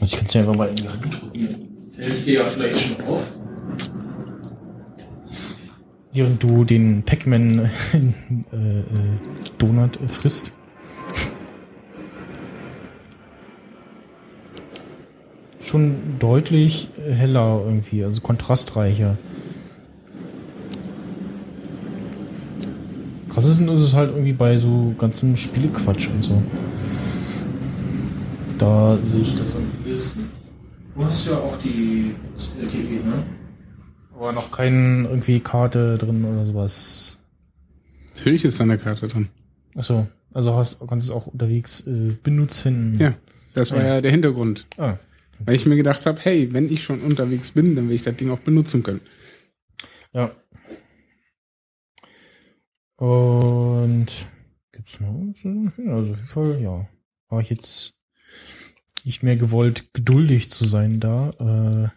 Also ich kann es ja einfach mal in die Hand probieren. Fällst dir ja vielleicht schon auf. Während du den Pac-Man äh, äh, Donut frisst. Schon deutlich heller irgendwie, also kontrastreicher. Krassesten ist es halt irgendwie bei so ganzen Spielequatsch und so. Da sehe ich das am ehesten. Du hast ja auch die LTE, ne? Aber noch keine irgendwie Karte drin oder sowas. Natürlich ist da eine Karte drin. Achso, also hast, kannst du es auch unterwegs äh, benutzen. Ja, das war ja, ja der Hintergrund. Ah. Weil ich mir gedacht habe, hey, wenn ich schon unterwegs bin, dann will ich das Ding auch benutzen können. Ja. Und gibt's noch also auf jeden Fall, ja. War ich jetzt nicht mehr gewollt, geduldig zu sein da. Äh,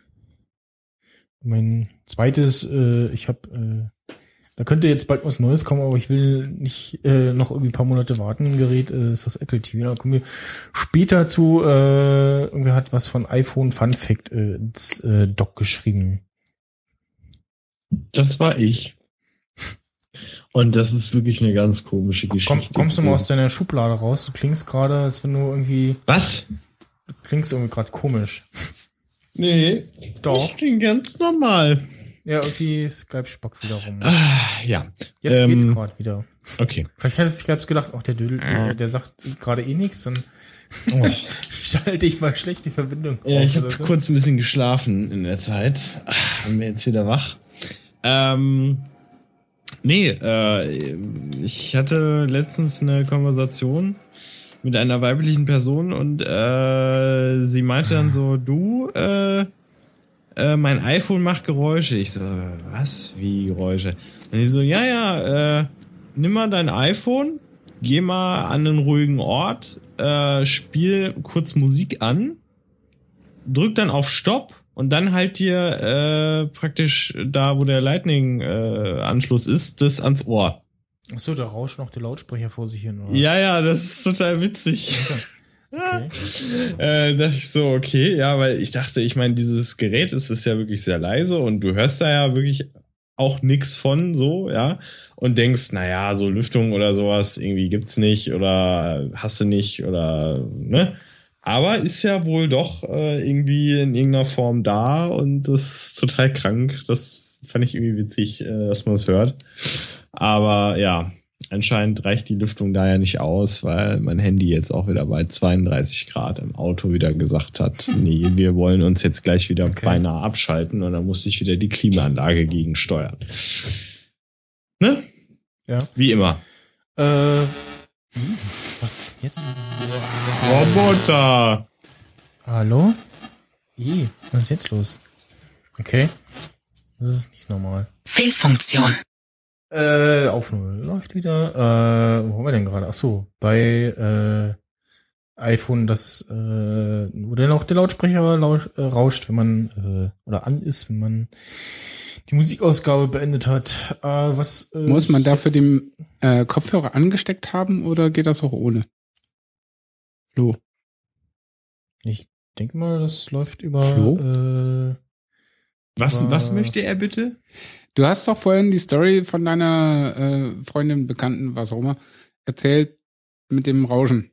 mein zweites, äh, ich habe, äh, da könnte jetzt bald was Neues kommen, aber ich will nicht äh, noch irgendwie ein paar Monate warten. Ein Gerät äh, ist das Apple TV. Da kommen wir später zu. Äh, irgendwer hat was von iPhone Fun Fact äh, ins äh, Doc geschrieben. Das war ich. Und das ist wirklich eine ganz komische Geschichte. Komm, kommst du mal aus deiner Schublade raus? Du klingst gerade, als wenn du irgendwie, Was? Du klingst irgendwie gerade komisch. Nee, Doch. das klingt ganz normal. Ja, irgendwie Skype spockt wieder rum. Ah, ja, Jetzt ähm, geht's gerade wieder. okay. Vielleicht hat Skype gedacht, auch der Dödel, der, der sagt gerade eh nichts, dann schalte ich mal schlecht die Verbindung. Ja, ich habe so. kurz ein bisschen geschlafen in der Zeit. Ah, Bin mir jetzt wieder wach. Ähm, nee, äh, ich hatte letztens eine Konversation mit einer weiblichen Person und äh, sie meinte dann so, du, äh, äh, mein iPhone macht Geräusche. Ich so, was? Wie Geräusche? Und die so, ja, ja, äh, nimm mal dein iPhone, geh mal an einen ruhigen Ort, äh, spiel kurz Musik an, drück dann auf Stopp und dann halt dir äh, praktisch da, wo der Lightning-Anschluss ist, das ans Ohr. Achso, da rauscht noch der Lautsprecher vor sich hin. Oder? Ja, ja, das ist total witzig. Okay. Äh, dachte ich so, okay, ja, weil ich dachte, ich meine, dieses Gerät ist, ist ja wirklich sehr leise und du hörst da ja wirklich auch nix von, so, ja, und denkst, naja, so Lüftung oder sowas irgendwie gibt's nicht oder hast du nicht oder, ne? Aber ist ja wohl doch äh, irgendwie in irgendeiner Form da und das ist total krank. Das fand ich irgendwie witzig, äh, dass man es hört. Aber ja, anscheinend reicht die Lüftung da ja nicht aus, weil mein Handy jetzt auch wieder bei 32 Grad im Auto wieder gesagt hat, nee, wir wollen uns jetzt gleich wieder Okay. beinahe abschalten und dann musste ich wieder die Klimaanlage gegensteuern. Ne? Ja. Wie immer. Äh, hm, was jetzt? Roboter! Hallo? I, was ist jetzt los? Okay. Das ist nicht normal. Fehlfunktion. Äh, Aufnahme läuft wieder. Äh, wo haben wir denn gerade? Ach so, bei äh, iPhone, das äh, wo denn auch der Lautsprecher lausch, äh, rauscht, wenn man äh, oder an ist, wenn man die Musikausgabe beendet hat. Äh, was äh, Muss man dafür den äh, Kopfhörer angesteckt haben oder geht das auch ohne? Flo. Ich denke mal, das läuft über. Flo? Äh, Was, was möchte er bitte? Du hast doch vorhin die Story von deiner äh, Freundin, Bekannten, was auch immer, erzählt mit dem Rauschen.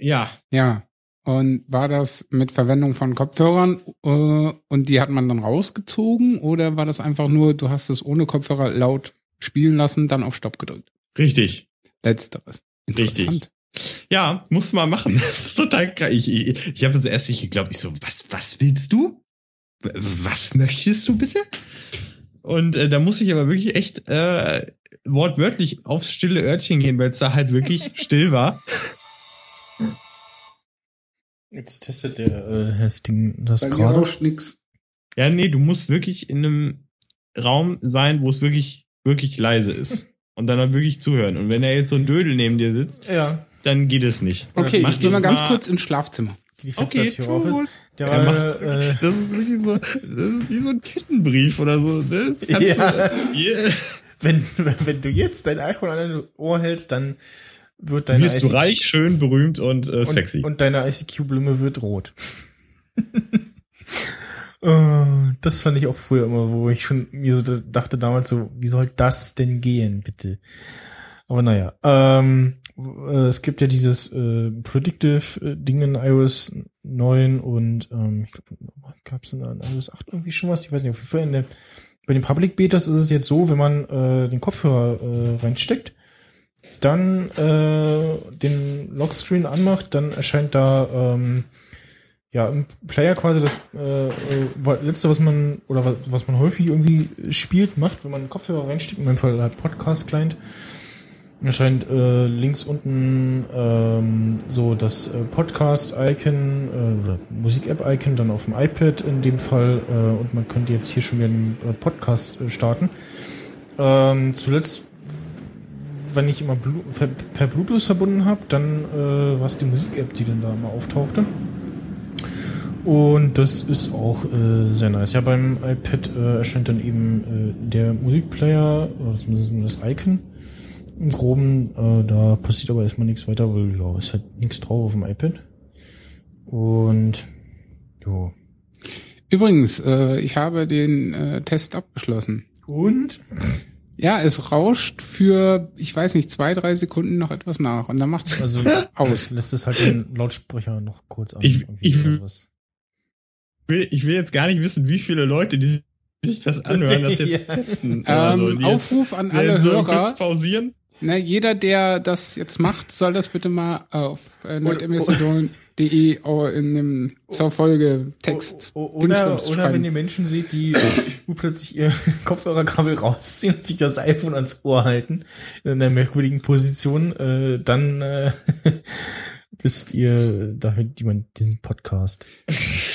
Ja. Ja. Und war das mit Verwendung von Kopfhörern äh, und die hat man dann rausgezogen oder war das einfach nur, du hast es ohne Kopfhörer laut spielen lassen, dann auf Stopp gedrückt? Richtig. Letzteres. Richtig. Interessant. Ja, musst du mal machen. Das ist total geil. Ich, ich, ich habe das erst nicht geglaubt. Ich so, was, was willst du? Was möchtest du bitte? Und äh, da muss ich aber wirklich echt äh, wortwörtlich aufs stille Örtchen gehen, weil es da halt wirklich still war. jetzt testet der äh, das Ding das Bei gerade. rauscht nix. Ja, nee, du musst wirklich in einem Raum sein, wo es wirklich, wirklich leise ist. Und dann auch wirklich zuhören. Und wenn da jetzt so ein Dödel neben dir sitzt, Ja. dann geht es nicht. Okay, Mach ich gehe mal ganz kurz ins Schlafzimmer. Die Okay, Fenstertür auf ist. Der, Er macht äh, das ist wirklich so, das ist wie so ein Kettenbrief oder so. Ne? Das kannst Ja. du, yeah. wenn, wenn du jetzt dein iPhone an dein Ohr hältst, dann wird deine wirst du ICQ reich, schön, berühmt und äh, sexy. Und, und deine ICQ-Blume wird rot. Äh, das fand ich auch früher immer, wo ich schon mir so dachte damals so, wie soll das denn gehen, bitte? Aber naja, ähm, äh, es gibt ja dieses äh, Predictive-Ding in iOS 9 und ähm, ich glaube, gab es in iOS 8 irgendwie schon was? Ich weiß nicht, auf jeden Fall in der, bei den Public Betas ist es jetzt so, wenn man äh, den Kopfhörer äh, reinsteckt, dann äh, den Lockscreen anmacht, dann erscheint da ähm, ja im Player quasi das äh, äh, letzte, was man oder was, was man häufig irgendwie spielt, macht, wenn man einen Kopfhörer reinsteckt, in meinem Fall halt Podcast Client, erscheint äh, links unten ähm, so das äh, Podcast-Icon äh, oder Musik-App-Icon dann auf dem iPad in dem Fall äh, und man könnte jetzt hier schon wieder einen äh, Podcast äh, starten. Ähm, zuletzt wenn ich immer Blu per, Bluetooth verbunden habe, dann äh, war es die Musik-App, die dann da immer auftauchte. Und das ist auch äh, sehr nice. Ja, beim iPad äh, erscheint dann eben äh, der Musikplayer, oder zumindest das Icon im Groben. Äh, da passiert aber erstmal nichts weiter, weil ja, ist halt nichts drauf auf dem iPad. Und jo. Übrigens, äh, ich habe den äh, Test abgeschlossen. Und? Ja, es rauscht für, ich weiß nicht, zwei, drei Sekunden noch etwas nach und dann macht es Also aus. lässt es halt den Lautsprecher noch kurz an. Ich- ich- will, ich will jetzt gar nicht wissen, wie viele Leute, die sich das anhören, das jetzt Ja. testen. so. Ähm, Die jetzt Aufruf an alle so kurz Hörer. pausieren. Na, jeder, der das jetzt macht, soll das bitte mal auf äh, nerdmsdon.de in dem zur Folge Text O- o- Oder, oder wenn ihr Menschen seht, die plötzlich ihr Kopfhörerkabel rausziehen und sich das iPhone ans Ohr halten, in einer merkwürdigen Position, äh, dann äh, wisst ihr, da hört jemand diesen Podcast.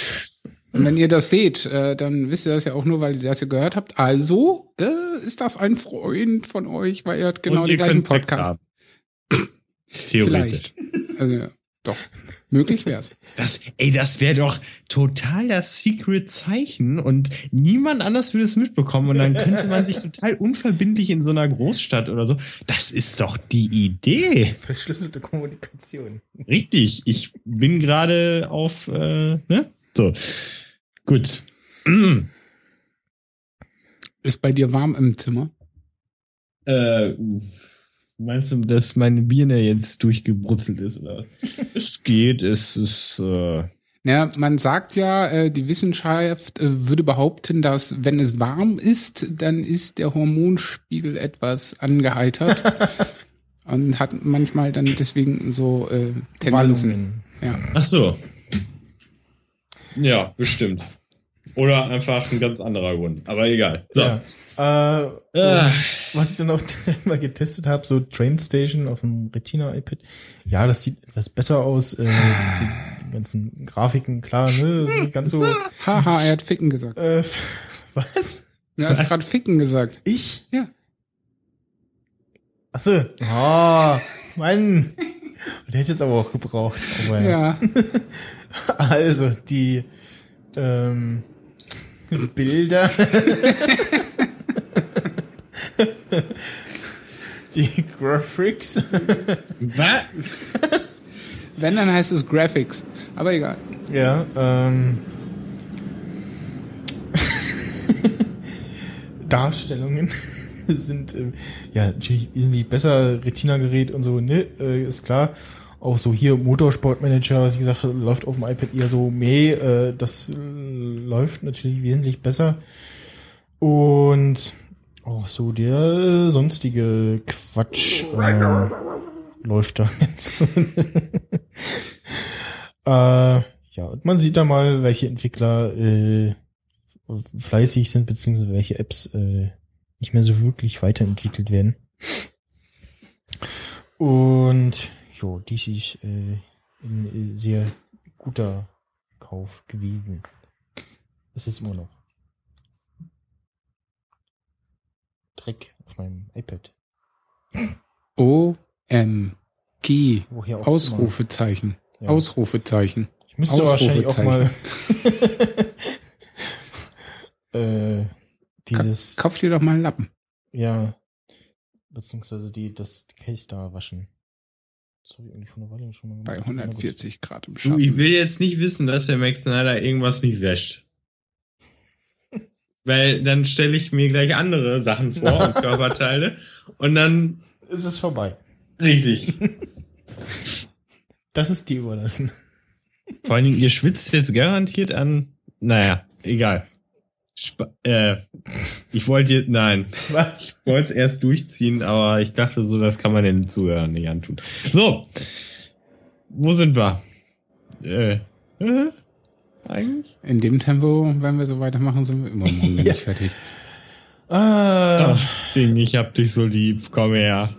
Und wenn ihr das seht, äh, dann wisst ihr das ja auch nur, weil ihr das ja gehört habt. Also äh, ist das ein Freund von euch, weil ihr hört genau Und den gleichen könnt Sex Podcast. haben. Theoretisch. Vielleicht. Also ja, doch. Möglich wär's. Das, ey, das wäre doch total das Secret-Zeichen und niemand anders würde es mitbekommen und dann könnte man sich total unverbindlich in so einer Großstadt oder so. Das ist doch die Idee. Verschlüsselte Kommunikation. Richtig. Ich bin gerade auf, äh, ne? So. Gut. Ist bei dir warm im Zimmer? Äh, meinst du, dass meine Birne jetzt durchgebrutzelt ist? Oder? es geht, es ist, äh, Ja, man sagt ja, äh, die Wissenschaft äh, würde behaupten, dass wenn es warm ist, dann ist der Hormonspiegel etwas angeheitert und hat manchmal dann deswegen so äh, Tendenzen. Wallungen. Ja. Ach so. Ja, bestimmt. Oder einfach ein ganz anderer Grund. Aber egal. So. Ja. Äh, Ah. was ich dann auch mal getestet habe, so Train Station auf dem Retina iPad. Ja, das sieht etwas besser aus. Äh, die, die ganzen Grafiken, klar, ne? Das ist nicht ganz so. Haha, er hat Ficken gesagt. Äh, was? Er hat gerade Ficken gesagt. Ich? Ja. Ach so. Ah, Mann. Der hätte jetzt aber auch gebraucht. Aber ja. Ja. Also, die ähm, Bilder. die Graphics. Was? Wenn, dann heißt es Graphics. Aber egal. Ja, ähm. Darstellungen sind ähm, ja natürlich wesentlich besser, Retina-Gerät und so, ne, äh, ist klar. Auch so hier Motorsportmanager, was ich gesagt habe, läuft auf dem iPad eher so meh, äh, das läuft natürlich wesentlich besser. Und auch so der sonstige Quatsch äh, läuft da jetzt. äh, ja, und man sieht da mal, welche Entwickler äh, fleißig sind, beziehungsweise welche Apps äh, nicht mehr so wirklich weiterentwickelt werden. Und jo, dies ist äh, ein äh, sehr guter Kauf gewesen. Es ist immer noch. Dreck auf meinem iPad. O M G Ausrufezeichen. Ja. Ausrufezeichen. Ich müsste wahrscheinlich auch mal äh, dieses Kauf dir doch mal einen Lappen. ja beziehungsweise die das Case da waschen. Das habe ich eigentlich vor einer Weile schon mal gemacht. Bei Na gut. 140 Grad im Du, Schatten. ich will jetzt nicht wissen, dass der Max Snyder irgendwas nicht wäscht. Weil dann stelle ich mir gleich andere Sachen vor und Körperteile und dann Es ist vorbei. richtig. Das ist dir überlassen. Vor allen Dingen, ihr schwitzt jetzt garantiert an. Naja, egal. Sp äh, ich wollte jetzt, nein, Was? ich wollte es erst durchziehen, aber ich dachte so, das kann man den Zuhörern nicht antun. So, wo sind wir? Äh, äh eigentlich? In dem Tempo, wenn wir so weitermachen, sind wir immer morgen Ja. nicht fertig. Ah, Ach, Sting, ich hab dich so lieb. Komm her.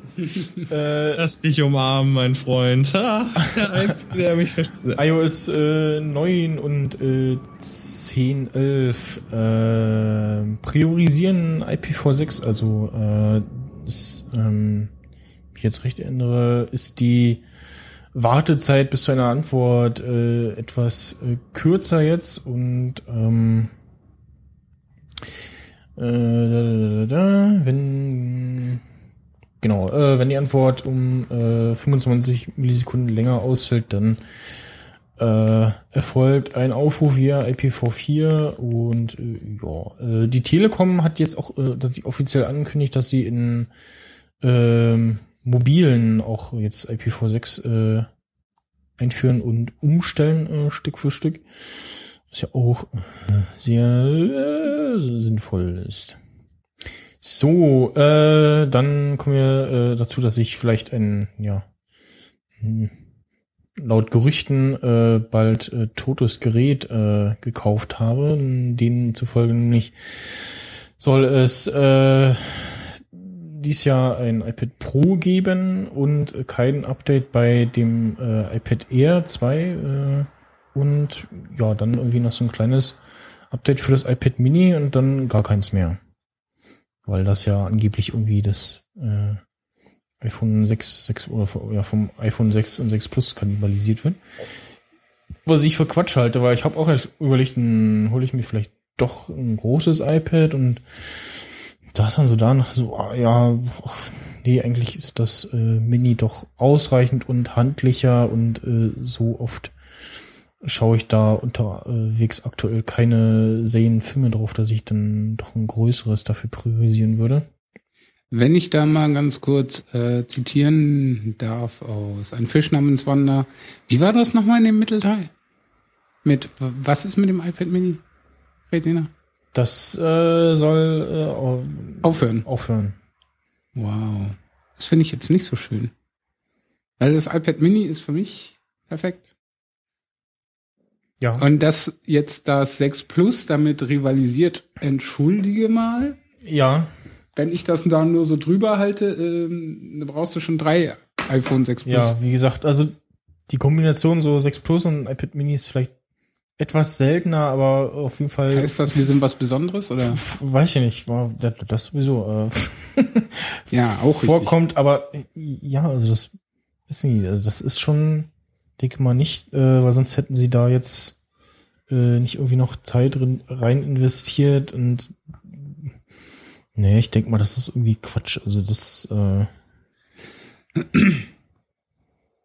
Äh, Lass dich umarmen, mein Freund. Der Einzige, der mich versteht. iOS äh, 9 und äh, 10, 11 äh, priorisieren IPv6, also äh, das, ähm, mich jetzt recht erinnere, ist die Wartezeit bis zu einer Antwort äh, etwas äh, kürzer jetzt und ähm, äh, da, da, da, da, wenn genau, äh, wenn die Antwort um äh, 25 Millisekunden länger ausfällt, dann äh, erfolgt ein Aufruf via IPv4 und äh, ja, äh, die Telekom hat jetzt auch äh, dass offiziell angekündigt, dass sie in ähm, mobilen auch jetzt IPv6 äh, einführen und umstellen Stück für Stück, was ja auch sehr sinnvoll ist. So, äh, dann kommen wir äh, dazu, dass ich vielleicht ein, ja, hm, laut Gerüchten äh, bald äh, totes Gerät äh, gekauft habe. Denen zufolge nämlich soll es äh, dies Jahr ein iPad Pro geben und kein Update bei dem äh, iPad Air 2 äh, und ja, dann irgendwie noch so ein kleines Update für das iPad Mini und dann gar keins mehr. Weil das ja angeblich irgendwie das äh, iPhone 6, 6 oder vom- ja, vom iPhone 6 und 6 Plus kannibalisiert wird. Was ich für Quatsch halte, weil ich habe auch erst überlegt, hole ich mir vielleicht doch ein großes iPad und da ist dann so danach so, ah, ja, ach, nee, eigentlich ist das äh, Mini doch ausreichend und handlicher und äh, so oft schaue ich da unterwegs aktuell keine Serienfilme drauf, dass ich dann doch ein größeres dafür priorisieren würde. Wenn ich da mal ganz kurz äh, zitieren darf aus Ein Fisch namens Wanda. Wie war das nochmal in dem Mittelteil? Mit, was ist mit dem iPad Mini? Redina? Das äh, soll äh, au- Aufhören. aufhören. Wow. Das finde ich jetzt nicht so schön. Weil das iPad Mini ist für mich perfekt. Ja. Und dass jetzt das 6 Plus damit rivalisiert, entschuldige mal. ja, Wenn ich das da nur so drüber halte, ähm, dann brauchst du schon drei iPhone 6 Plus. ja, wie gesagt, also die Kombination so 6 Plus und iPad Mini ist vielleicht etwas seltener, aber auf jeden Fall. Heißt das, wir sind was Besonderes oder? Weiß ich nicht, war das, das sowieso äh, Ja, auch richtig. vorkommt, aber äh, ja, also das weiß nicht, also das ist schon, denke mal nicht, äh, weil sonst hätten sie da jetzt äh, nicht irgendwie noch Zeit drin rein investiert und nee, ich denke mal, das ist irgendwie Quatsch. Also das äh,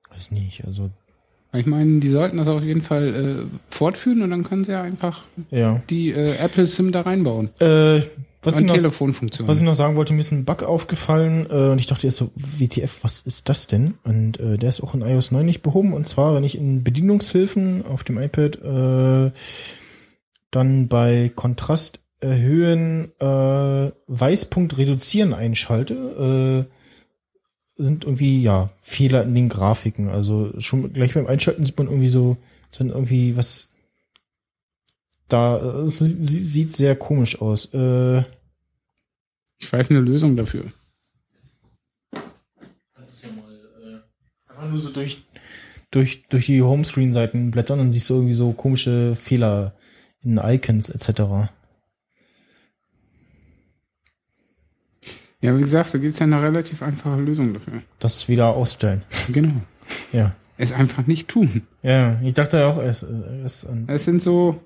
weiß nicht, also Ich meine, die sollten das auf jeden Fall äh, fortführen und dann können sie ja einfach ja. die äh, Apple SIM da reinbauen. Äh, was noch Telefonfunktion. Was ich noch sagen wollte, mir ist ein Bug aufgefallen äh, und ich dachte erst so, WTF, was ist das denn? Und äh, der ist auch in iOS 9 nicht behoben. Und zwar, wenn ich in Bedienungshilfen auf dem iPad äh, dann bei Kontrast erhöhen äh, Weißpunkt reduzieren einschalte, äh, sind irgendwie, ja, Fehler in den Grafiken. Also schon gleich beim Einschalten sieht man irgendwie so, als wenn irgendwie was da, äh, es sie- sieht sehr komisch aus. Äh, ich weiß eine Lösung dafür. Das ist ja mal äh, einfach nur so durch, durch, durch die Homescreen-Seiten blättern und siehst du irgendwie so komische Fehler in Icons etc. Ja, wie gesagt, da gibt's ja eine relativ einfache Lösung dafür. Das wieder ausstellen. Genau. Ja. Es einfach nicht tun. Ja, ich dachte ja auch, es ist Es sind so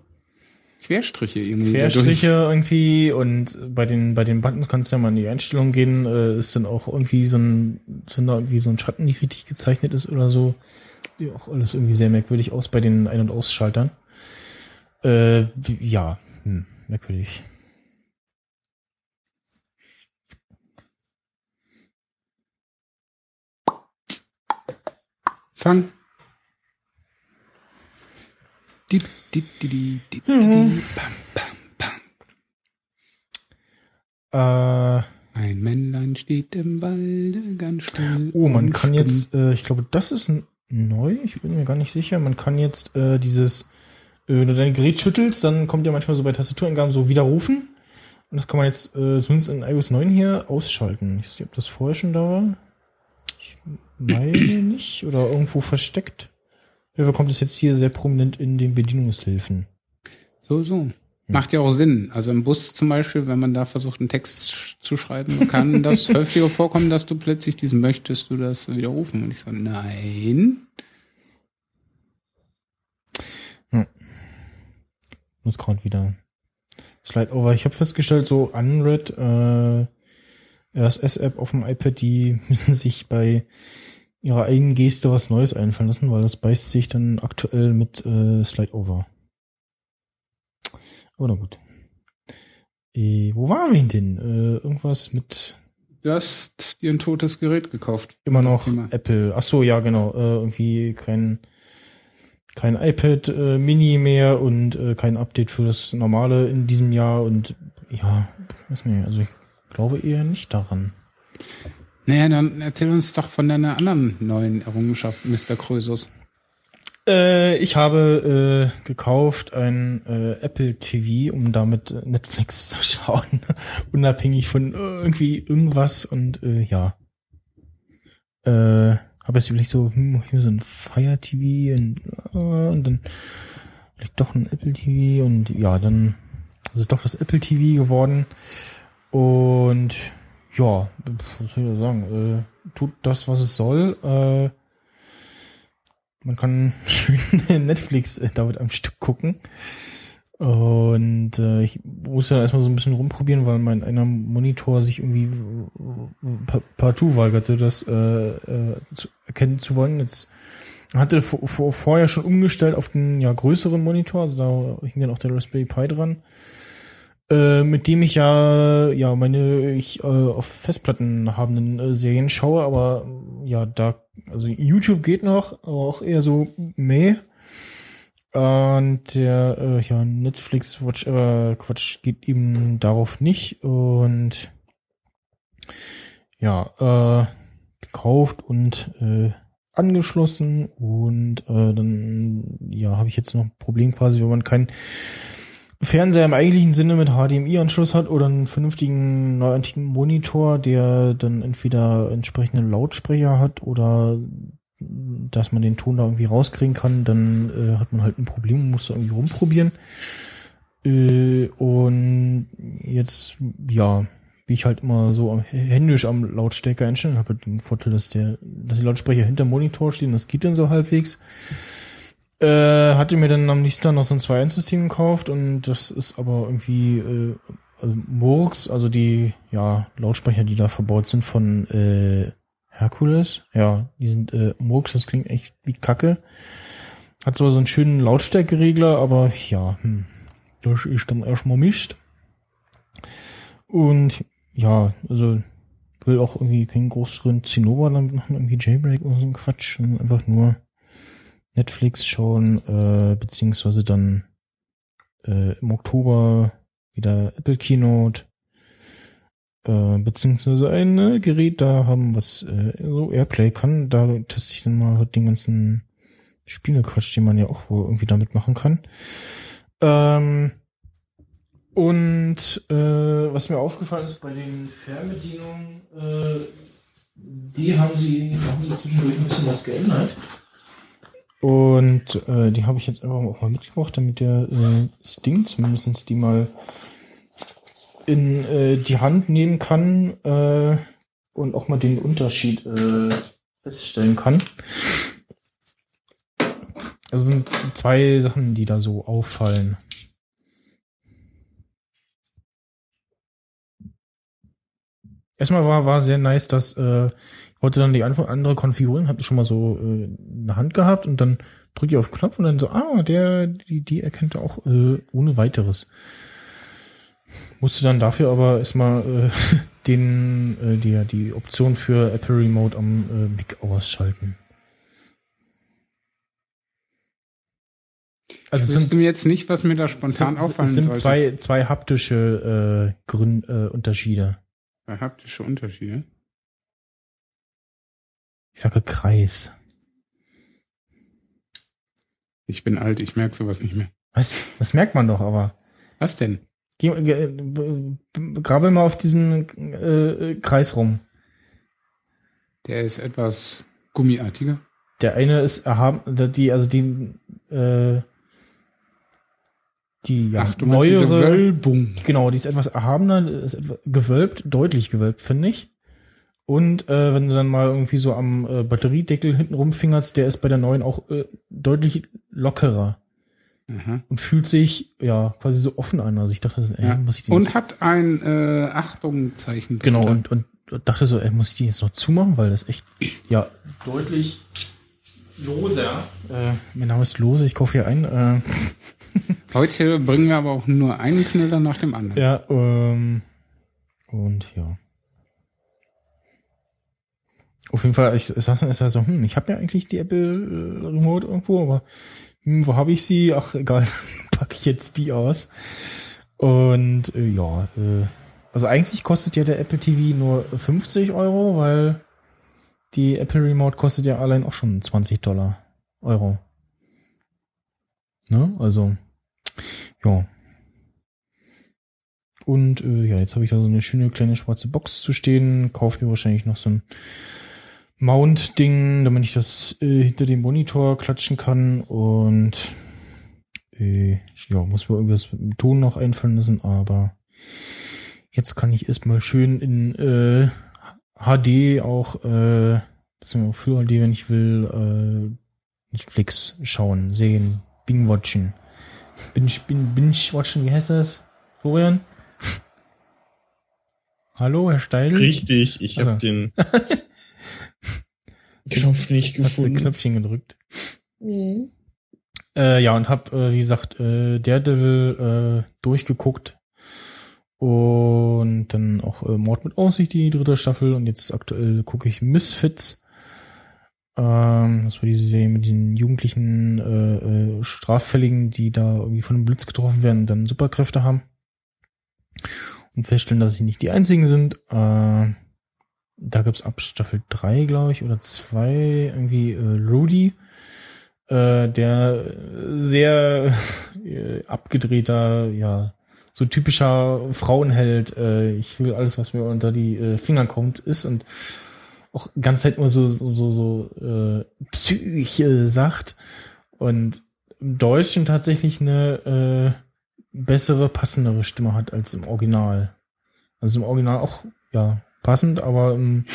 Querstriche irgendwie. Querstriche irgendwie und bei den, bei den Buttons kannst du ja mal in die Einstellung gehen, äh, ist dann auch irgendwie so ein, sind da irgendwie so ein Schatten, die richtig gezeichnet ist oder so. Sieht auch alles irgendwie sehr merkwürdig aus bei den Ein- und Ausschaltern. Äh, ja, hm, merkwürdig. Fang. Pam, pam, pam. Äh, Ein Männlein steht im Walde ganz still. Oh, man kann stumm. jetzt, äh, ich glaube, das ist neu, ich bin mir gar nicht sicher, man kann jetzt äh, dieses, äh, wenn du dein Gerät schüttelst, dann kommt ja manchmal so bei Tastatureingaben so widerrufen. Und das kann man jetzt äh, zumindest in iOS 9 hier ausschalten. Ich weiß nicht, ob das vorher schon da war. Ich meine nicht. Oder irgendwo versteckt. Fall kommt es jetzt hier sehr prominent in den Bedienungshilfen. So, so. Macht ja auch Sinn. Also im Bus zum Beispiel, wenn man da versucht, einen Text zu schreiben, kann das häufiger vorkommen, dass du plötzlich diesen möchtest du das widerrufen. Und ich so, nein. muss gerade wieder Slide over. Ich habe festgestellt, so Unread äh, RSS-App auf dem iPad, die sich bei ihrer eigenen Geste was Neues einfallen lassen, weil das beißt sich dann aktuell mit äh, Slide over. Aber na gut. Äh, wo waren wir denn? Äh, irgendwas mit Du hast dir ein totes Gerät gekauft. immer noch. Apple. Ach so, ja, genau. Äh, irgendwie kein kein iPad äh, Mini mehr und äh, kein Update für das normale in diesem Jahr und ja, weiß nicht, also ich glaube eher nicht daran. Naja, dann erzähl uns doch von deiner anderen neuen Errungenschaft, Mr. Krösus. Äh, ich habe äh, gekauft ein äh, Apple TV, um damit äh, Netflix zu schauen, unabhängig von irgendwie irgendwas und äh, ja. Äh, habe jetzt überlegt so, hm, hier so ein Fire TV und, äh, und dann vielleicht doch ein Apple TV und ja, dann ist es doch das Apple TV geworden und ja, was soll ich da sagen, äh, tut das, was es soll, äh, man kann schön Netflix äh, damit am Stück gucken. Und äh, ich musste da erstmal so ein bisschen rumprobieren, weil mein einer Monitor sich irgendwie äh, pa- partout weigerte, das äh, äh, zu erkennen zu wollen. Jetzt hatte vor, vor, vorher schon umgestellt auf den ja größeren Monitor, also da hing dann auch der Raspberry Pi dran, äh, mit dem ich ja ja meine ich äh, auf Festplatten habenden äh, Serien schaue, aber ja da also YouTube geht noch, aber auch eher so meh. Und der äh, ja, Netflix Watch äh, Quatsch geht eben darauf nicht und ja, äh, gekauft und äh, angeschlossen und äh, dann ja, habe ich jetzt noch ein Problem quasi, wenn man keinen Fernseher im eigentlichen Sinne mit HDMI-Anschluss hat oder einen vernünftigen neuantigen Monitor, der dann entweder entsprechende Lautsprecher hat oder dass man den Ton da irgendwie rauskriegen kann, dann äh, hat man halt ein Problem und muss da irgendwie rumprobieren. Äh, und jetzt, ja, wie ich halt immer so händisch am Lautstärker einstellen, habe halt den Vorteil, dass der, dass die Lautsprecher hinter Monitor stehen, das geht dann so halbwegs. Äh, hatte mir dann am nächsten Tag noch so ein 2-1-System gekauft und das ist aber irgendwie äh, also Murks, also die ja Lautsprecher, die da verbaut sind von äh, Hercules. Ja, die sind äh, Murks, das klingt echt wie Kacke. Hat zwar so einen schönen Lautstärkeregler, aber ja, hm, das ist dann erstmal Mist. Und ja, also will auch irgendwie keinen größeren Zinnober damit machen, irgendwie Jailbreak oder so ein Quatsch, einfach nur Netflix schauen, äh, beziehungsweise dann äh, im Oktober wieder Apple Keynote, äh, beziehungsweise ein äh, Gerät da haben, was äh, so Airplay kann. Da teste ich dann mal halt den ganzen Spielequatsch, den man ja auch wohl irgendwie damit machen kann. Ähm, und äh, was mir aufgefallen ist bei den Fernbedienungen, äh, die haben sie, haben sie zwischendurch ein bisschen was geändert. Und äh, die habe ich jetzt einfach auch mal mitgebracht, damit der äh, Sting zumindest die mal in äh, die Hand nehmen kann äh, und auch mal den Unterschied äh, feststellen kann. Also sind zwei Sachen, die da so auffallen. Erstmal war, war sehr nice, dass äh, wollte dann die andere konfigurieren, habe schon mal so äh, in der Hand gehabt und dann drücke ich auf den Knopf und dann so, ah, der, die, die erkennt er auch äh, ohne weiteres. Musste dann dafür aber erstmal äh, den, äh, die, die Option für Apple Remote am äh, Mac ausschalten. Also Ich sind, mir jetzt nicht, was mir da spontan sind, auffallen es sind sollte. zwei, zwei haptische äh, Grün, äh, Unterschiede. Zwei haptische Unterschiede. Ich sage Kreis. Ich bin alt, ich merke sowas nicht mehr. Was? Das merkt man doch aber. Was denn? Geh, grabbel mal auf diesem äh, äh, Kreis rum. Der ist etwas gummiartiger. Der eine ist erhaben, die, also die, äh, die ja, Ach, du neuere, Wölbung. genau, die ist etwas erhabener, ist gewölbt, deutlich gewölbt, finde ich. Und äh, wenn du dann mal irgendwie so am äh, Batteriedeckel hinten rumfingerst, der ist bei der neuen auch äh, deutlich lockerer Aha. und fühlt sich ja quasi so offen an. Also ich dachte, ey, Ja. muss ich den Und jetzt, hat ein äh, Achtungzeichen. genau und, und dachte so, ey, muss ich die jetzt noch zumachen, weil das echt ja deutlich loser. Äh, mein Name ist Lose, ich kaufe hier ein. Äh, Heute bringen wir aber auch nur einen Knüller nach dem anderen. Ja, ähm, und ja. Auf jeden Fall, ich, saß dann erst so, hm, ich habe ja eigentlich die Apple äh, Remote irgendwo, aber hm, wo habe ich sie? Ach, egal, packe ich jetzt die aus. Und äh, ja, äh, also eigentlich kostet ja der Apple TV nur 50 Euro, weil die Apple Remote kostet ja allein auch schon 20 Dollar Euro. Ne? Also, ja. Und äh, ja, jetzt habe ich da so eine schöne kleine schwarze Box zu stehen. Kaufe mir wahrscheinlich noch so ein Mount-Ding, damit ich das äh, hinter dem Monitor klatschen kann. Und äh, ja, muss mir irgendwas mit dem Ton noch einfallen lassen, aber jetzt kann ich erstmal schön in äh, HD auch, äh, beziehungsweise auch Full HD, wenn ich will, äh, Netflix schauen, sehen, Bing-Watchen. Binge, Binge, Binge-Watchen, wie heißt das? Florian? Hallo, Herr Steidl? Richtig, ich Also. habe den Knopf nicht Hast du gefunden. Knöpfchen gedrückt? Äh, ja, und hab, äh, wie gesagt, äh, Daredevil äh, durchgeguckt. Und dann auch äh, Mord mit Aussicht, die dritte Staffel. Und jetzt aktuell gucke ich Misfits. Ähm, das war diese Serie mit den jugendlichen äh, äh, Straffälligen, die da irgendwie von einem Blitz getroffen werden und dann Superkräfte haben. Und feststellen, dass sie nicht die einzigen sind. Äh, da gibt's ab Staffel 3, glaube ich, oder 2, irgendwie äh, Rudy, äh, der sehr äh, abgedrehter, ja, so typischer Frauenheld, äh, ich will alles, was mir unter die äh, Finger kommt, ist und auch ganz Zeit nur so, so, so, so äh, Psyche sagt und im Deutschen tatsächlich eine äh, bessere, passendere Stimme hat als im Original. Also im Original auch, ja, passend, aber im,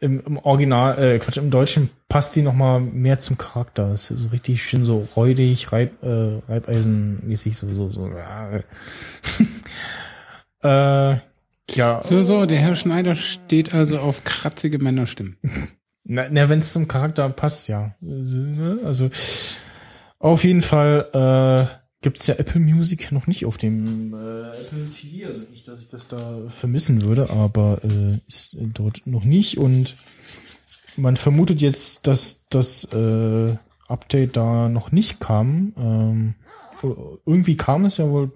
im, im Original, äh, Quatsch, im Deutschen passt die noch mal mehr zum Charakter. Es ist so richtig schön so räudig, Reib, äh, Reibeisenmäßig, so, so, so. Ja. äh, ja. So, so, der Herr Schneider steht also auf kratzige Männerstimmen. Na, na wenn es zum Charakter passt, ja. Also auf jeden Fall äh, gibt's ja Apple Music noch nicht auf dem äh, Apple TV. Also nicht, dass ich das da vermissen würde, aber äh, ist äh, dort noch nicht. Und man vermutet jetzt, dass das äh, Update da noch nicht kam. Ähm, irgendwie kam es ja wohl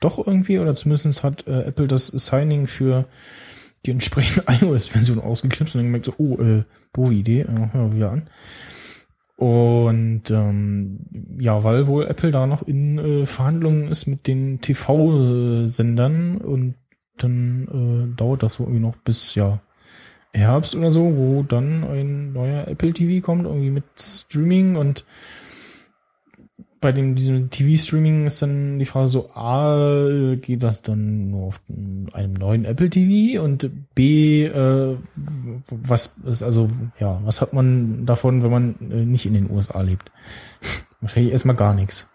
doch irgendwie, oder zumindest hat äh, Apple das Signing für die entsprechende iOS-Version ausgeknipst und dann gemerkt so, oh, äh, doofe Idee, äh, wir wieder an. Und ähm, ja, weil wohl Apple da noch in äh, Verhandlungen ist mit den TV-Sendern und dann äh, dauert das so irgendwie noch bis ja Herbst oder so, wo dann ein neuer Apple TV kommt, irgendwie mit Streaming und bei dem diesem TV-Streaming ist dann die Frage so, A, geht das dann nur auf einem neuen Apple TV und B, äh, was ist also, ja, was hat man davon, wenn man äh, nicht in den USA lebt? Wahrscheinlich erstmal gar nichts.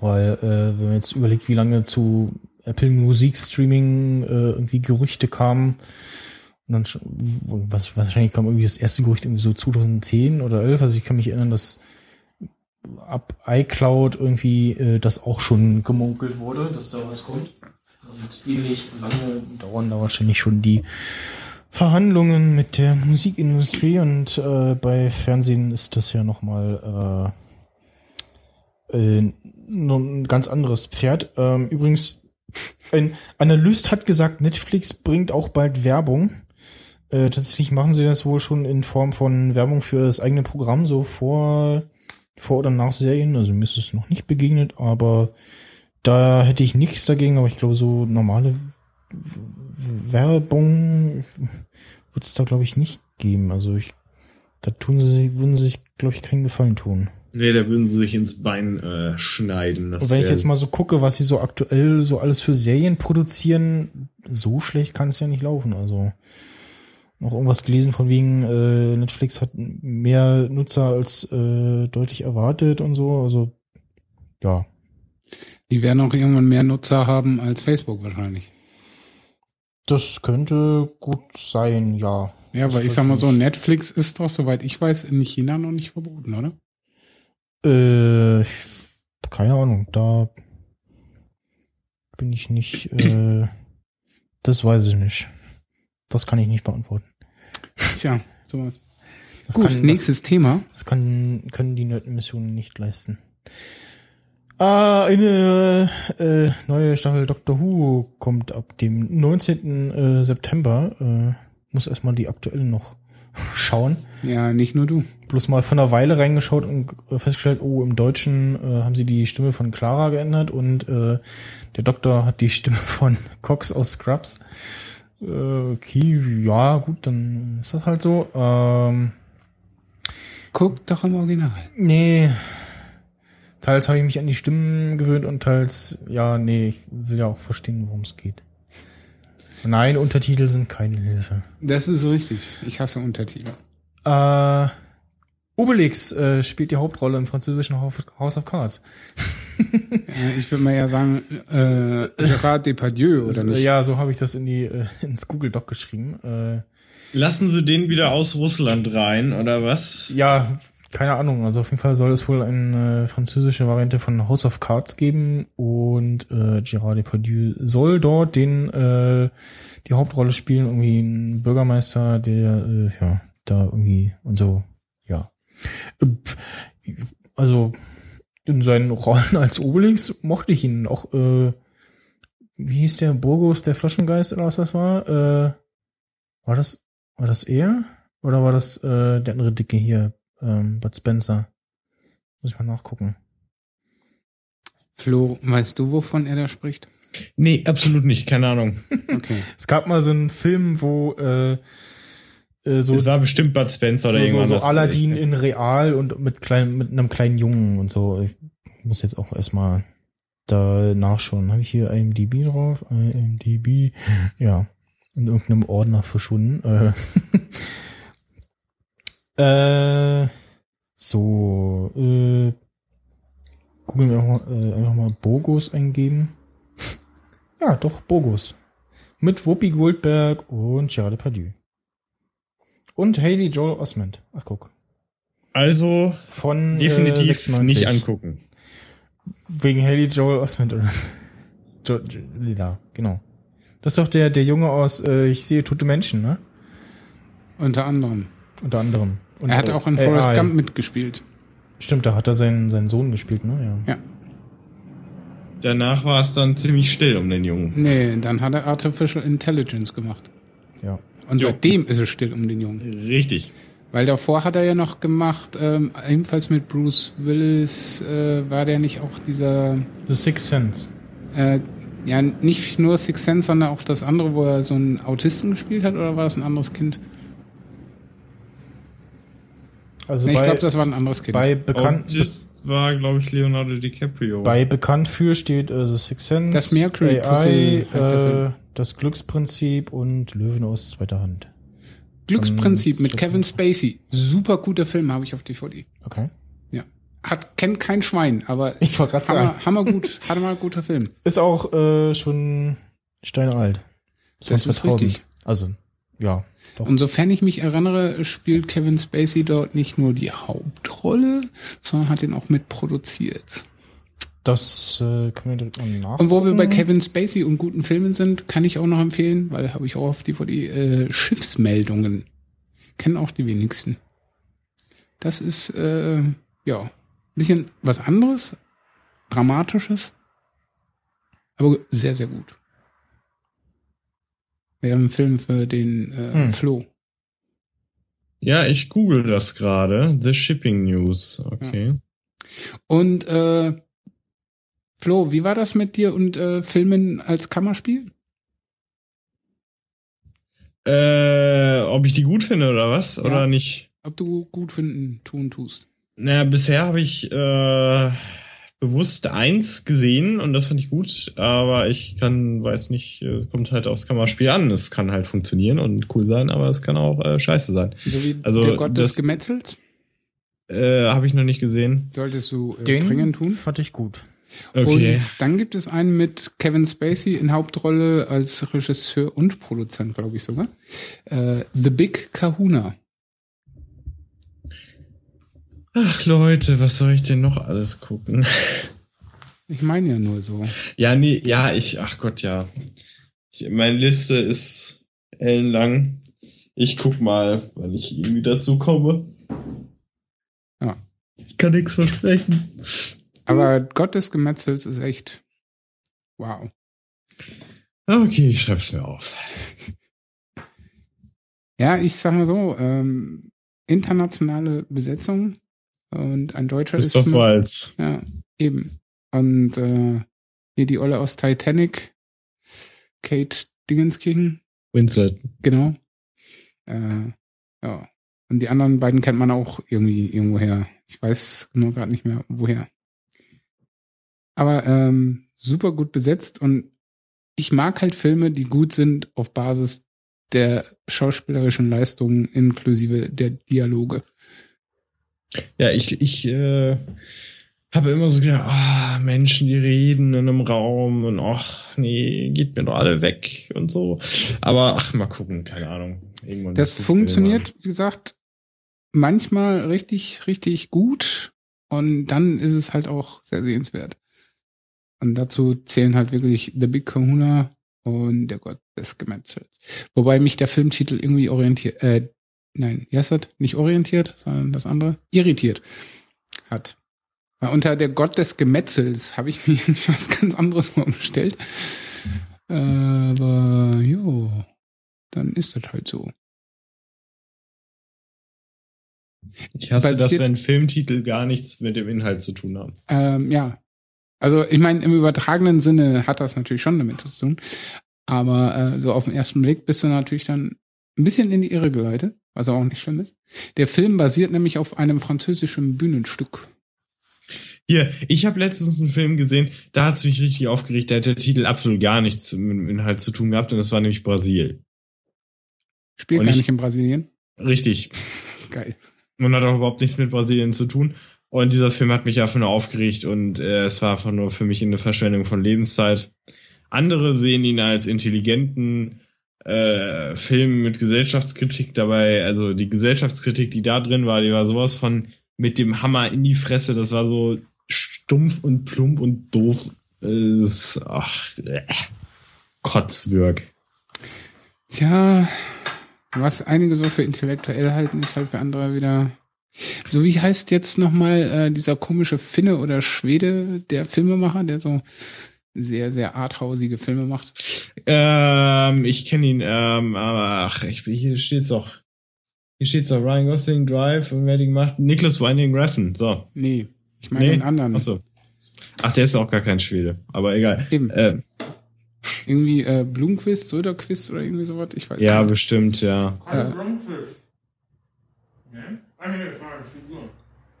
Weil, äh, wenn man jetzt überlegt, wie lange zu Apple Musik Streaming äh, irgendwie Gerüchte kamen, und dann, schon- was, wahrscheinlich kam irgendwie das erste Gerücht irgendwie so 2010 oder 11, also ich kann mich erinnern, dass ab iCloud irgendwie äh, das auch schon gemunkelt wurde, dass da was kommt. Und ähnlich lange dauern da wahrscheinlich schon die Verhandlungen mit der Musikindustrie und äh, bei Fernsehen ist das ja nochmal äh, äh, ein ganz anderes Pferd. Ähm, übrigens, ein Analyst hat gesagt, Netflix bringt auch bald Werbung. Äh, tatsächlich machen sie das wohl schon in Form von Werbung für das eigene Programm, so vor vor oder nach Serien. Also mir ist es noch nicht begegnet, aber da hätte ich nichts dagegen. Aber ich glaube, so normale Werbung wird es da, glaube ich, nicht geben. Also ich, da tun sie, würden sie sich, glaube ich, keinen Gefallen tun. Nee, da würden sie sich ins Bein äh, schneiden. Das Und wenn ich jetzt mal so gucke, was sie so aktuell so alles für Serien produzieren, so schlecht kann es ja nicht laufen. Also noch irgendwas gelesen von wegen äh, Netflix hat mehr Nutzer als äh, deutlich erwartet und so. Also ja, Die werden auch irgendwann mehr Nutzer haben als Facebook wahrscheinlich. das könnte gut sein, ja. Ja, weil ich sag mal so. Netflix ist doch, soweit ich weiß, in China noch nicht verboten, oder? Äh, keine Ahnung, da bin ich nicht. Äh, das weiß ich nicht. Das kann ich nicht beantworten. Tja, sowas. Das Gut, kann, nächstes Thema. Das, das kann, können die Nerd-Missionen nicht leisten. Ah, eine äh, neue Staffel Doctor Who kommt ab dem 19. Äh, September. Äh, muss erstmal die aktuellen noch schauen. Ja, nicht nur du. Bloß mal von einer Weile reingeschaut und festgestellt, oh, im Deutschen äh, haben sie die Stimme von Clara geändert und äh, der Doktor hat die Stimme von Cox aus Scrubs. Äh, okay, ja, gut, dann ist das halt so. Ähm, Guck doch im Original. Nee. Teils habe ich mich an die Stimmen gewöhnt und teils, ja, nee, ich will ja auch verstehen, worum es geht. Nein, Untertitel sind keine Hilfe. Das ist richtig. Ich hasse Untertitel. Äh, Obelix äh, spielt die Hauptrolle im französischen House of Cards. Äh, ich würde mal ja sagen, äh, Gerard Depardieu, oder nicht? Ja, so habe ich das in die äh, ins Google Doc geschrieben. Äh, Lassen sie den wieder aus Russland rein, oder was? ja, keine Ahnung. Also auf jeden Fall soll es wohl eine französische Variante von House of Cards geben und äh, Gérard Depardieu soll dort den äh, die Hauptrolle spielen, irgendwie ein Bürgermeister, der äh, ja da irgendwie und so. Äh, Also in seinen Rollen als Obelix mochte ich ihn auch. Äh, wie hieß der Burgos, der Flaschengeist oder was das war? Äh, war das war das er oder war das äh, der andere Dicke hier? ähm, Bud Spencer. Muss ich mal nachgucken. Flo, weißt du, wovon er da spricht? Nee, absolut nicht, keine Ahnung. Okay. Es gab mal so einen Film, wo äh, äh, so, Es war bestimmt Bud Spencer oder so, so, irgendwas. so Aladdin in Real und mit klein, mit einem kleinen Jungen und so. Ich muss jetzt auch erstmal da nachschauen. Habe ich hier IMDb drauf? IMDb. Ja. In irgendeinem Ordner verschwunden. Äh, äh, so, äh, googeln wir einfach, mal- äh, einfach mal Bogos eingeben. Ja, doch, Bogos. Mit Whoopi Goldberg und Gerard Depardieu. Und Haley Joel Osment. Ach, guck. Also Von definitiv äh, 96. nicht angucken. Wegen Haley Joel Osment oder was? Jo, jo, ja, genau. Das ist doch der, der Junge aus äh, Ich sehe tote Menschen, ne? Unter anderem. Unter anderem. Und, Er hat auch in äh, Forrest AI. Gump mitgespielt. Stimmt, da hat er seinen, seinen Sohn gespielt, ne? Ja. Ja. Danach war es dann ziemlich still um den Jungen. Nee, dann hat er Artificial Intelligence gemacht. ja. Und Jo. seitdem ist es still um den Jungen. Richtig. Weil davor hat er ja noch gemacht, ähm, ebenfalls mit Bruce Willis, äh, war der nicht auch dieser, The Sixth Sense. äh, ja, nicht nur Six Sense, sondern auch das andere, wo er so einen Autisten gespielt hat, oder war das ein anderes Kind? Also Nee, ich bei, glaube, das war ein anderes Kind. bei bekannt, Autist war, glaube ich, Leonardo DiCaprio. bei bekannt für steht äh, The Sixth Sense, Das Mercury AI, heißt der äh, Film. Das Glücksprinzip und Löwen aus zweiter Hand. Glücksprinzip mit Von- Kevin Spacey. Super guter Film, habe ich auf DVD. Okay. Ja. Hat, kennt kein Schwein, aber Ich wollte hammer, sagen. hammer gut, hammer guter Film. Ist auch äh, schon steinalt. Das ist 2000. richtig. Also, ja. Doch. Und sofern ich mich erinnere, spielt Kevin Spacey dort nicht nur die Hauptrolle, sondern hat ihn auch mitproduziert. Das äh, können wir direkt mal nach. Und wo wir bei Kevin Spacey und guten Filmen sind, kann ich auch noch empfehlen, weil habe ich auch auf DVD äh, Schiffsmeldungen. Kennen auch die wenigsten. Das ist äh, ja ein bisschen was anderes, dramatisches, aber sehr sehr gut. Wäre ein Film für den äh, Hm. Flo. ja, ich google das gerade. The Shipping News. Okay. Und äh, Flo, wie war das mit dir und äh, Filmen als Kammerspiel? Äh, ob ich die gut finde oder was? Ja. Oder nicht? Ob du gut finden, tun tust. naja, bisher habe ich äh, bewusst eins gesehen und das fand ich gut, aber ich kann, weiß nicht, äh, kommt halt aufs Kammerspiel an. Es kann halt funktionieren und cool sein, aber es kann auch äh, scheiße sein. So wie Also, der Gott das- des Gemetzels. Äh, habe ich noch nicht gesehen. Solltest du äh, Den dringend tun. fand ich gut. Okay. Und dann gibt es einen mit Kevin Spacey in Hauptrolle als Regisseur und Produzent, glaube ich sogar. Äh, The Big Kahuna. Ach Leute, was soll ich denn noch alles gucken? Ich meine ja nur so. Ja, nee, ja, ich, ach Gott, ja. Ich, meine Liste ist ellenlang. Ich guck mal, wann ich irgendwie dazu komme. Ja. Ich kann nichts versprechen. Aber Gott des Gemetzels ist echt wow. Okay, ich schreib's mir auf. Ja, ich sag mal so, ähm, internationale Besetzung und ein Deutscher Christoph ist Walz. Ja, eben. Und äh, hier die Olle aus Titanic, Kate Dingenskirchen, Winslet. genau. Äh, ja. Und die anderen beiden kennt man auch irgendwie irgendwoher. Ich weiß nur gerade nicht mehr, woher. Aber ähm, super gut besetzt und ich mag halt Filme, die gut sind auf Basis der schauspielerischen Leistungen inklusive der Dialoge. Ja, ich, ich äh, habe immer so gedacht, ah, Menschen, die reden in einem Raum und ach, nee, geht mir doch alle weg und so. Aber ach, mal gucken, keine Ahnung. Irgendwann Das funktioniert, wie gesagt, manchmal richtig, richtig gut und dann ist es halt auch sehr sehenswert. Und dazu zählen halt wirklich The Big Kahuna und der Gott des Gemetzels. Wobei mich der Filmtitel irgendwie orientiert, äh, nein, wie heißt das? Nicht orientiert, sondern das andere, irritiert hat. Weil unter der Gott des Gemetzels habe ich mir was ganz anderes vorgestellt. Aber jo, dann ist das halt so. Ich hasse das, Basiert- wenn Filmtitel gar nichts mit dem Inhalt zu tun haben. Ähm, ja. Also ich meine, im übertragenen Sinne hat das natürlich schon damit zu tun. Aber äh, so auf den ersten Blick bist du natürlich dann ein bisschen in die Irre geleitet, was auch nicht schlimm ist. Der Film basiert nämlich auf einem französischen Bühnenstück. Hier, ich habe letztens einen Film gesehen, da hat's mich richtig aufgeregt, da hat der Titel absolut gar nichts mit dem Inhalt zu tun gehabt und das war nämlich Brasil. Spielt Und gar ich- nicht in Brasilien. Richtig. Geil. Und hat auch überhaupt nichts mit Brasilien zu tun. Und dieser Film hat mich einfach nur aufgeregt und äh, es war einfach nur für mich eine Verschwendung von Lebenszeit. Andere sehen ihn als intelligenten äh, Film mit Gesellschaftskritik dabei. Also die Gesellschaftskritik, die da drin war, die war sowas von mit dem Hammer in die Fresse. Das war so stumpf und plump und doof. Es, ach, äh, Kotzwürg. Tja, was einige so für intellektuell halten, ist halt für andere wieder. So wie heißt jetzt nochmal äh, dieser komische Finne oder Schwede, der Filmemacher, der so sehr, sehr arthausige Filme macht. Ähm, ich kenne ihn, ähm, aber ach, ich bin, hier steht's doch. Hier steht's doch Ryan Gosling Drive und wer hat die gemacht? Nicholas Winding Refn. So. Nee, ich meine den anderen. Achso. Ach, der ist auch gar kein Schwede, aber egal. Eben. Ähm, Irgendwie äh, Blumenquist, Söderquist oder irgendwie sowas, ich weiß ja, nicht. bestimmt, ja.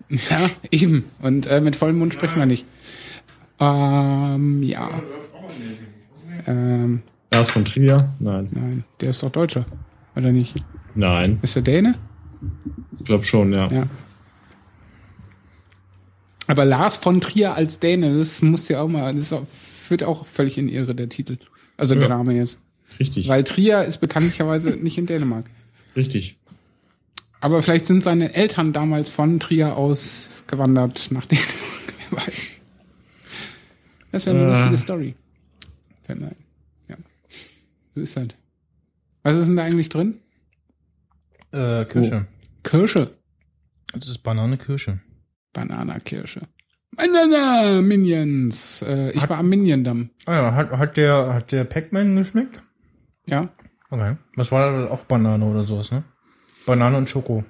Ja, eben. Und äh, mit vollem Mund spricht man nicht. Ähm, ja. Ähm, Lars von Trier? Nein. nein, der ist doch Deutscher. Oder nicht? Nein. Ist der Däne? Ich glaube schon, ja. Ja. Aber Lars von Trier als Däne, das muss ja auch mal, das auch, führt auch völlig in Irre, der Titel. Also der Ja. Name jetzt. Richtig. Weil Trier ist bekanntlicherweise nicht in Dänemark. Richtig. Aber vielleicht sind seine Eltern damals von Trier aus gewandert nach Dänemark. Wer weiß. Das wäre eine Äh. lustige Story. Fällt mir ein. Ja. So ist halt. Was ist denn da eigentlich drin? Äh, Kirsche. Kirsche. Das ist Banane-Kirsche. Bananakirsche. Banana Minions. Äh, ich war am Minion-Damm. Ah ja, hat, hat der, hat der Pac-Man geschmeckt? Ja. Okay. Was war da auch Banane oder sowas, ne? Banane und Schoko.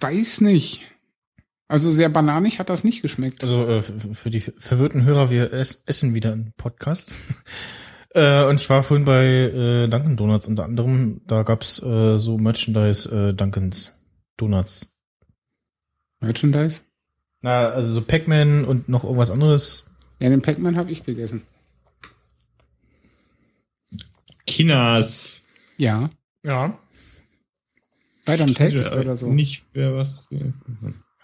Weiß nicht. Also sehr bananig hat das nicht geschmeckt. Also äh, für die verwirrten Hörer, wir es essen wieder einen Podcast. äh, und ich war vorhin bei äh, Dunkin' Donuts unter anderem. Da gab's äh, so Merchandise äh, Dunkin's Donuts Merchandise? Na, also so Pac-Man und noch irgendwas anderes. Ja, den Pac-Man habe ich gegessen. Kinas. Ja. Ja. Weiter im Text Ja, oder so. Nicht wer was.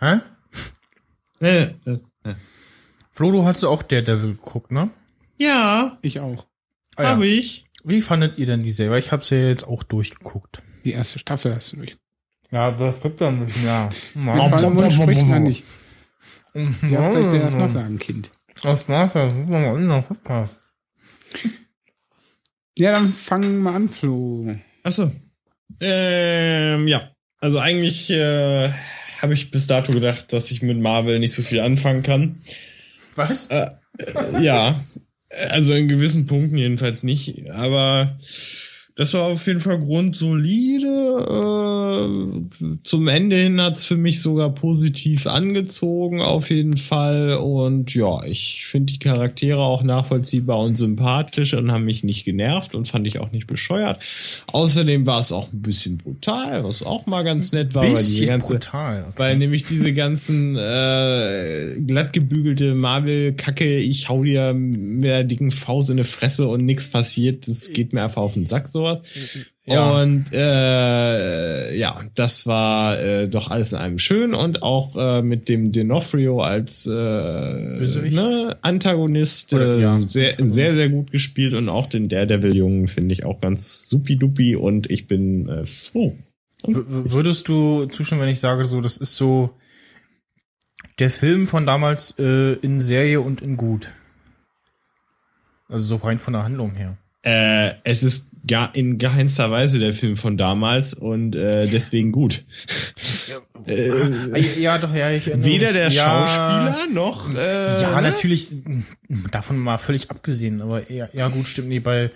Hä? Äh, äh, äh. Flo, du hast auch Daredevil geguckt, ne? Ja, Ich auch. Ah, ja. habe ich. Wie fandet ihr denn die Serie? Weil ich habe sie ja jetzt auch durchgeguckt. Die erste Staffel hast du durch. Ja, das gibt dann ja. Wir fallen wohl sprechen wir nicht. Wie oft soll ich dir das noch sagen, Kind? Das war's ja. Das war mal unser Podcast. Ja, dann fangen wir an, Flo. Achso. Ähm, ja. Also eigentlich äh, habe ich bis dato gedacht, dass ich mit Marvel nicht so viel anfangen kann. Was? Äh, äh, ja. Also in gewissen Punkten jedenfalls nicht. Aber das war auf jeden Fall grundsolide. Äh, zum Ende hin hat's für mich sogar positiv angezogen, auf jeden Fall. Und ja, ich finde die Charaktere auch nachvollziehbar und sympathisch und haben mich nicht genervt und fand ich auch nicht bescheuert. Außerdem war es auch ein bisschen brutal, was auch mal ganz nett war, weil diese Bisschen ganze brutal. Okay. weil nämlich diese ganzen äh, glatt gebügelte Marvel-Kacke, ich hau dir mit der dicken Faust in die Fresse und nichts passiert, das geht mir einfach auf den Sack, sowas. Ja. Und äh, ja, das war äh, doch alles in einem schön und auch äh, mit dem D'Onofrio als äh, ne, Antagonist Oder, äh, ja, sehr, Antagonist. sehr, sehr gut gespielt und auch den Daredevil-Jungen finde ich auch ganz supidupi und ich bin äh, froh. Würdest du zustimmen, wenn ich sage, so, das ist so der Film von damals äh, in Serie und in gut? Also so rein von der Handlung her. Äh, es ist gar in keinster Weise der Film von damals und äh, deswegen gut. äh, Ah, ja, doch, ja, ich weder mich. der ja, Schauspieler noch. Äh, Ja, ne? natürlich, m, davon mal völlig abgesehen, aber ja, ja gut, stimmt nicht, bei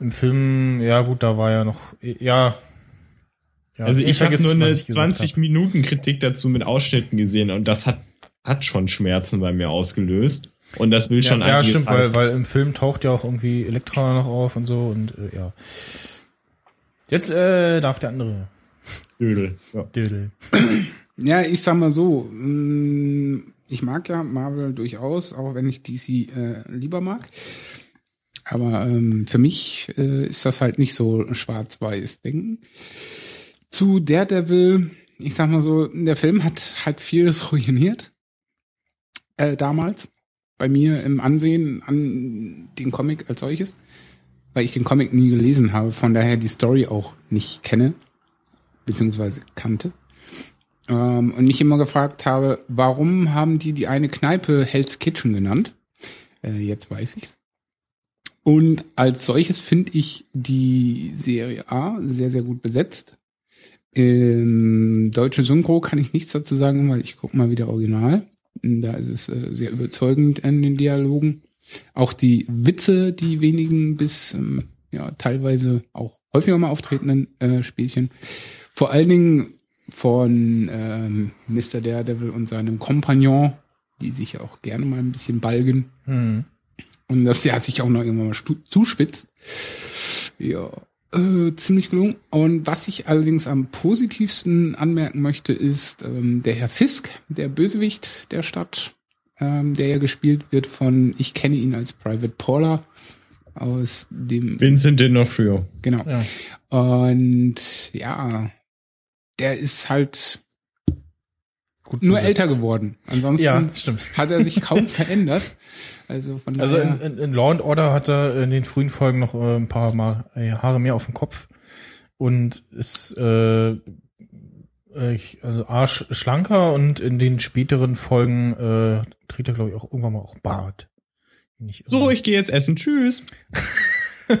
im Film, ja gut, da war ja noch, ja. ja Also ich habe vergiss, nur eine was ich gesagt 20 hab. Minuten Kritik dazu mit Ausschnitten gesehen und das hat hat schon Schmerzen bei mir ausgelöst und das will schon ja, ja, stimmt, weil, weil im Film taucht ja auch irgendwie Elektra noch auf und so und äh, ja. Jetzt äh, darf der andere Dödel. Ja. Dödel. Ja, ich sag mal so, mh, ich mag ja Marvel durchaus, auch wenn ich DC äh, lieber mag. Aber ähm, für mich äh, ist das halt nicht so schwarz-weiß Denken. Zu Daredevil, ich sag mal so, der Film hat halt vieles ruiniert. Äh, damals. Bei mir im Ansehen an den Comic als solches. Weil ich den Comic nie gelesen habe, von daher die Story auch nicht kenne. Beziehungsweise kannte. Ähm, und mich immer gefragt habe, warum haben die die eine Kneipe Hell's Kitchen genannt? Äh, jetzt weiß ich's. Und als solches finde ich die Serie A sehr, sehr gut besetzt. Ähm, deutsche Synchro kann ich nichts dazu sagen, weil ich gucke mal wieder Original. Da ist es äh, sehr überzeugend in den Dialogen. Auch die Witze, die wenigen bis ähm, ja teilweise auch häufiger mal auftretenden äh, Spielchen. Vor allen Dingen von ähm, Mr. Daredevil und seinem Kompagnon, die sich ja auch gerne mal ein bisschen balgen. Hm. Und das ja sich auch noch irgendwann mal zuspitzt. Ja, äh, ziemlich gelungen. Und was ich allerdings am positivsten anmerken möchte, ist ähm, der Herr Fisk, der Bösewicht der Stadt, ähm, der ja gespielt wird von, ich kenne ihn als Private Paula aus dem Vincent D'Onofrio. Genau. Ja. Und ja, der ist halt Gut nur besetzt. älter geworden. Ansonsten Ja, stimmt. hat er sich kaum verändert. Also von Also daher, in, in, in Law and Order hat er in den frühen Folgen noch äh, ein paar Mal äh, Haare mehr auf dem Kopf und ist äh, äh, ich- also A, sch- schlanker und in den späteren Folgen äh, trägt er, glaube ich, auch irgendwann mal auch Bart. Nicht So, ich gehe jetzt essen. Tschüss.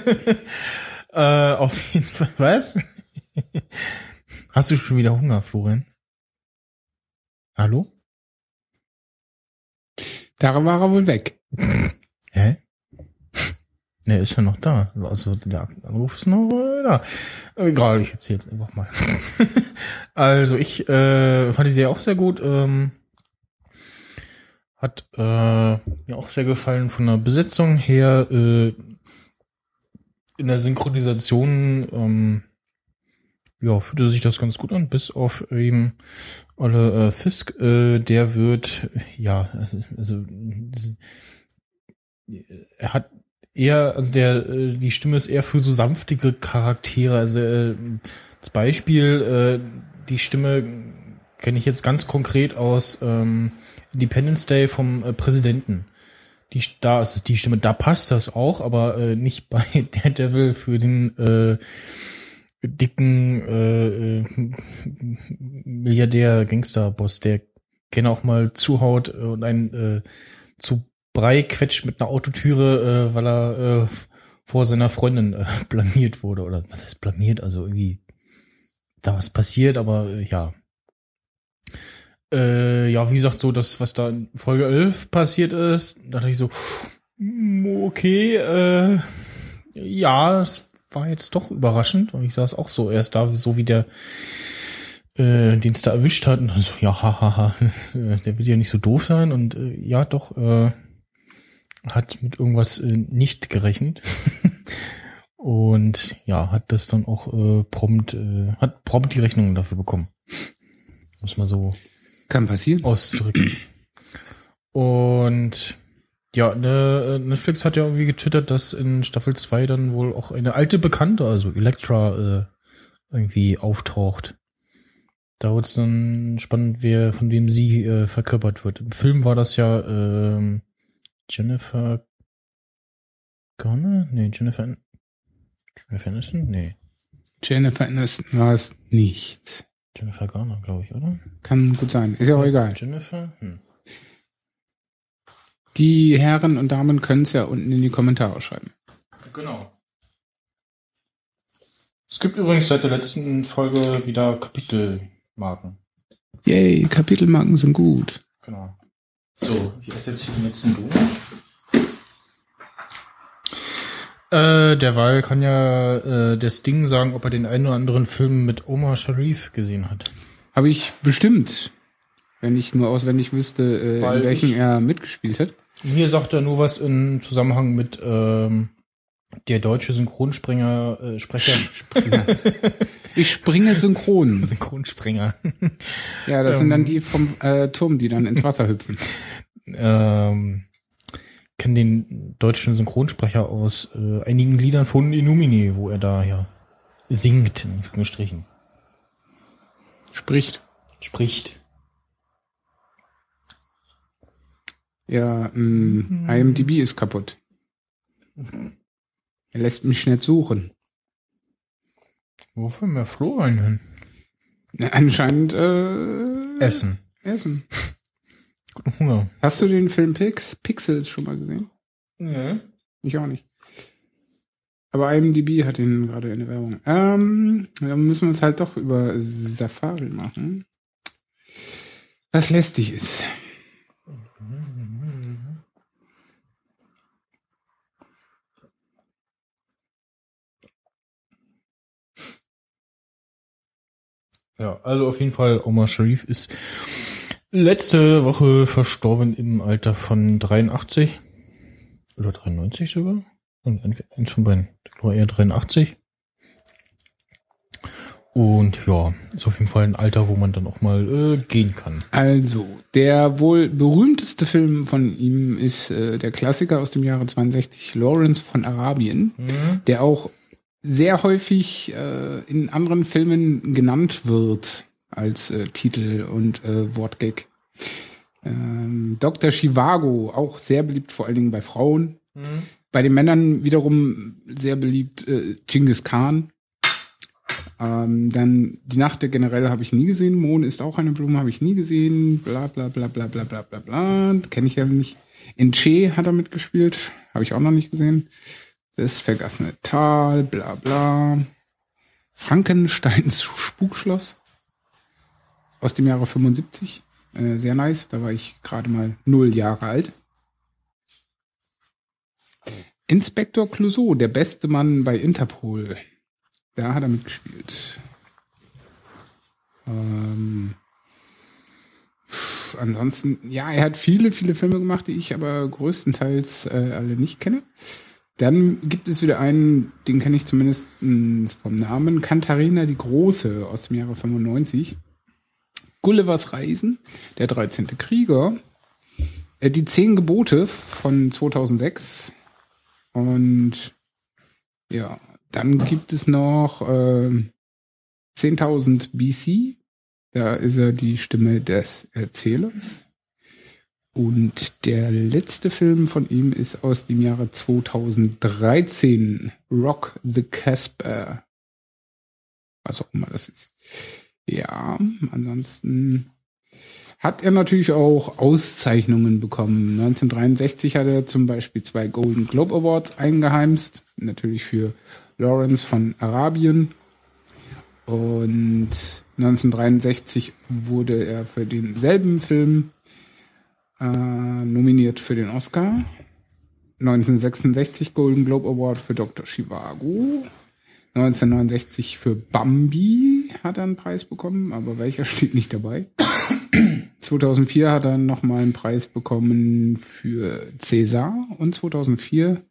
äh, auf jeden Fall. Was? Hast du schon wieder Hunger, Florian? Hallo? Da war er wohl weg. Hä? Ne, ist ja noch da. Also der Anruf ist noch äh, da. Egal, ich erzähle einfach mal. also ich äh, fand die Serie auch sehr gut. Ähm, hat äh, mir auch sehr gefallen von der Besetzung her. Äh, in der Synchronisation ähm, ja, fühlte sich das ganz gut an, bis auf eben Olle äh, Fisk, äh, der wird, ja, also er hat eher, also der, äh, die Stimme ist eher für so sanftige Charaktere. Also äh, als Beispiel, äh, die Stimme kenne ich jetzt ganz konkret aus ähm, Independence Day vom äh, Präsidenten. Die, da ist es die Stimme, da passt das auch, aber äh, nicht bei Daredevil für den äh, dicken äh, äh, Milliardär Gangsterboss, der gerne auch mal zuhaut und einen äh, zu Brei quetscht mit einer Autotüre, äh, weil er äh, vor seiner Freundin äh, blamiert wurde. Oder was heißt blamiert? Also irgendwie da was passiert, aber äh, ja. Äh, ja, wie gesagt, so das, was da in Folge 11 passiert ist, da dachte ich so, okay, äh, ja, es war jetzt doch überraschend. Und ich saß auch so erst da, so wie der äh, den es da erwischt hat. Und so, ja, hahaha, ha, ha, der wird ja nicht so doof sein. Und äh, ja, doch, äh, hat mit irgendwas äh, nicht gerechnet. und ja, hat das dann auch äh, prompt, äh, hat prompt die Rechnungen dafür bekommen. Muss man so Kann passieren. ausdrücken. Und ja, ne, Netflix hat ja irgendwie getwittert, dass in Staffel 2 dann wohl auch eine alte Bekannte, also Elektra, äh, irgendwie auftaucht. Da wird es dann spannend, wer von wem sie äh, verkörpert wird. Im Film war das ja ähm, Jennifer Garner? Nee, Jennifer Jennifer Aniston? Nee. Jennifer Aniston war es nicht. Jennifer Garner, glaube ich, oder? Kann gut sein. Ist ja auch egal. Jennifer? Hm. Die Herren und Damen können es ja unten in die Kommentare schreiben. Genau. Es gibt übrigens seit der letzten Folge wieder Kapitelmarken. Yay, Kapitelmarken sind gut. Genau. So, ich esse jetzt hier den letzten Donut. Äh, derweil kann ja äh, das Ding sagen, ob er den einen oder anderen Film mit Omar Sharif gesehen hat. Habe ich bestimmt, wenn ich nur auswendig wüsste, äh, in welchem ich- er mitgespielt hat. Mir sagt er nur was im Zusammenhang mit ähm, der deutsche Synchronsprenger, äh, Sprecher, Ich springe synchron. Synchronsprenger. Ja, das sind Ähm. dann die vom äh, Turm, die dann ins Wasser hüpfen. ähm, kenne den deutschen Synchronsprecher aus äh, einigen Liedern von Illumini, wo er da ja singt, in Anführungsstrichen. Spricht. Spricht. Ja, mh, IMDb ist kaputt. Er lässt mich nicht suchen. Wofür mehr Florian hin? Na, anscheinend äh, Essen. Essen. Guten Hunger. Hast du den Film Pix Pixels schon mal gesehen? Ja. Ich auch nicht. Aber IMDb hat ihn gerade in der Werbung. Ähm, dann müssen wir es halt doch über Safari machen. Was lästig ist. Ja, also auf jeden Fall, Omar Sharif ist letzte Woche verstorben im Alter von 83. Oder 93 sogar. Und ein- Eins von beiden. Ich glaube eher 83. Und ja, ist auf jeden Fall ein Alter, wo man dann auch mal äh, gehen kann. Also, der wohl berühmteste Film von ihm ist äh, der Klassiker aus dem Jahre 62, Lawrence von Arabien, der auch sehr häufig äh, in anderen Filmen genannt wird als äh, Titel und äh, Wortgag. Ähm, Dr. Chivago, auch sehr beliebt, vor allen Dingen bei Frauen. Bei den Männern wiederum sehr beliebt äh, Genghis Khan. Ähm, dann Die Nacht der Generäle habe ich nie gesehen. Mohn ist auch eine Blume, habe ich nie gesehen. Bla bla bla bla bla bla bla bla. Kenne ich ja nicht. In Che hat er mitgespielt. Habe ich auch noch nicht gesehen. Das vergassene Tal, bla bla. Frankensteins Spukschloss. Aus dem Jahre 75. Äh, sehr nice. Da war ich gerade mal null Jahre alt. Inspektor Clouseau, der beste Mann bei Interpol. Da hat er mitgespielt. Ähm, ansonsten, ja, er hat viele, viele Filme gemacht, die ich aber größtenteils äh, alle nicht kenne. Dann gibt es wieder einen, den kenne ich zumindest mh, vom Namen, Katharina die Große aus dem Jahre 95. Gullivers Reisen, der 13. Krieger, äh, die Zehn Gebote von 2006 und ja, dann gibt es noch äh, 10.000 BC, da ist er die Stimme des Erzählers. Und der letzte Film von ihm ist aus dem Jahre 2013, Rock the Casper. Was auch immer das ist. Ja, ansonsten hat er natürlich auch Auszeichnungen bekommen. 1963 hat er zum Beispiel zwei Golden Globe Awards eingeheimst. Natürlich für Lawrence von Arabien. Und 1963 wurde er für denselben Film äh, nominiert für den Oscar. 1966 Golden Globe Award für Dr. Chivago. 1969 für Bambi hat er einen Preis bekommen, aber welcher steht nicht dabei. 2004 hat er nochmal einen Preis bekommen für César und 2004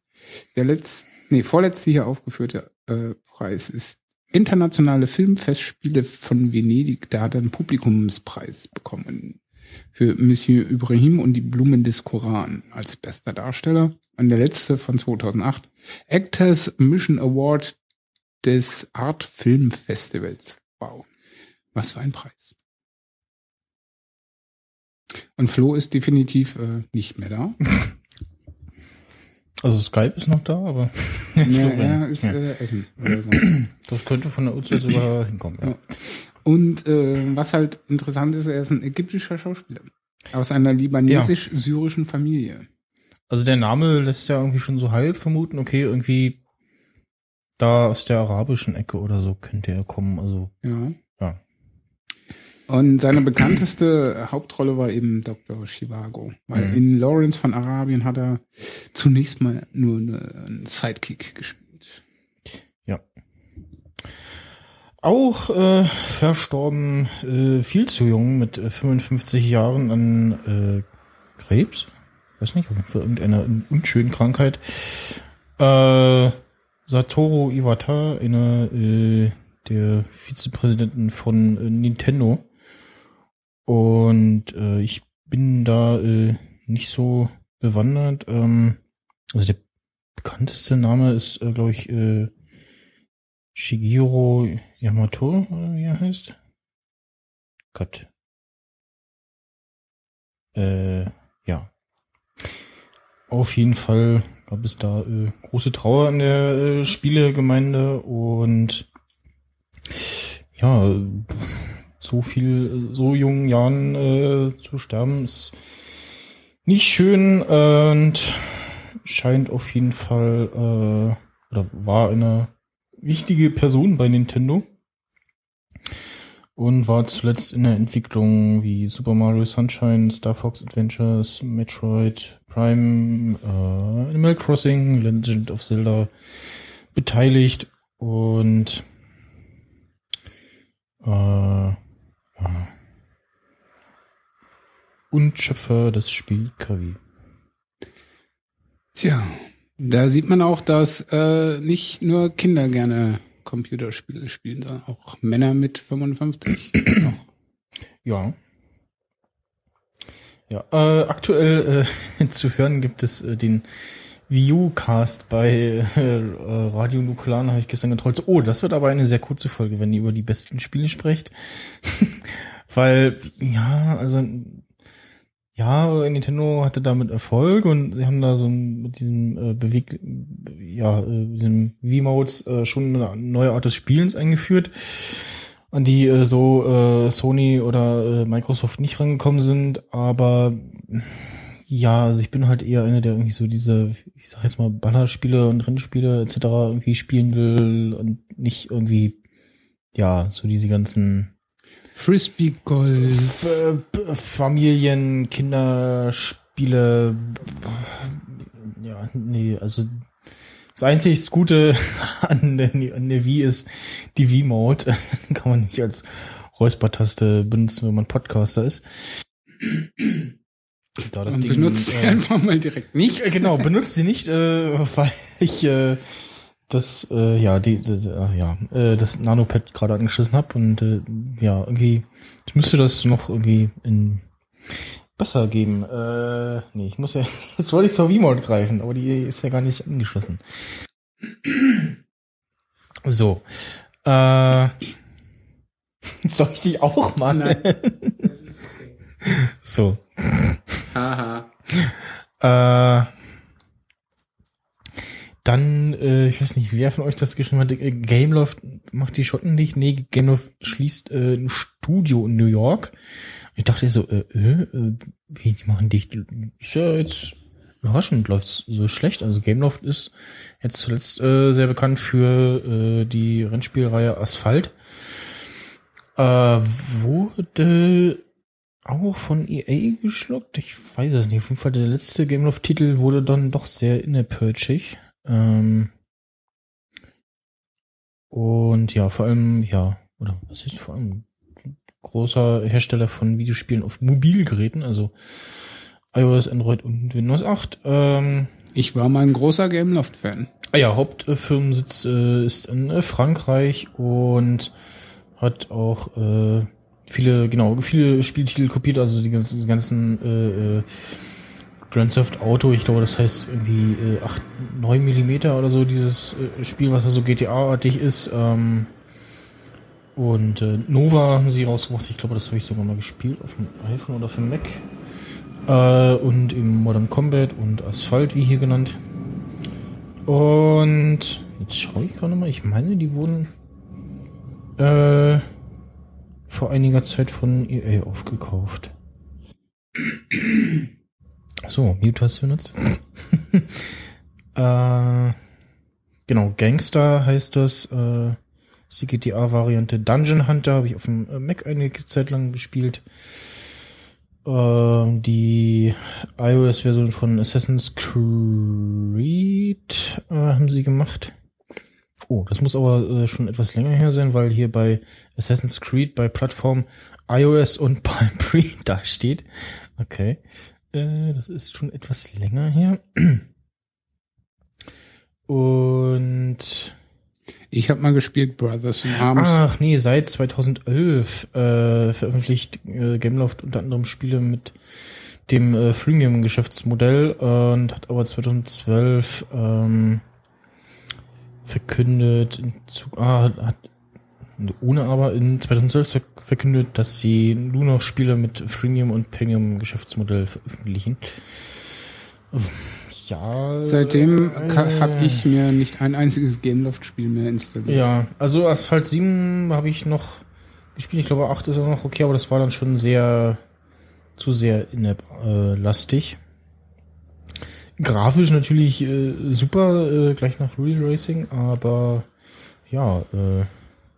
der letzte, nee, vorletzte hier aufgeführte äh, Preis ist Internationale Filmfestspiele von Venedig. Da hat er einen Publikumspreis bekommen für Monsieur Ibrahim und die Blumen des Koran als bester Darsteller. Und der letzte von 2008, Actors Mission Award des Art Film Festivals. Wow. Was für ein Preis. Und Flo ist definitiv äh, nicht mehr da. Also Skype ist noch da, aber ja, er ist Ja. äh, Essen. Oder so. das könnte von der Uhrzeit sogar hinkommen. Ja. Ja. Und äh, was halt interessant ist, er ist ein ägyptischer Schauspieler. Aus einer libanesisch-syrischen Familie. Also der Name lässt ja irgendwie schon so halb vermuten, okay, irgendwie da aus der arabischen Ecke oder so könnte er kommen. Also Ja. ja. Und seine bekannteste Hauptrolle war eben Dr. Chivago. Weil Mhm. in Lawrence von Arabien hat er zunächst mal nur eine, einen Sidekick gespielt. Ja. Auch äh, verstorben, äh, viel zu jung, mit äh, 55 Jahren an äh, Krebs. Weiß nicht, für irgendeine unschönen Krankheit. Äh, Satoru Iwata, einer äh, der Vizepräsidenten von äh, Nintendo. Und äh, ich bin da äh, nicht so bewandert. Ähm, also der bekannteste Name ist, äh, glaube ich, äh, Shigeru Yamato, wie er heißt. Gott. Äh, ja. Auf jeden Fall gab es da äh, große Trauer in der äh, Spielegemeinde und ja, so viel, äh, so jungen Jahren äh, zu sterben ist nicht schön und scheint auf jeden Fall äh, oder war eine wichtige Person bei Nintendo und war zuletzt in der Entwicklung wie Super Mario Sunshine, Star Fox Adventures, Metroid Prime, äh, Animal Crossing, Legend of Zelda beteiligt und äh, ja. und Schöpfer des Spiel Kavi. Tja, da sieht man auch, dass äh, nicht nur Kinder gerne Computerspiele spielen, sondern auch Männer mit 55 noch. Ja. Ja, äh, aktuell äh, zu hören gibt es äh, den View-Cast bei äh, Radio Nukulan, habe ich gestern getrollt. Oh, das wird aber eine sehr kurze Folge, wenn ihr über die besten Spiele sprecht. Weil, ja, also, ja, Nintendo hatte damit Erfolg und sie haben da so ein, mit diesem äh, Beweg, ja, äh, diesem V-Modes äh, schon eine neue Art des Spielens eingeführt an die äh, so äh, Sony oder äh, Microsoft nicht rangekommen sind, aber ja, also ich bin halt eher einer, der irgendwie so diese, ich sag jetzt mal, Ballerspiele und Rennspiele etc. irgendwie spielen will und nicht irgendwie, ja, so diese ganzen Frisbee Golf. F äh, Familien, Kinderspiele, ja, nee, also das einzig Gute an der, an der Wii ist die Wii-Mode. Kann man nicht als Räuspertaste benutzen, wenn man Podcaster ist. Da das Und Ding, benutzt sie äh, einfach mal direkt nicht. äh, Genau, benutzt sie nicht, äh, weil ich äh, das äh, ja die, die, die äh, ja äh, das Nanopad gerade angeschlossen habe und äh, ja irgendwie ich müsste das noch irgendwie in besser geben. Äh, nee, ich muss ja jetzt wollte ich zur V-Mode greifen, aber die ist ja gar nicht angeschlossen. So. Äh, soll ich die auch mal? Nein. so. Haha. Äh, dann, äh, ich weiß nicht, wer von euch das geschrieben hat, äh, Gameloft macht die Schotten dicht. Nee, Gameloft schließt äh, ein Studio in New York. Ich dachte so, äh, äh, äh, wie, die machen dicht? Ist ja jetzt überraschend, läuft's so schlecht. Also Gameloft ist jetzt zuletzt äh, sehr bekannt für äh, die Rennspielreihe Asphalt. Äh, wurde auch von EA geschluckt? Ich weiß es nicht. Auf jeden Fall der letzte Gameloft-Titel wurde dann doch sehr innerpurchig. Ähm und ja, vor allem, ja, oder was ist vor allem großer Hersteller von Videospielen auf Mobilgeräten, also iOS, Android und Windows 8. Ähm, Ich war mal ein großer Gameloft-Fan. Ah ja, Hauptfirmensitz äh, ist in äh, Frankreich und hat auch äh, viele, genau, viele Spieltitel kopiert, also die ganzen, die ganzen äh, äh, Grand Theft Auto, ich glaube, das heißt irgendwie äh, 8, 9 Millimeter oder so, dieses äh, Spiel, was also GTA-artig ist. Ähm, und äh, Nova haben sie rausgebracht, ich glaube, das habe ich sogar mal gespielt auf dem iPhone oder auf dem Mac. Äh, und im Modern Combat und Asphalt, wie hier genannt. Und jetzt schaue ich gerade mal, ich meine, die wurden äh, vor einiger Zeit von EA aufgekauft. So, Mute hast du benutzt. äh, genau, Gangster heißt das. Äh, die GTA-Variante Dungeon Hunter, habe ich auf dem äh, Mac einige Zeit lang gespielt. Äh, die iOS-Version von Assassin's Creed äh, haben sie gemacht. Oh, das muss aber äh, schon etwas länger her sein, weil hier bei Assassin's Creed bei Plattform iOS und Palm Pre da steht. Okay. Äh, das ist schon etwas länger her. Und Ich habe mal gespielt Brothers in Arms. ach nee, seit 2011 äh, veröffentlicht äh, Gameloft unter anderem Spiele mit dem äh, Freemium-Geschäftsmodell und hat aber 2012 ähm, verkündet, in Zug, ah, hat, ohne aber in 2012 ver- verkündet, dass sie nur noch Spiele mit Freemium- und Premium-Geschäftsmodell veröffentlichen. Ja. Seitdem äh, habe ich mir nicht ein einziges Gameloft-Spiel mehr installiert. Ja, also Asphalt 7 habe ich noch gespielt. Ich glaube 8 ist auch noch okay, aber das war dann schon sehr zu sehr in-app-lastig. Grafisch natürlich äh, super, äh, gleich nach Real Racing, aber ja, äh,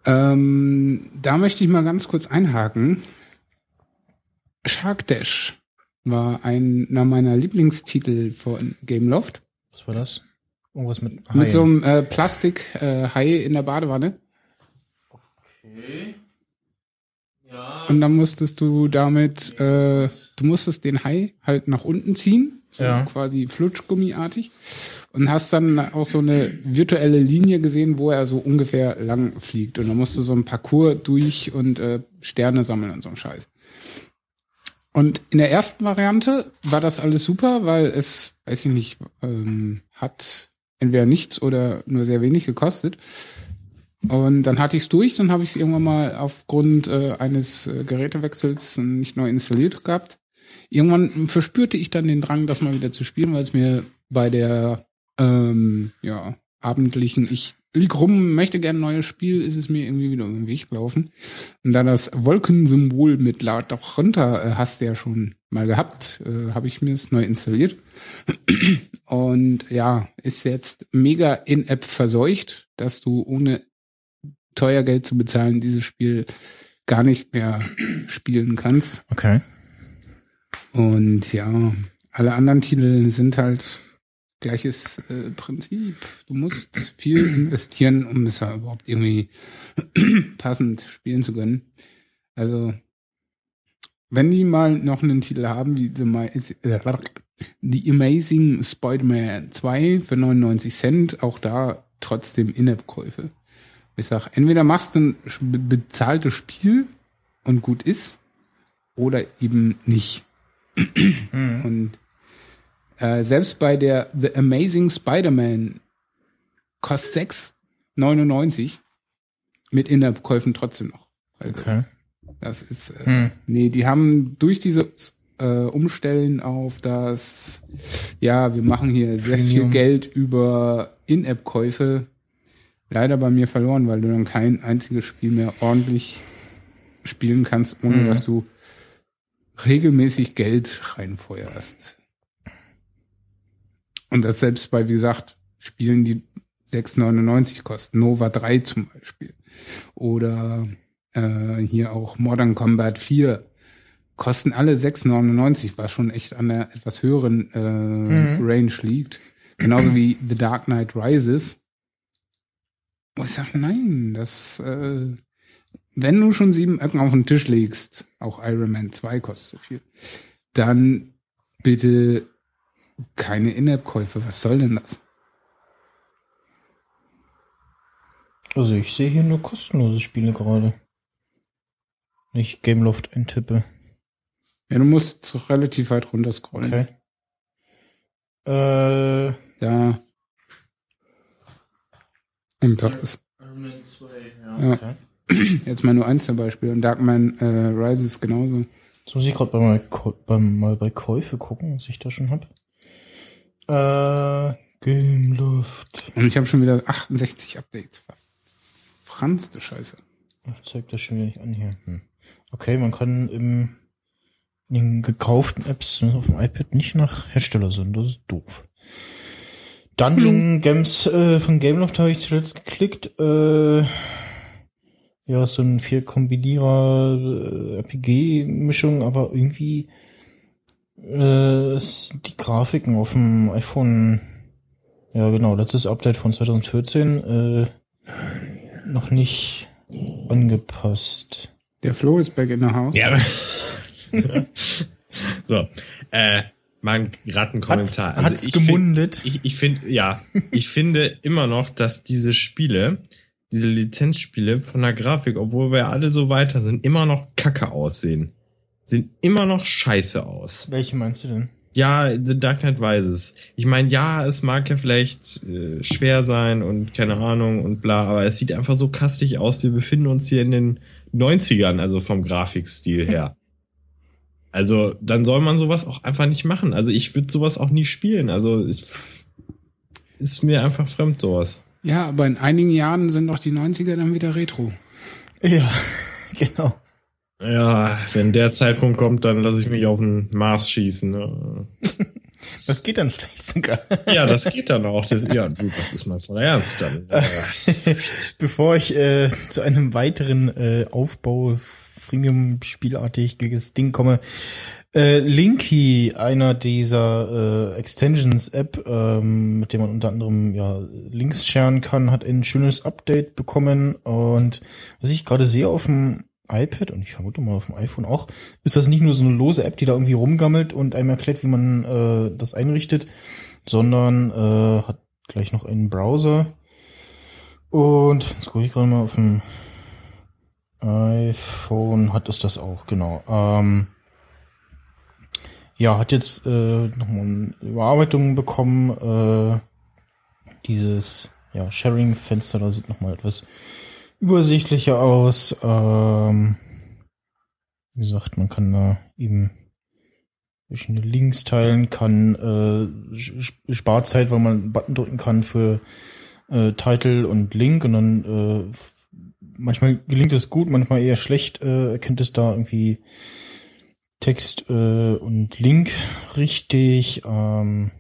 Ähm, da möchte ich mal ganz kurz einhaken. Shark Dash war einer meiner Lieblingstitel von Gameloft. was war das? Irgendwas mit Mit Haien. so einem äh, Plastik-Hai in der Badewanne. Okay. Ja. Und dann musstest du damit, äh, du musstest den Hai halt nach unten ziehen, so Ja. quasi Flutschgummiartig. Und hast dann auch so eine virtuelle Linie gesehen, wo er so ungefähr lang fliegt. Und dann musst du so ein Parcours durch und äh, Sterne sammeln und so ein Scheiß. Und in der ersten Variante war das alles super, weil es, weiß ich nicht, ähm, hat entweder nichts oder nur sehr wenig gekostet. Und dann hatte ich es durch, dann habe ich es irgendwann mal aufgrund äh, eines äh, Gerätewechsels nicht neu installiert gehabt. Irgendwann verspürte ich dann den Drang, das mal wieder zu spielen, weil es mir bei der ähm, ja, abendlichen, ich lieg rum, möchte gerne ein neues Spiel, ist es mir irgendwie wieder über den Weg gelaufen. Und da das Wolkensymbol mit Lad doch runter äh, hast du ja schon mal gehabt, äh, habe ich mir es neu installiert. Und ja, ist jetzt mega in-App verseucht, dass du ohne teuer Geld zu bezahlen dieses Spiel gar nicht mehr spielen kannst. Okay. Und ja, alle anderen Titel sind halt gleiches äh, Prinzip. Du musst viel investieren, um es ja überhaupt irgendwie passend spielen zu können. Also, wenn die mal noch einen Titel haben, wie The, äh, The Amazing Spider-Man 2 für 99 Cent, auch da trotzdem In-App-Käufe. Ich sag, entweder machst du ein be- bezahltes Spiel und gut ist, oder eben nicht. Und äh, selbst bei der The Amazing Spider-Man kostet 6,99 mit In-App-Käufen trotzdem noch. Also Okay. das ist, äh, Hm. nee, die haben durch diese äh, Umstellen auf das, ja, wir machen hier sehr viel Premium. Geld über In-App-Käufe leider bei mir verloren, weil du dann kein einziges Spiel mehr ordentlich spielen kannst, ohne Mhm. dass du regelmäßig Geld reinfeuerst. Und das selbst bei, wie gesagt, Spielen, die 6,99 kosten. Nova 3 zum Beispiel. Oder äh, hier auch Modern Combat 4 kosten alle 6,99, was schon echt an der etwas höheren äh, Mhm. Range liegt. Genauso wie The Dark Knight Rises. Wo ich sage, nein, das, äh, wenn du schon sieben Öcken auf den Tisch legst, auch Iron Man 2 kostet so viel, dann bitte keine In-App-Käufe. Was soll denn das? Also ich sehe hier nur kostenlose Spiele gerade. Nicht Gameloft eintippe. Ja, du musst relativ weit runter scrollen. Okay. Äh, Da. Und da ist Ja. okay. jetzt mal nur eins der Beispiele. Und Darkman äh, Rises genauso. Jetzt muss ich gerade mal, mal bei Käufe gucken, was ich da schon hab. Äh, Gameloft. Und ich habe schon wieder 68 Updates. Franzte Scheiße. Ach, zeigt das schon wieder nicht an hier. Hm. Okay, man kann im, in den gekauften Apps ne, auf dem iPad nicht nach Hersteller suchen. Das ist doof. Dungeon Games äh, von Gameloft habe ich zuletzt geklickt. Äh, ja, so ein vier Kombinierer äh, RPG-Mischung, aber irgendwie äh, die Grafiken auf dem iPhone, ja genau, letztes Update von 2014, äh, noch nicht angepasst. Der Flo ist back in the house. Ja. so, äh, mal gerade ein Kommentar. Hat's, hat's ich find- gemundet? Ich, ich finde, ja, ich finde immer noch, dass diese Spiele, diese Lizenzspiele von der Grafik, obwohl wir alle so weiter sind, immer noch kacke aussehen. Sehen immer noch scheiße aus. Welche meinst du denn? Ja, The Dark Knight Rises. Ich meine, ja, es mag ja vielleicht äh, schwer sein und keine Ahnung und bla, aber es sieht einfach so kastig aus. Wir befinden uns hier in den 90ern, also vom Grafikstil her. Also, dann soll man sowas auch einfach nicht machen. Also, ich würde sowas auch nie spielen. Also, ist, ist mir einfach fremd, sowas. Ja, aber in einigen Jahren sind auch die 90er dann wieder Retro. Ja, genau. Ja, wenn der Zeitpunkt kommt, dann lasse ich mich auf den Mars schießen. Ne? Das geht dann vielleicht sogar. Ja, das geht dann auch. Das, ja, du, das ist mal voll ernst dann. Bevor ich äh, zu einem weiteren äh, Aufbau Freemium-spielartiges Ding komme, äh, Linky, einer dieser äh, Extensions-App, ähm, mit dem man unter anderem ja Links scheren kann, hat ein schönes Update bekommen und was ich gerade sehe auf dem iPad und ich vermute mal auf dem iPhone auch, ist das nicht nur so eine lose App, die da irgendwie rumgammelt und einem erklärt, wie man äh, das einrichtet, sondern äh, hat gleich noch einen Browser. Und jetzt gucke ich gerade mal auf dem iPhone hat es das auch, genau. Ähm, ja, hat jetzt äh, nochmal eine Überarbeitung bekommen. Äh, dieses ja, Sharing-Fenster, da sieht nochmal etwas übersichtlicher aus. Ähm, wie gesagt, man kann da eben verschiedene Links teilen, kann äh, sch- spart Zeit, weil man einen Button drücken kann für äh, Title und Link und dann äh, manchmal gelingt es gut, manchmal eher schlecht, äh, erkennt es da irgendwie Text äh, und Link richtig. Ähm,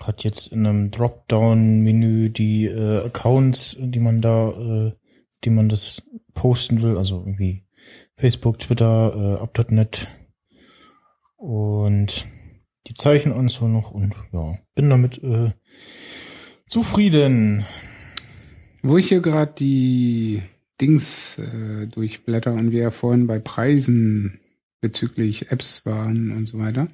hat jetzt in einem Dropdown-Menü die äh, Accounts, die man da, äh, die man das posten will, also irgendwie Facebook, Twitter, äh, up.net und die Zeichenanzahl noch und ja, bin damit äh, zufrieden. Wo ich hier gerade die Dings äh, durchblätter und wir ja vorhin bei Preisen bezüglich Apps waren und so weiter.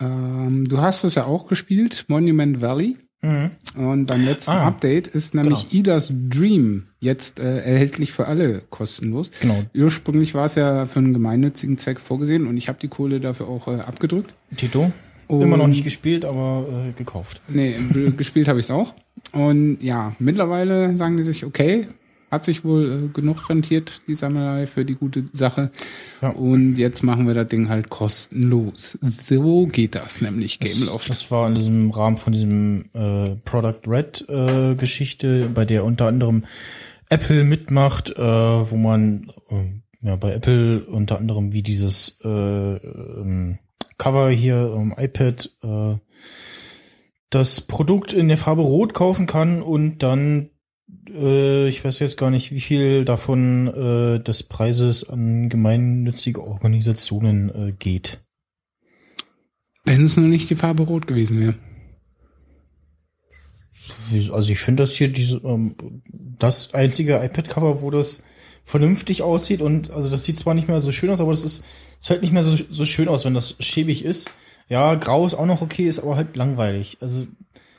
Ähm, du hast es ja auch gespielt, Monument Valley. Mhm. Und beim letzten Ah, Update ist nämlich Idas Dream jetzt äh, erhältlich für alle kostenlos. Genau. Ursprünglich war es ja für einen gemeinnützigen Zweck vorgesehen und ich habe die Kohle dafür auch äh, abgedrückt. Tito. Und- Immer noch nicht gespielt, aber äh, gekauft. Nee, gespielt habe ich es auch. Und ja, mittlerweile sagen die sich, okay, hat sich wohl äh, genug rentiert, die Sammelei für die gute Sache. Ja. Und jetzt machen wir das Ding halt kostenlos. So geht das nämlich, Das, Gameloft. das war in diesem Rahmen von diesem äh, Product Red äh, Geschichte, bei der unter anderem Apple mitmacht, äh, wo man äh, ja bei Apple unter anderem wie dieses äh, ähm, Cover hier im iPad äh, das Produkt in der Farbe Rot kaufen kann und dann äh, ich weiß jetzt gar nicht, wie viel davon äh, des Preises an gemeinnützige Organisationen äh, geht. Wenn es nur nicht die Farbe rot gewesen wäre. Also ich finde das hier diese, ähm, das einzige iPad-Cover, wo das vernünftig aussieht und also das sieht zwar nicht mehr so schön aus, aber das ist, es fällt nicht mehr so, so schön aus, wenn das schäbig ist. Ja, grau ist auch noch okay, ist aber halt langweilig. Also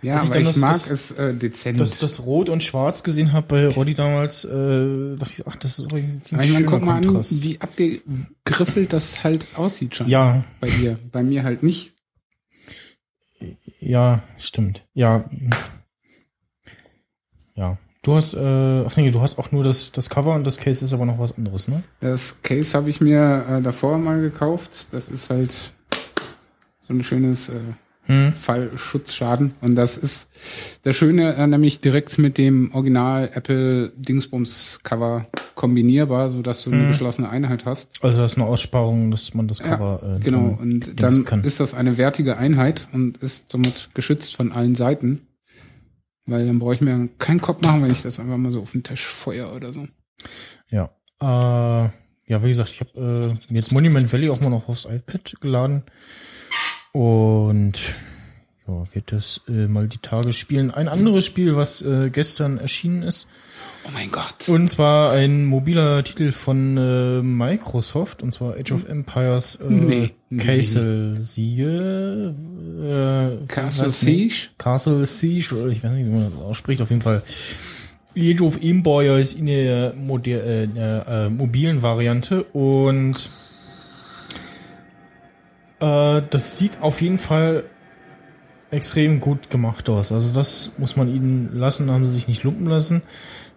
Ja, ich aber ich das- mag das- es äh, dezent. dass das Rot und Schwarz gesehen habe bei Roddy damals, äh, dachte ich, ach, das ist ein aber ich meine, guck mal an, Kontrast. wie abgegriffelt das halt aussieht schon. ja, Bei dir. Bei mir halt nicht. ja, stimmt. Ja. Ja. Du hast, äh, ach nee, du hast auch nur das, das Cover und das Case ist aber noch was anderes, ne? Das Case habe ich mir äh, davor mal gekauft. Das ist halt so ein schönes äh, Hm. Fallschutzschaden. Und das ist das Schöne, äh, nämlich direkt mit dem Original Apple Dingsbums Cover kombinierbar, so dass du eine Mhm. geschlossene Einheit hast. Also das ist eine Aussparung, dass man das Ja, Cover äh, Genau. Und dann kann. ist das eine wertige Einheit und ist somit geschützt von allen Seiten. Weil dann brauche ich mir keinen Kopf machen, wenn ich das einfach mal so auf den Tisch feuer oder so. Ja. Äh, ja, wie gesagt, ich habe äh, jetzt Monument Valley auch mal noch aufs iPad geladen. Und ja, wird das äh, mal die Tage spielen. Ein anderes Spiel, was äh, gestern erschienen ist. Oh mein Gott. Und zwar ein mobiler Titel von äh, Microsoft, und zwar Age of Empires äh, Nee, nee, Castle Siege. Äh, Castle. Siege? Castle Siege, oder ich weiß nicht, wie man das ausspricht, auf jeden Fall. Age of Empires in der moder äh, äh, mobilen Variante und äh, das sieht auf jeden Fall extrem gut gemacht aus. Also das muss man ihnen lassen, haben sie sich nicht lumpen lassen.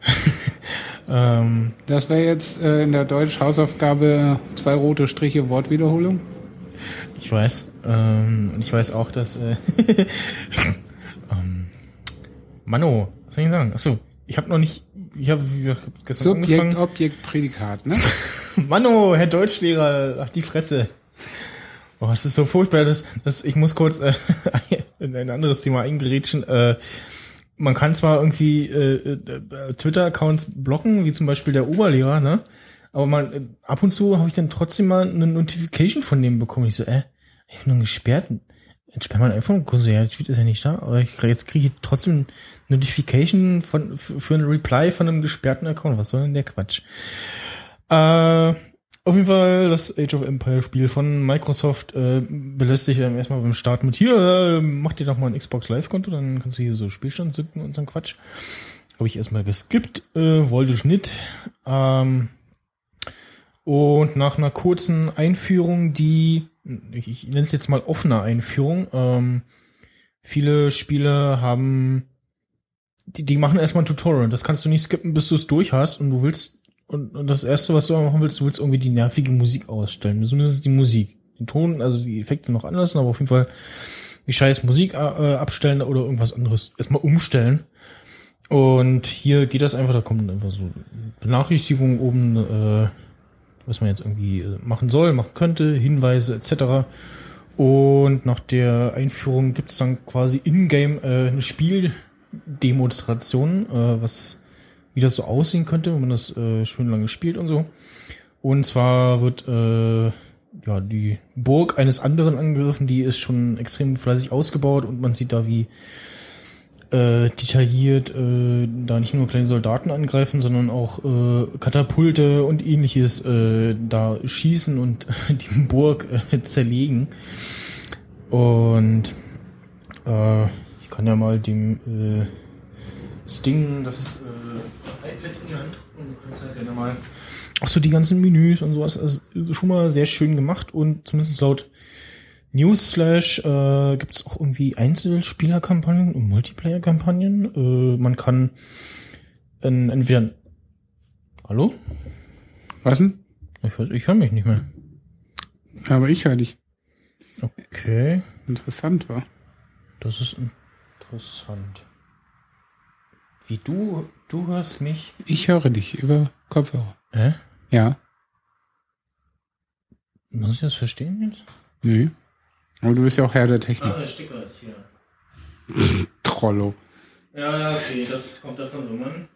ähm, Das wäre jetzt äh, in der Deutsch-Hausaufgabe zwei rote Striche Wortwiederholung. ich weiß. Ähm, und ich weiß auch, dass äh, ähm, Mano, was soll ich sagen? Achso, ich habe noch nicht, ich habe wie gesagt gestern Subjekt, angefangen. Objekt, Prädikat, ne? Mano, Herr Deutschlehrer, ach die Fresse. Oh, das ist so furchtbar. Das, das, ich muss kurz äh, in ein anderes Thema eingerätschen. Äh, man kann zwar irgendwie äh, äh, Twitter-Accounts blocken, wie zum Beispiel der Oberlehrer, ne? Aber man, äh, ab und zu habe ich dann trotzdem mal eine Notification von dem bekommen. Ich so, äh, ich bin nur gesperrt. Entsperrt man einfach und so, ja, der Tweet ist ja nicht da. Aber ich, jetzt kriege ich trotzdem Notification von, für, für ein Reply von einem gesperrten Account. Was soll denn der Quatsch? Äh, auf jeden Fall das Age of Empire Spiel von Microsoft äh, belässt sich dann erstmal beim Start mit hier, äh, mach dir doch mal ein Xbox Live Konto, dann kannst du hier so Spielstand synken und so ein Quatsch. Habe ich erstmal geskippt, äh, wollte ich nicht. Ähm, und nach einer kurzen Einführung, die, ich, ich nenne es jetzt mal offene Einführung, ähm, viele Spiele haben, die, die machen erstmal ein Tutorial. Das kannst du nicht skippen, bis du es durch hast und du willst und, und das erste, was du machen willst, du willst irgendwie die nervige Musik ausstellen. Zumindest die Musik. Den Ton, also die Effekte noch anlassen, aber auf jeden Fall die scheiß Musik äh, abstellen oder irgendwas anderes erstmal umstellen. Und hier geht das einfach, da kommt einfach so Benachrichtigungen oben, äh, was man jetzt irgendwie äh, machen soll, machen könnte, Hinweise etc. Und nach der Einführung gibt es dann quasi in-game äh, eine Spieldemonstration, äh, was wie das so aussehen könnte, wenn man das äh, schön lange spielt und so. Und zwar wird äh, ja die Burg eines anderen angegriffen, die ist schon extrem fleißig ausgebaut und man sieht da wie äh, detailliert äh, da nicht nur kleine Soldaten angreifen, sondern auch äh, Katapulte und ähnliches äh, da schießen und die Burg äh, zerlegen. Und äh, ich kann ja mal dem äh, Sting das iPad in die Hand drücken und du kannst halt gerne mal auch so die ganzen Menüs und sowas. Also schon mal sehr schön gemacht und zumindest laut News Slash äh, gibt es auch irgendwie Einzelspielerkampagnen und Multiplayer-Kampagnen. Äh, man kann in, entweder Hallo? Was denn? Ich, ich höre mich nicht mehr. Aber ich höre dich. Okay, Interessant war. das ist interessant. Wie du, du hörst mich? Ich höre dich über Kopfhörer. Hä? Ja. Muss ich das verstehen jetzt? Nee. Aber du bist ja auch Herr der Technik. der Sticker ist hier. Trollo. Ja, ja, okay, das kommt davon, wenn man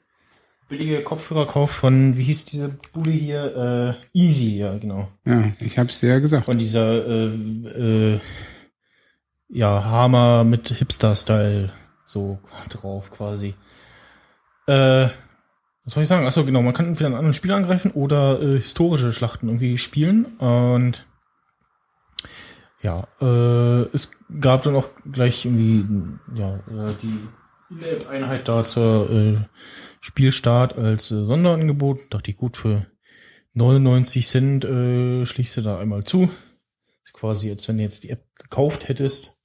billige Kopfhörer kauft von, wie hieß diese Bude hier? Äh, Easy, ja, genau. Ja, ich hab's dir ja gesagt. Von dieser, äh, äh, ja, Hammer mit Hipster-Style so drauf quasi. Äh, was soll ich sagen? Achso, genau, man kann entweder einen anderen Spieler angreifen oder äh, historische Schlachten irgendwie spielen. Und ja, äh, es gab dann auch gleich irgendwie, ja, äh, die Einheit da zur äh, Spielstart als äh, Sonderangebot. Dachte ich, gut, für 99 Cent äh, schließt du da einmal zu. Ist quasi, als wenn du jetzt die App gekauft hättest.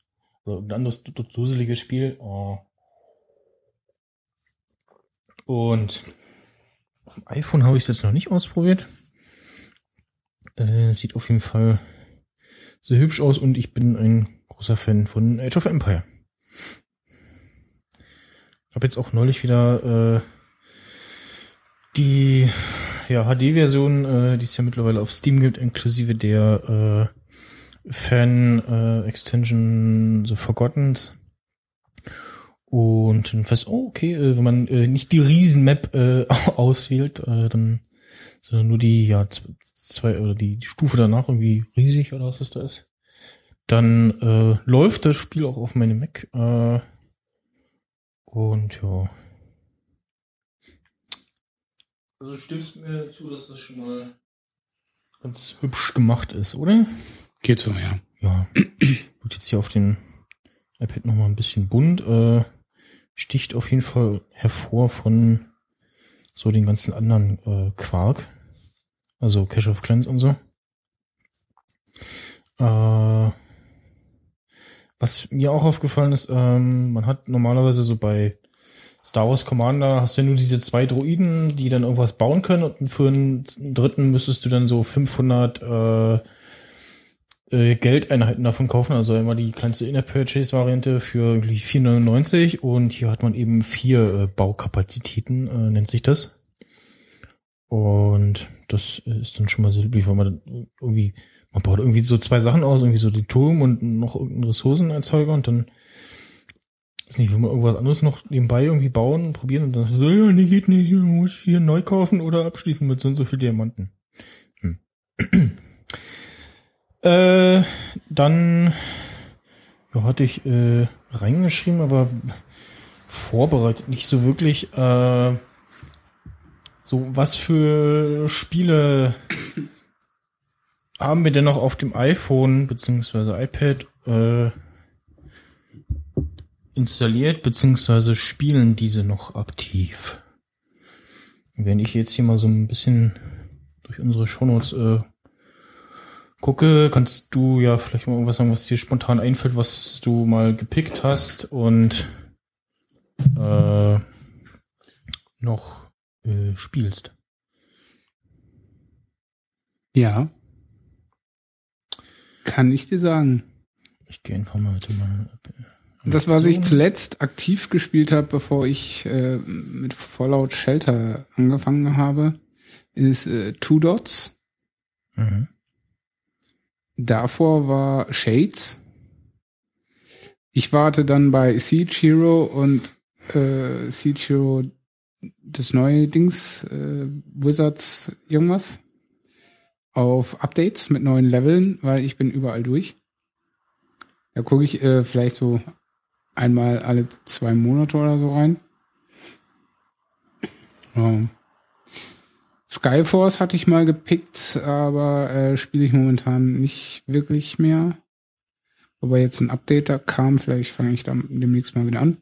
Oder ein anderes du- du- duseliges Spiel. Oh. Und auf dem iPhone habe ich es jetzt noch nicht ausprobiert. Äh, sieht auf jeden Fall sehr hübsch aus und ich bin ein großer Fan von Age of Empire. Habe jetzt auch neulich wieder äh, die ja, HD-Version, äh, die es ja mittlerweile auf Steam gibt, inklusive der äh, Fan-Extension The Forgottens. Und dann fest, oh, okay, äh, wenn man äh, nicht die Riesen-Map äh, auswählt, äh, dann sondern nur die, ja, zwei oder die, die Stufe danach irgendwie riesig oder was das da ist, dann äh, läuft das Spiel auch auf meinem Mac. Äh, und ja. Also stimmst mir zu, dass das schon mal ganz hübsch gemacht ist, oder? Geht so, ja. Ja. Wird jetzt hier auf dem iPad noch mal ein bisschen bunt. Äh, sticht auf jeden Fall hervor von so den ganzen anderen äh, Quark. Also Cash of Clans und so. Äh, was mir auch aufgefallen ist, ähm, man hat normalerweise so bei Star Wars Commander hast du ja nur diese zwei Droiden, die dann irgendwas bauen können und für einen dritten müsstest du dann so 500 äh, äh, Geldeinheiten davon kaufen. Also immer die kleinste In-App-Purchase-Variante für irgendwie 4,99 und hier hat man eben vier äh, Baukapazitäten, äh, nennt sich das. Und das ist dann schon mal sehr lieblich, weil man irgendwie, man baut irgendwie so zwei Sachen aus, irgendwie so die Turm und noch irgendeinen Ressourcenerzeuger und dann ist nicht, wenn man irgendwas anderes noch nebenbei irgendwie bauen, probieren und dann so, ja, nee, geht nicht, man muss hier neu kaufen oder abschließen mit so und so viel Diamanten. Hm. Äh, dann ja, hatte ich äh, reingeschrieben, aber vorbereitet nicht so wirklich. Äh, so, was für Spiele haben wir denn noch auf dem iPhone beziehungsweise iPad äh, installiert, beziehungsweise spielen diese noch aktiv? Wenn ich jetzt hier mal so ein bisschen durch unsere Shownotes äh, gucke, kannst du ja vielleicht mal irgendwas sagen, was dir spontan einfällt, was du mal gepickt hast und äh, noch äh, spielst. Ja. Kann ich dir sagen. Ich gehe einfach mal. Das, was ich zuletzt aktiv gespielt habe, bevor ich äh, mit Fallout Shelter angefangen habe, ist äh, Two Dots. Mhm. Davor war Shades. Ich warte dann bei Siege Hero und äh, Siege Hero das neue Dings, äh, Wizards irgendwas, auf Updates mit neuen Leveln, weil ich bin überall durch. Da gucke ich äh, vielleicht so einmal alle zwei Monate oder so rein. Ja. Skyforce hatte ich mal gepickt, aber äh, spiele ich momentan nicht wirklich mehr. Aber jetzt ein Update da kam, vielleicht fange ich da demnächst mal wieder an.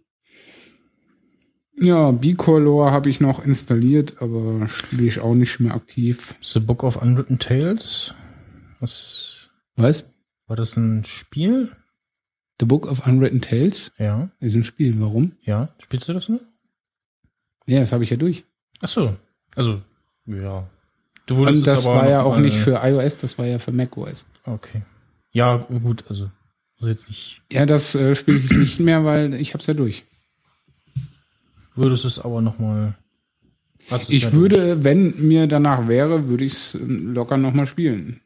Ja, B-Color habe ich noch installiert, aber spiele ich auch nicht mehr aktiv. The Book of Unwritten Tales. Was Was? war das ein Spiel? The Book of Unwritten Tales Ja, ist ein Spiel. Warum? ja. Spielst du das nur? Ja, das habe ich ja durch. Ach so. Also, ja. Du wurdest Und das war ja noch auch mal- nicht für iOS, das war ja für macOS. Okay. Ja, gut, also. Also jetzt nicht. Ja, das äh, spiele ich nicht mehr, weil ich habe es ja durch. Würdest du es aber nochmal. Ich würde, wenn mir danach wäre, würde ich es locker nochmal spielen.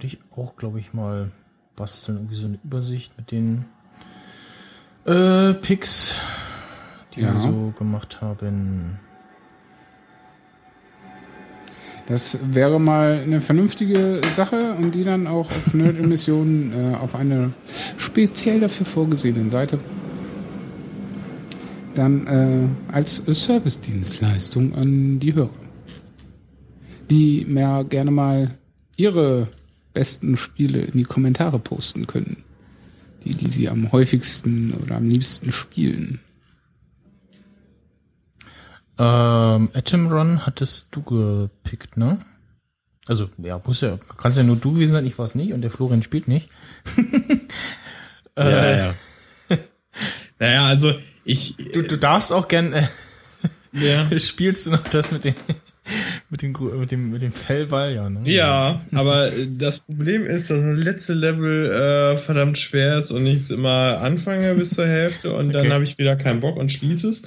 Könnte ich auch, glaube ich, mal basteln. Irgendwie so eine Übersicht mit den äh, Picks, die Ja. wir so gemacht haben. Das wäre mal eine vernünftige Sache und die dann auch auf Nerd-Emissionen äh, auf einer speziell dafür vorgesehenen Seite dann äh, als Service-Dienstleistung an die Hörer, die mehr gerne mal ihre besten Spiele in die Kommentare posten können, die, die sie am häufigsten oder am liebsten spielen. Ähm, Atom Run hattest du gepickt, ne? Also, ja, muss ja, kannst ja nur du gewesen sein, ich war es nicht und der Florian spielt nicht. Ja, Äh, ja. naja, also ich. Du, du darfst auch gern, äh, ja. spielst du noch das mit dem, mit dem, mit dem, mit dem Fellball, ja, ne? Ja, aber das Problem ist, dass das letzte Level äh, verdammt schwer ist und ich es immer anfange bis zur Hälfte und dann Okay. habe ich wieder keinen Bock und schließe es.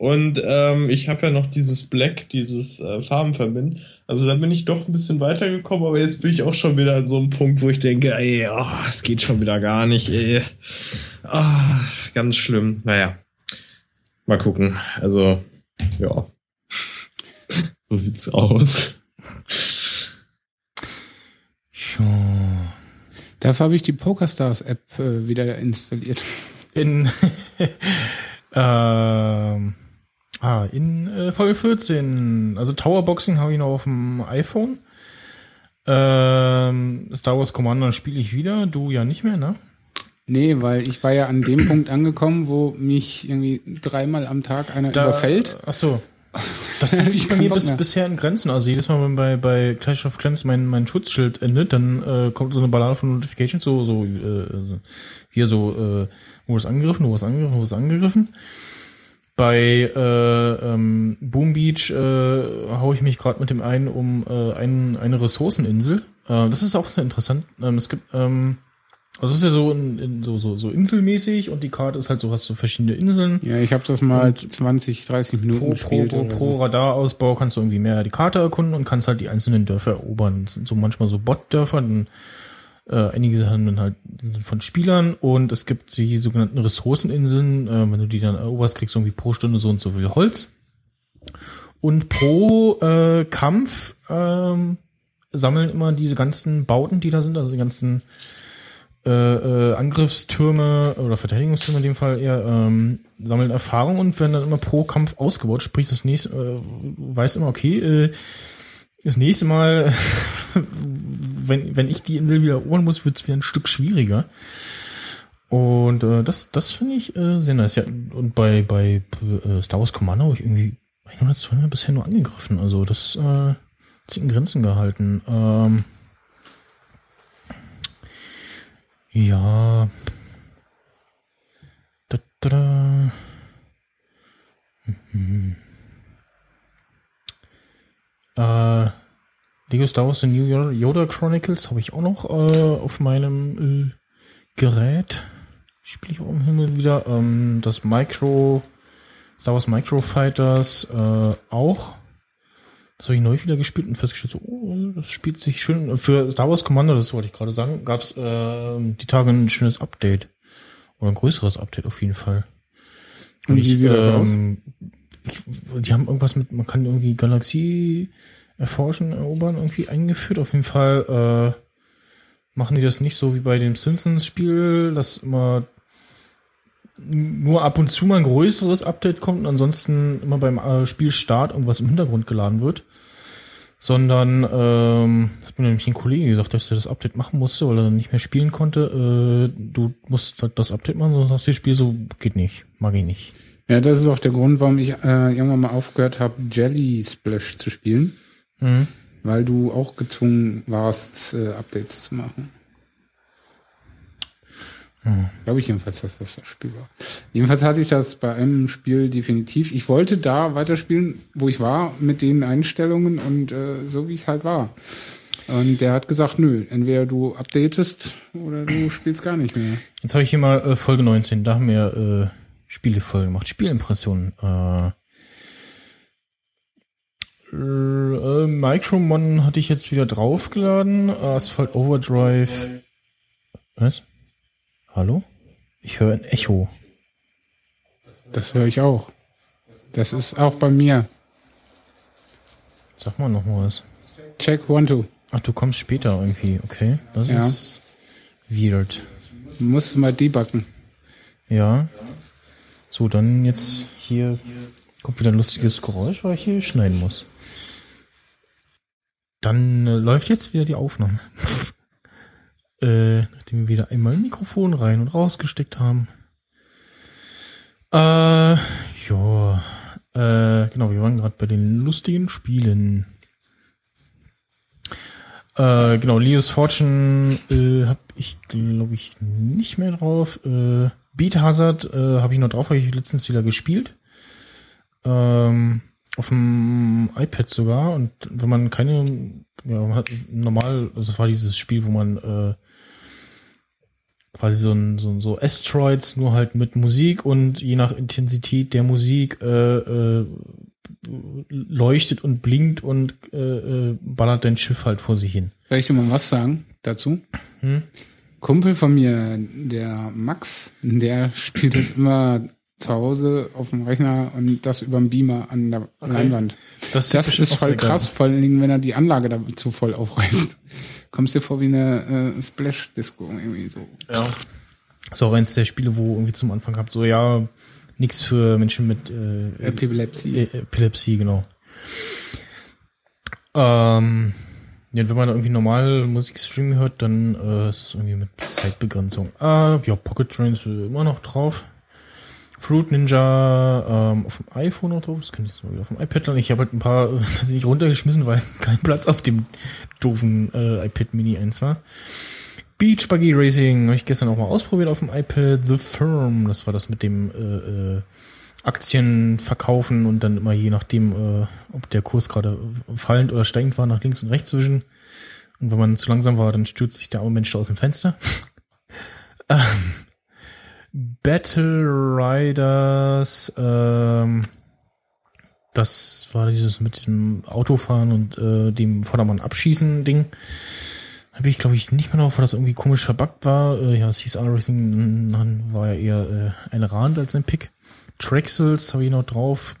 Und ähm, ich habe ja noch dieses Black, dieses äh, Farbenverbinden. Also da bin ich doch ein bisschen weitergekommen, aber jetzt bin ich auch schon wieder an so einem Punkt, wo ich denke, ey, oh, es geht schon wieder gar nicht, ey. Ah, ganz schlimm. Naja. Mal gucken. Also, ja. So sieht's aus. Ja. Dafür habe ich die PokerStars-App äh, wieder installiert. In, ähm, ah, in äh, Folge 14, also Towerboxing habe ich noch auf dem iPhone. Ähm, Star Wars Commander spiele ich wieder, du ja nicht mehr, ne? Nee, weil ich war ja an dem Punkt angekommen, wo mich irgendwie dreimal am Tag einer überfällt. Ach so. Das Da hält sich ich bei mir bis, bisher in Grenzen. Also jedes Mal, wenn bei, bei Clash of Clans mein, mein Schutzschild endet, dann äh, kommt so eine Ballade von Notifications, so, so, äh, so hier so, äh, wo ist angegriffen, wo ist angegriffen, wo ist angegriffen. Bei äh, ähm, Boom Beach äh, hau ich mich gerade mit dem einen um äh, ein, eine Ressourceninsel. Äh, das ist auch sehr interessant. Ähm, es gibt ähm, also es ist ja so, in, in, so, so, so inselmäßig und die Karte ist halt so, hast du verschiedene Inseln. Ja, ich habe das mal 20, 30 Minuten Pro, pro, gespielt. pro, oder pro so. Radarausbau kannst du irgendwie mehr die Karte erkunden und kannst halt die einzelnen Dörfer erobern. Das sind so manchmal so Bot-Dörfer, äh, einige haben dann halt sind von Spielern und es gibt die sogenannten Ressourceninseln. Äh, wenn du die dann eroberst, kriegst du irgendwie pro Stunde so und so viel Holz. Und pro äh, Kampf ähm, sammeln immer diese ganzen Bauten, die da sind, also die ganzen äh, äh, Angriffstürme oder Verteidigungstürme in dem Fall eher ähm, sammeln Erfahrung und werden dann immer pro Kampf ausgebaut. Sprich, das nächste, äh, du weißt immer, okay, äh, das nächste Mal, wenn, wenn ich die Insel wieder erobern muss, wird es wieder ein Stück schwieriger. Und äh, das, das finde ich äh, sehr nice. Ja, und bei, bei äh, Star Wars Commander habe ich irgendwie 102 bisher nur angegriffen. Also das äh, hat sich in Grenzen gehalten. Ähm, ja. Da, da, da. Mhm. Äh, Lego Star Wars The New Yoda Chronicles habe ich auch noch äh, auf meinem äh, Gerät. Spiele ich auch im Himmel wieder. Ähm, das Micro, Star Wars Micro Fighters äh, auch. Das habe ich neu wieder gespielt und festgestellt, so, oh, das spielt sich schön. Für Star Wars Commander, das wollte ich gerade sagen, gab es äh, die Tage ein schönes Update. Oder ein größeres Update auf jeden Fall. Und wie sieht das aus? Ich, die haben irgendwas mit, man kann irgendwie Galaxie erforschen, erobern, irgendwie eingeführt. Auf jeden Fall äh, machen die das nicht so wie bei dem Simpsons-Spiel, dass immer nur ab und zu mal ein größeres Update kommt und ansonsten immer beim äh, Spielstart irgendwas im Hintergrund geladen wird. Sondern, ähm, das hat mir nämlich ein Kollege gesagt, dass er das Update machen musste, weil er nicht mehr spielen konnte. Äh, du musst halt das Update machen, sonst hast du das Spiel so, geht nicht, mag ich nicht. Ja, das ist auch der Grund, warum ich äh, irgendwann mal aufgehört habe, Jelly Splash zu spielen, Mhm. weil du auch gezwungen warst, äh, Updates zu machen. Hm. Glaube ich jedenfalls, dass das das Spiel war. Jedenfalls hatte ich das bei einem Spiel definitiv. Ich wollte da weiterspielen, wo ich war, mit den Einstellungen und äh, so wie es halt war. Und der hat gesagt, nö, entweder du updatest oder du spielst gar nicht mehr. Jetzt habe ich hier mal äh, Folge 19, da haben wir äh, Spielefolge gemacht, Spielimpressionen. Äh, äh, Micromon hatte ich jetzt wieder draufgeladen. Asphalt Overdrive. Was? Hallo? Ich höre ein Echo. Das höre ich auch. Das ist auch bei mir. Sag mal noch mal was. Check one, two. Ach, du kommst später irgendwie. Okay, das Ja. ist weird. Musst mal debuggen. Ja. So, dann jetzt hier kommt wieder ein lustiges Geräusch, weil ich hier schneiden muss. Dann äh, läuft jetzt wieder die Aufnahme. äh, nachdem wir wieder einmal ein Mikrofon rein und rausgesteckt haben. Äh, ja. Äh, genau, wir waren gerade bei den lustigen Spielen. Äh, genau, Leo's Fortune äh, habe ich, glaube ich, nicht mehr drauf. Äh, Beat Hazard äh, habe ich noch drauf, habe ich letztens wieder gespielt. Ähm, auf dem iPad sogar. Und wenn man keine, ja, man hat normal, also es war dieses Spiel, wo man äh, quasi so ein, so, ein- so Asteroids, nur halt mit Musik und je nach Intensität der Musik äh, äh, leuchtet und blinkt und äh, äh, ballert dein Schiff halt vor sich hin. Soll ich dir mal was sagen dazu? Hm? Kumpel von mir, der Max, der spielt das immer zu Hause auf dem Rechner und das über den Beamer an der Leinwand. Das, Das ist voll sehr geil krass, vor allen Dingen, wenn er die Anlage dazu voll aufreißt. Kommst dir vor wie eine äh, Splash-Disco irgendwie so. Ja. Ist auch eins der Spiele, wo irgendwie zum Anfang habt, so ja, nix für Menschen mit äh, Epilepsie. E- Epilepsie, genau. Ähm, ja, wenn man irgendwie normal Musikstream hört, dann äh, ist es irgendwie mit Zeitbegrenzung. Äh, ja, Pocket Trains äh, immer noch drauf. Fruit Ninja ähm, auf dem iPhone noch drauf. Das kann ich wieder auf dem iPad laden. Ich habe halt ein paar das nicht runtergeschmissen, weil kein Platz auf dem doofen äh, iPad Mini 1 war. Beach Buggy Racing habe ich gestern auch mal ausprobiert auf dem iPad. The Firm, das war das mit dem äh, äh, Aktien verkaufen und dann immer je nachdem, äh, ob der Kurs gerade fallend oder steigend war, nach links und rechts zwischen. Und wenn man zu langsam war, dann stürzt sich der arme Mensch da aus dem Fenster. ähm, Battle Riders, ähm, das war dieses mit dem Autofahren und äh, dem Vordermann abschießen Ding. Habe ich, glaube ich, nicht mehr drauf, weil das irgendwie komisch verbuggt war. Äh, ja, CSR Racing dann war ja eher äh, ein Rand als ein Pick. Traxels habe ich noch drauf.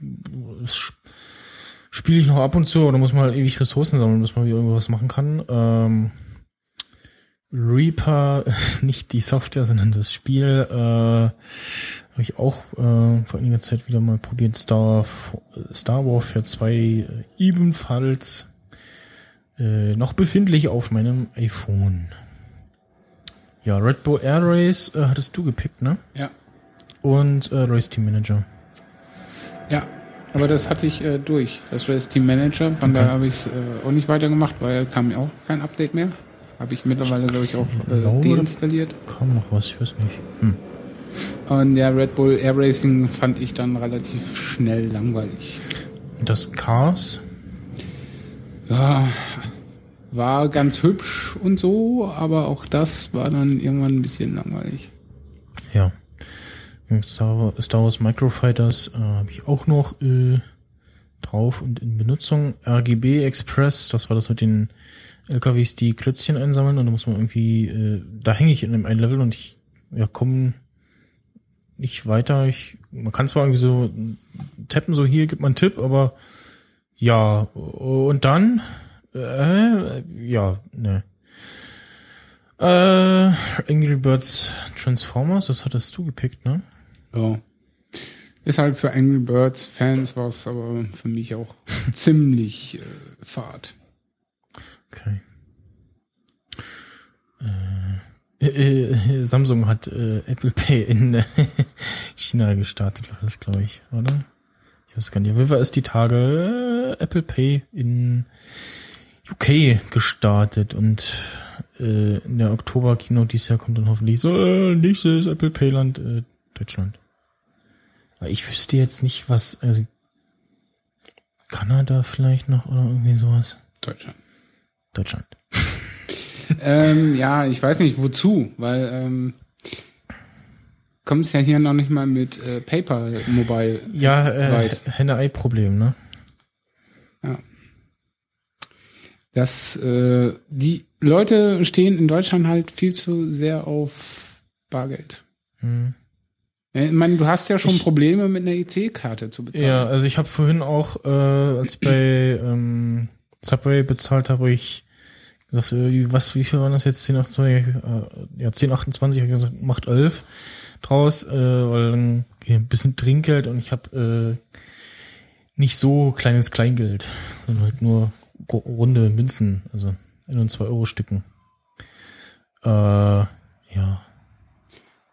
Spiele ich noch ab und zu, oder muss man halt ewig Ressourcen sammeln, bis man wieder irgendwas machen kann. Ähm, Reaper, nicht die Software, sondern das Spiel, äh, habe ich auch äh, vor einiger Zeit wieder mal probiert. Star, Star Warfare 2 äh, ebenfalls äh, noch befindlich auf meinem iPhone. Ja, Red Bull Air Race äh, hattest du gepickt, ne? Ja. Und äh, Race Team Manager. Ja, aber das hatte ich äh, durch. Das das Team Manager. Von Okay. daher habe ich es äh, auch nicht weitergemacht, weil kam ja auch kein Update mehr. Habe ich mittlerweile, glaube ich, auch äh, glaube, deinstalliert. Kam noch was, ich weiß nicht. Hm. Und der Red Bull Air Racing fand ich dann relativ schnell langweilig. Das Cars. Ja, war ganz hübsch und so, aber auch das war dann irgendwann ein bisschen langweilig. Ja. Star, Star Wars Microfighters äh, habe ich auch noch äh, drauf und in Benutzung. RGB Express, das war das mit den LKWs, die Klötzchen einsammeln und da muss man irgendwie, äh, da hänge ich in einem einen Level und ich ja, komme nicht weiter. Ich, man kann zwar irgendwie so tappen, so hier gibt man einen Tipp, aber ja, und dann, äh, ja, ne. Äh, Angry Birds Transformers, das hattest du gepickt, ne? Ja. Ist halt für Angry Birds Fans was, aber für mich auch ziemlich äh, fad. Okay. Äh, äh, Samsung hat äh, Apple Pay in äh, China gestartet, war das glaube ich, oder? Ich weiß gar nicht. Jeden Fall ist die Tage äh, Apple Pay in UK gestartet und äh, in der Oktober-Kino dieses Jahr kommt dann hoffentlich so, äh, nächstes Apple Pay Land äh, Deutschland. Aber ich wüsste jetzt nicht, was, also Kanada vielleicht noch oder irgendwie sowas. Deutschland. Deutschland. ähm, ja, ich weiß nicht wozu, weil ähm, kommst ja hier noch nicht mal mit äh, PayPal Mobile Ja, äh, weit. Henne-Ei-Problem, ne? Ja. Das, äh, die Leute stehen in Deutschland halt viel zu sehr auf Bargeld. Hm. Ja, Ich meine, du hast ja schon Ich- Probleme mit einer EC-Karte zu bezahlen. Ja, also ich habe vorhin auch, äh, als ich bei ähm, Subway bezahlt habe, hab ich gesagt, was, wie viel waren das jetzt? 10, 28, äh, ja, 10, 28, hab ich gesagt, macht 11 draus, äh, weil dann okay, ein bisschen Trinkgeld und ich habe äh, nicht so kleines Kleingeld, sondern halt nur runde Münzen, also ein und zwei Euro Stücken. Äh, ja.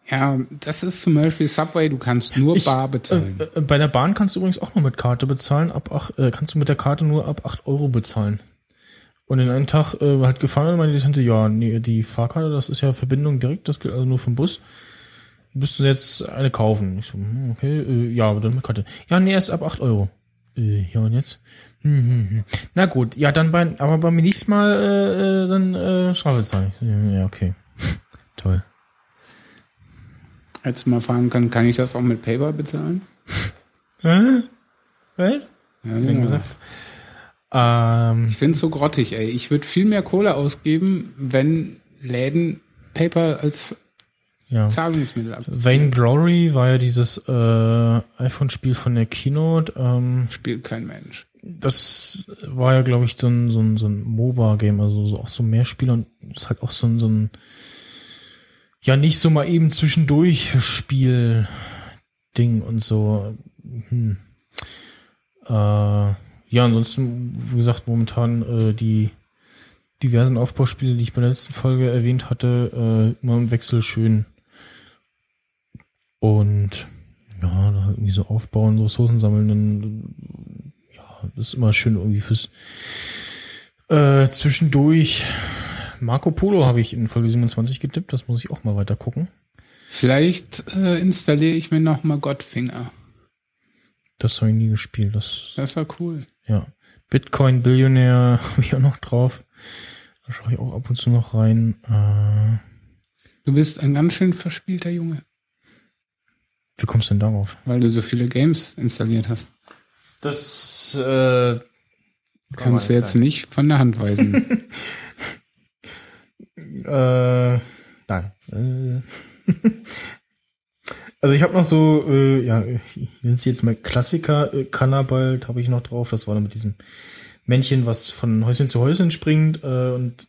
Ja, das ist zum Beispiel Subway, du kannst nur Ich- bar bezahlen. Äh, äh, bei der Bahn kannst du übrigens auch nur mit Karte bezahlen. Ab acht, äh, kannst du mit der Karte nur ab 8 Euro bezahlen. Und in einem Tag äh, halt gefahren und meinte die Tante, ja, nee, die Fahrkarte, das ist ja Verbindung direkt, das gilt also nur vom Bus. Müsst du jetzt eine kaufen? Ich so, hm, okay, äh, ja, aber dann mit Karte. Ja, nee, erst ab 8 Euro. Äh, ja, und jetzt? Hm, hm, hm. Na gut, ja, dann bei, aber beim nächsten Mal äh, äh, dann äh, Strafe zahlen. Ja, okay. Toll. Hättest du mal fragen können, kann ich das auch mit PayPal bezahlen? Hä? Was? Ja, Hast du denn ja. Ähm, Ich find's so grottig, ey. Ich würde viel mehr Kohle ausgeben, wenn Läden PayPal als ja. Zahlungsmittel akzeptieren. Vain Glory war ja dieses äh, iPhone-Spiel von der Keynote. Ähm, Spielt kein Mensch. das war ja, glaube ich, so ein, so ein, so ein MOBA-Game, also so, auch so mehr Spieler und ist halt auch so ein, so ein ja nicht so mal eben zwischendurch Spiel-Ding und so. Hm. Äh, ja, ansonsten, wie gesagt, momentan äh, die diversen Aufbauspiele, die ich bei der letzten Folge erwähnt hatte, äh, immer im Wechsel schön. Und ja, da irgendwie so aufbauen, so Ressourcen sammeln, dann ja, das ist immer schön irgendwie fürs äh, zwischendurch. Marco Polo habe ich in Folge 27 getippt, das muss ich auch mal weiter gucken. Vielleicht äh, installiere ich mir noch mal Godfinger. Das habe ich nie gespielt. Das, Das war cool. Ja. Bitcoin Billionär habe ich auch noch drauf. Da schaue ich auch ab und zu noch rein. Äh, Du bist ein ganz schön verspielter Junge, wie kommst du denn darauf? weil du so viele Games installiert hast. Das äh, Kannst du jetzt nicht von der Hand weisen. Äh, nein. Äh. Also ich habe noch so, äh, ja, ich nenne es jetzt mal Klassiker, äh, Cannabalt habe ich noch drauf. Das war dann mit diesem Männchen, was von Häuschen zu Häuschen springt äh, und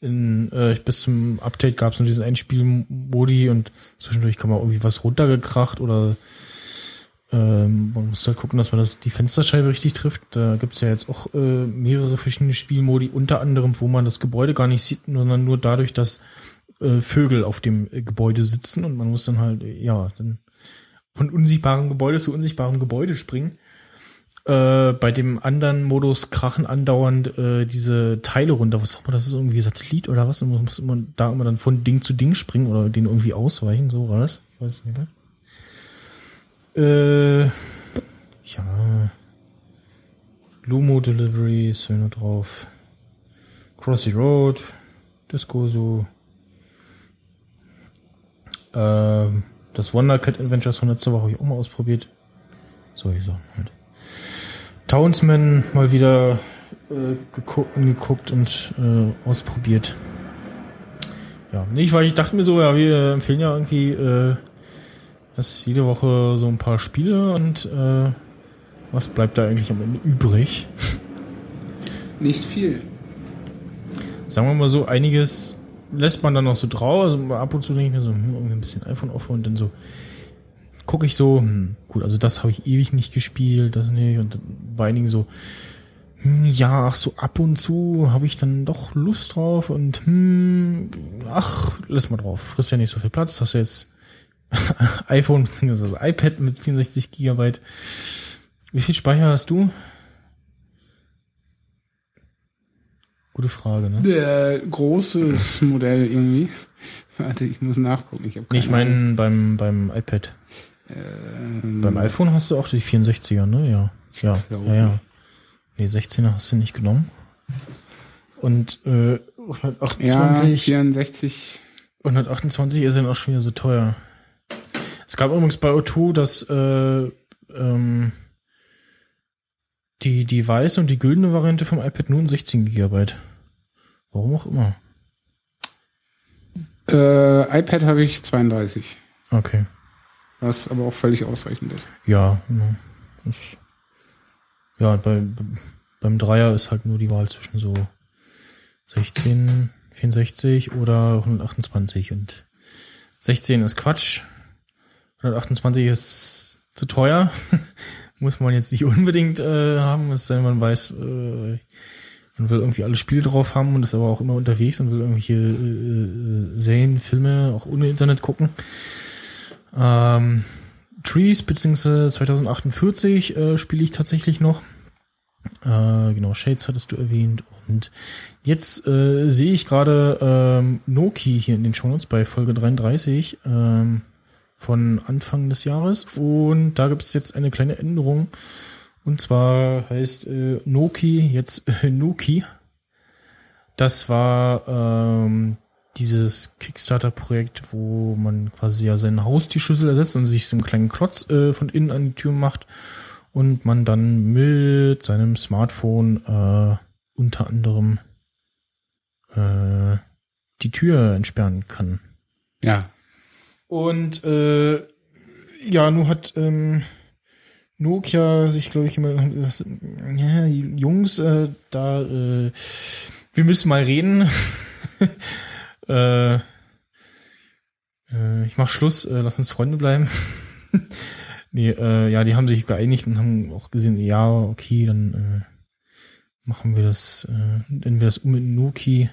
in, äh, bis zum Update gab es nur diesen Einspielmodi und zwischendurch kann man irgendwie was runtergekracht oder ähm, man muss halt gucken, dass man das, die Fensterscheibe richtig trifft. Da gibt's ja jetzt auch äh, mehrere verschiedene Spielmodi, unter anderem, wo man das Gebäude gar nicht sieht, sondern nur dadurch, dass äh, Vögel auf dem Gebäude sitzen und man muss dann halt, ja, dann von unsichtbarem Gebäude zu unsichtbarem Gebäude springen. Äh, bei dem anderen Modus krachen andauernd äh, diese Teile runter. Was auch immer, das ist irgendwie Satellit oder was? Und man muss immer da immer dann von Ding zu Ding springen oder den irgendwie ausweichen, so war das? Ich weiß nicht mehr. Äh, ja. Lumo Delivery ist nur drauf. Crossy Road, Discoso. Ähm, das Wonder Cat Adventures von letzter Woche habe ich auch mal ausprobiert. Solche Sachen halt. Townsman mal wieder äh, geguckt, angeguckt und äh, ausprobiert. Ja, nicht, weil ich dachte mir so, ja, wir empfehlen ja irgendwie äh, das jede Woche so ein paar Spiele und äh, was bleibt da eigentlich am Ende übrig? Nicht viel. Sagen wir mal so, einiges lässt man dann noch so drauf. Also ab und zu denke ich mir so, hm, irgendwie ein bisschen iPhone auf und dann so gucke ich so, hm, gut, also das habe ich ewig nicht gespielt, das nicht. Und bei einigen so, hm, ja, ach so ab und zu habe ich dann doch Lust drauf und hm, ach, lass mal drauf. Frisst ja nicht so viel Platz. Hast du jetzt iPhone bzw. iPad mit 64 Gigabyte. Wie viel Speicher hast du? Gute Frage, ne? Der großes Modell irgendwie. Warte, ich muss nachgucken. Ich, hab ich meine beim, beim iPad. Ahnung. Beim iPhone hast du auch die 64er, ne? Ja. Ja, ja, ja. Nee, 16er hast du nicht genommen. Und äh, 128, Ja, 64. 128 ist dann auch schon wieder so teuer. Es gab übrigens bei O2 das äh, ähm, die, die weiße und die güldene Variante vom iPad nur in 16 Gigabyte. Warum auch immer. Äh, iPad habe ich 32. Okay. Was aber auch völlig ausreichend ist. Ja, ja. Das, ja, bei, beim Dreier ist halt nur die Wahl zwischen so 16, 64 oder 128 und 16 ist Quatsch. 128 ist zu teuer. Muss man jetzt nicht unbedingt äh, haben, es sei denn, man weiß, äh, man will irgendwie alle Spiele drauf haben und ist aber auch immer unterwegs und will irgendwelche äh, äh, Serien, Filme auch ohne Internet gucken. Ähm, Trees beziehungsweise 2048 äh, spiele ich tatsächlich noch. Äh, genau, Shades hattest du erwähnt. Und jetzt äh, sehe ich gerade ähm, Noki hier in den Shownotes bei Folge 33 ähm, von Anfang des Jahres. Und da gibt es jetzt eine kleine Änderung. Und zwar heißt äh, Noki jetzt äh, Noki. Das war ähm, dieses Kickstarter-Projekt, wo man quasi ja seine Haustierschüssel ersetzt und sich so einen kleinen Klotz äh, von innen an die Tür macht und man dann mit seinem Smartphone äh, unter anderem äh, die Tür entsperren kann. Ja. Und äh, ja, nun hat ähm, Nokia sich, glaube ich, immer ja, Jungs, äh, da äh, wir müssen mal reden. äh, äh, ich mach Schluss, äh, lass uns Freunde bleiben. nee, äh, ja, die haben sich geeinigt und haben auch gesehen, ja, okay, dann äh, machen wir das, äh, nennen wir das um mit Noki.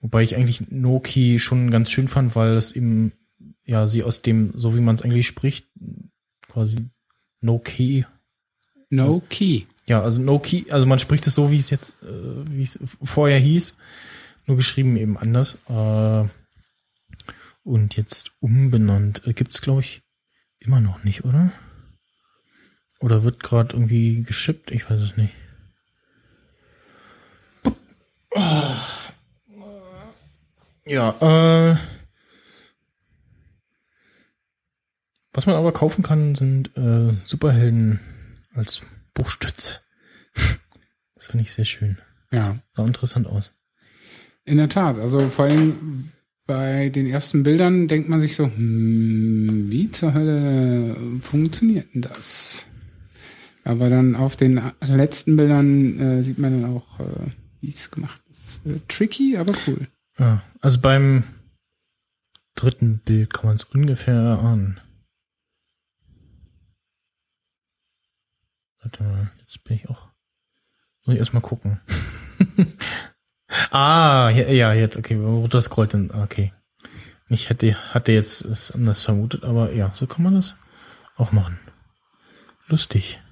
Wobei ich eigentlich Noki schon ganz schön fand, weil das eben, ja, sie aus dem, so wie man es eigentlich spricht, quasi No Key. No Also- Key. Ja, also No Key, also man spricht es so, wie es jetzt, äh, wie es vorher hieß, nur geschrieben eben anders. Äh, und jetzt umbenannt. Äh, gibt's glaube ich, immer noch nicht, oder? Oder wird gerade irgendwie geschippt? Ich weiß es nicht. Ja, äh, was man aber kaufen kann, sind äh, Superhelden als Buchstütze. Das finde ich sehr schön. Ja. Sah interessant aus. In der Tat. Also vor allem bei den ersten Bildern denkt man sich so, hm, wie zur Hölle funktioniert denn das? Aber dann auf den letzten Bildern äh, sieht man dann auch, äh, wie es gemacht ist. Äh, tricky, aber cool. Ja, also beim dritten Bild kann man es ungefähr erahnen. Warte mal, jetzt bin ich auch. Muss ich erstmal gucken. ah, ja, ja, jetzt, okay, runter scrollt dann, okay. Ich hätte, hatte jetzt es anders vermutet, aber ja, so kann man das auch machen. Lustig.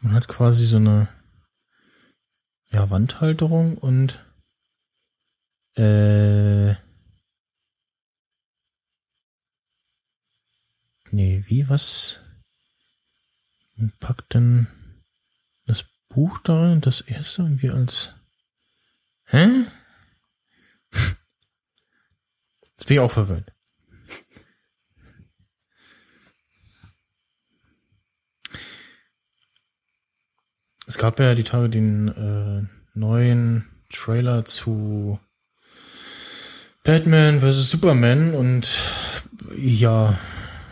Man hat quasi so eine ja, Wandhalterung und äh Nee, wie was? Und packt dann das Buch da rein und das erste irgendwie als Hä? Jetzt bin ich auch verwirrt. Es gab ja die Tage den äh, neuen Trailer zu Batman vs. Superman und ja,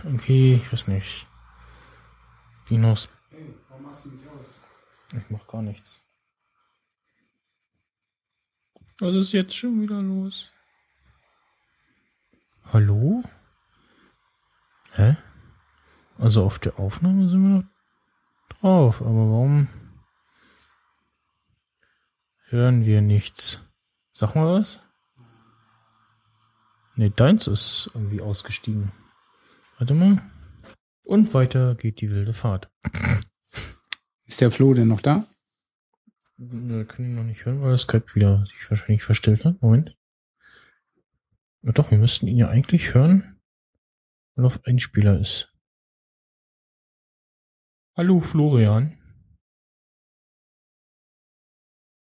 irgendwie, ich weiß nicht. Wie noch. Ich mach gar nichts. Was ist jetzt schon wieder los? Hallo? Hä? Also auf der Aufnahme sind wir noch drauf, aber warum hören wir nichts? Sag mal was? Ne, deins ist irgendwie ausgestiegen. Warte mal. Und weiter geht die wilde Fahrt. Ist der Flo denn noch da? Wir können ihn noch nicht hören, weil das Skype wieder sich wahrscheinlich verstellt hat. Moment. Ja doch, wir müssten ihn ja eigentlich hören, weil er auf Einspieler ist. Hallo Florian.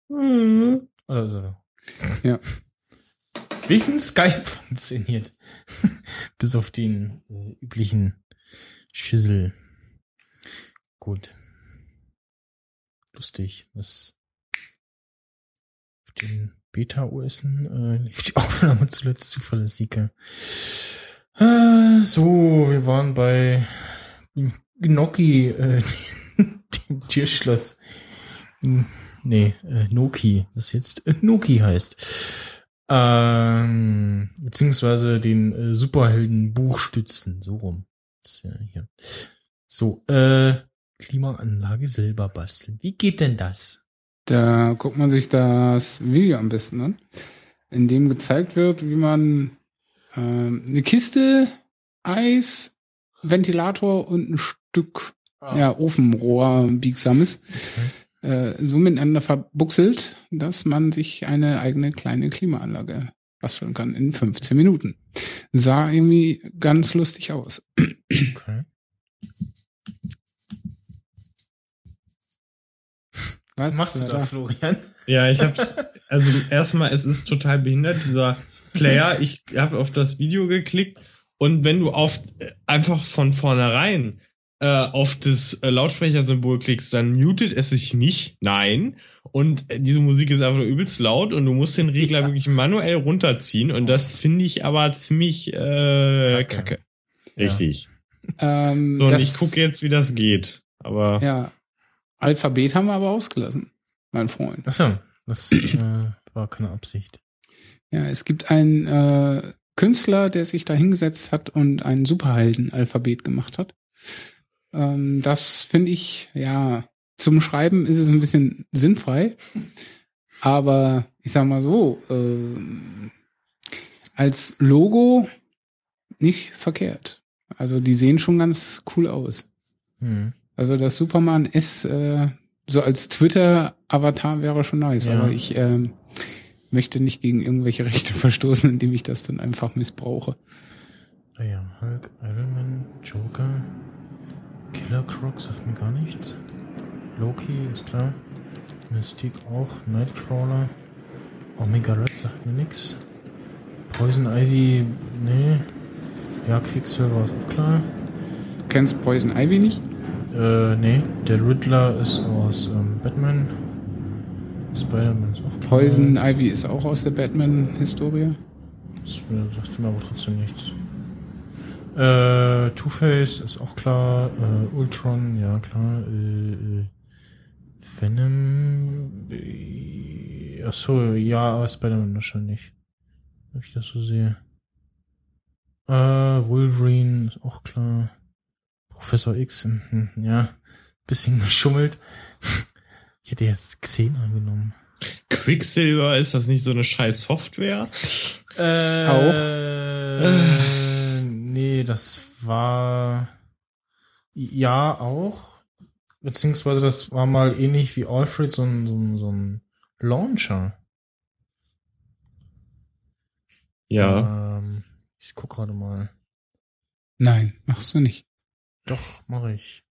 Hm. Also. Ja. Wenigstens Skype funktioniert. Bis auf den äh, üblichen Schissel. Gut. Lustig. Was auf den Beta-OSen äh, lief die Aufnahme zuletzt zuverlässiger. Äh, so, wir waren bei Gnocchi, äh, dem Tierschloss. Hm, Nee, äh, Noki, das jetzt äh, Noki heißt. Ähm, beziehungsweise den äh, Superhelden Buchstützen, so rum. Hier. So, äh, Klimaanlage selber basteln. Wie geht denn das? Da guckt man sich das Video am besten an, in dem gezeigt wird, wie man ähm, eine Kiste, Eis, Ventilator und ein Stück ja, Ofenrohr biegsames äh, so miteinander verbuchselt, dass man sich eine eigene kleine Klimaanlage basteln kann in 15 Minuten. Sah irgendwie ganz lustig aus. Okay. Was, machst du da, Florian? Ja, ich hab's, also erstmal, es ist total behindert, dieser Player. Ich habe auf das Video geklickt und wenn du auf einfach von vornherein äh, auf das äh, Lautsprechersymbol klickst, dann mutet es sich nicht. Nein. Und diese Musik ist einfach übelst laut und du musst den Regler ja. wirklich manuell runterziehen. Und das finde ich aber ziemlich äh, kacke. kacke. Richtig. Ja. Ähm, so, und ich gucke jetzt, wie das geht. Aber. Ja. Alphabet haben wir aber ausgelassen, mein Freund. Achso, das äh, war keine Absicht. Ja, es gibt einen äh, Künstler, der sich da hingesetzt hat und ein Superhelden-Alphabet gemacht hat. Ähm, das finde ich, ja, zum Schreiben ist es ein bisschen sinnfrei. Aber ich sag mal so, äh, als Logo nicht verkehrt. Also die sehen schon ganz cool aus. Mhm. Also das Superman ist äh, so als Twitter-Avatar wäre schon nice, ja. aber ich äh, möchte nicht gegen irgendwelche Rechte verstoßen, indem ich das dann einfach missbrauche. Ah ja, Hulk, Iron Man, Joker, Killer Croc sagt mir gar nichts. Loki ist klar. Mystique auch. Nightcrawler. Omega Red sagt mir nichts. Poison Ivy, nee. Ja, Quicksilver ist auch klar. Du kennst Poison Ivy nicht? Äh, nee. Der Riddler ist aus ähm, Batman. Spider-Man ist auch klar. Poison Ivy ist auch aus der Batman-Historie. Das sagt mir aber trotzdem nichts. Äh, Two-Face ist auch klar. Äh, Ultron, ja klar. Äh, äh, Venom. Achso, ja, Spider-Man wahrscheinlich. Wenn ich das so sehe. Äh, Wolverine ist auch klar. Professor X, mh, ja, bisschen geschummelt. Ich hätte jetzt Xena genommen. Quicksilver, ist das nicht so eine scheiß Software? Äh, auch. Äh, Nee, das war ja auch. Beziehungsweise das war mal ähnlich wie Alfred so ein, so ein, so ein Launcher. Ja. Ähm, ich guck gerade mal. Nein, machst du nicht. Doch, mache ich.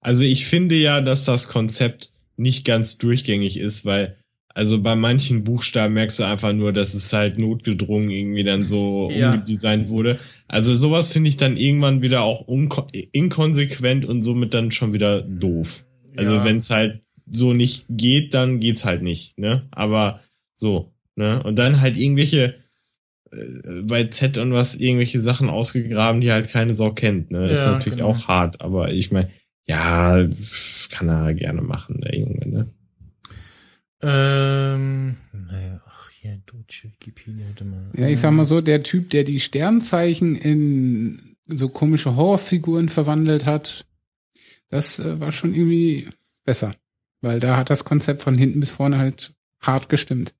Also ich finde ja, dass das Konzept nicht ganz durchgängig ist, weil also bei manchen Buchstaben merkst du einfach nur, dass es halt notgedrungen irgendwie dann so ja. umgedesignt wurde. Also sowas finde ich dann irgendwann wieder auch inkonsequent und somit dann schon wieder doof. Also ja. wenn es halt so nicht geht, dann geht's halt nicht, ne? Aber so, ne? Und dann halt irgendwelche äh, bei Z und was irgendwelche Sachen ausgegraben, die halt keine Sau kennt, ne? Ja, ist natürlich genau. auch hart, aber ich meine, ja, kann er gerne machen, der Junge, ne? Ähm, naja, ach hier, deutsche Wikipedia, warte mal. Ja, ich sag mal so, der Typ, der die Sternzeichen in so komische Horrorfiguren verwandelt hat, das äh, war schon irgendwie besser. Weil da hat das Konzept von hinten bis vorne halt hart gestimmt.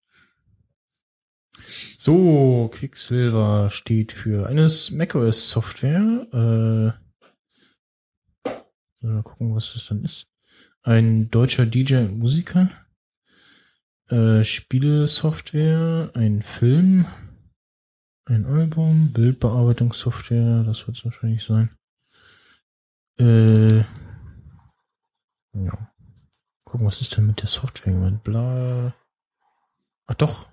So, Quicksilver steht für eines macOS-Software. Äh, mal gucken, was das dann ist. Ein deutscher DJ und Musiker. Äh, ein Film, ein Album, Bildbearbeitungssoftware, das wird es wahrscheinlich sein. Äh, ja. Gucken, was ist denn mit der Software gemeint? Bla. Ach doch.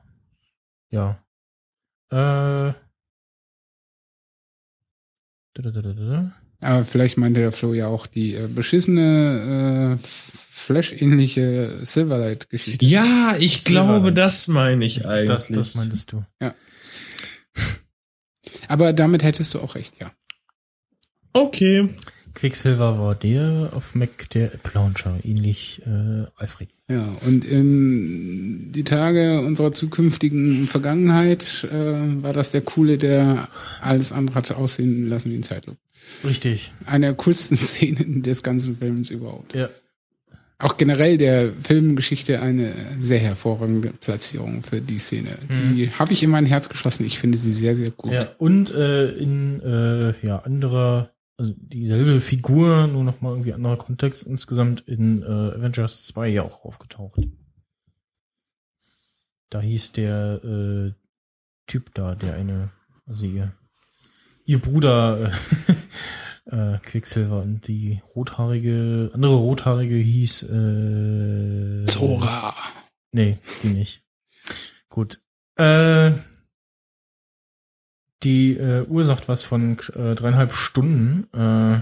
Ja. Äh. Da-da-da-da-da. Aber vielleicht meinte der Flo ja auch die äh, beschissene äh, Flash-ähnliche Silverlight-Geschichte. Ja, ich Silverlight. glaube, das meine ich eigentlich. Das, das meintest du. Aber damit hättest du auch recht, ja. Okay. Quicksilver war der auf Mac der App Launcher, ähnlich äh, Alfred. Ja, und in die Tage unserer zukünftigen Vergangenheit äh, war das der Coole, der alles andere hat aussehen lassen wie ein Zeitloop. Richtig. Eine der coolsten Szenen des ganzen Films überhaupt. Ja. Auch generell der Filmgeschichte eine sehr hervorragende Platzierung für die Szene. Die habe ich in mein Herz geschlossen. Ich finde sie sehr, sehr gut. Ja, und äh, in äh, ja anderer, also dieselbe Figur, nur nochmal irgendwie anderer Kontext insgesamt in äh, Avengers 2 ja auch aufgetaucht. Da hieß der äh, Typ da, der eine, also ihr, ihr Bruder äh, äh, Quicksilver und die rothaarige, andere rothaarige hieß äh, Zora. Nee, die nicht. Gut. Äh, die äh, Uhr sagt was von äh, dreieinhalb Stunden. Äh,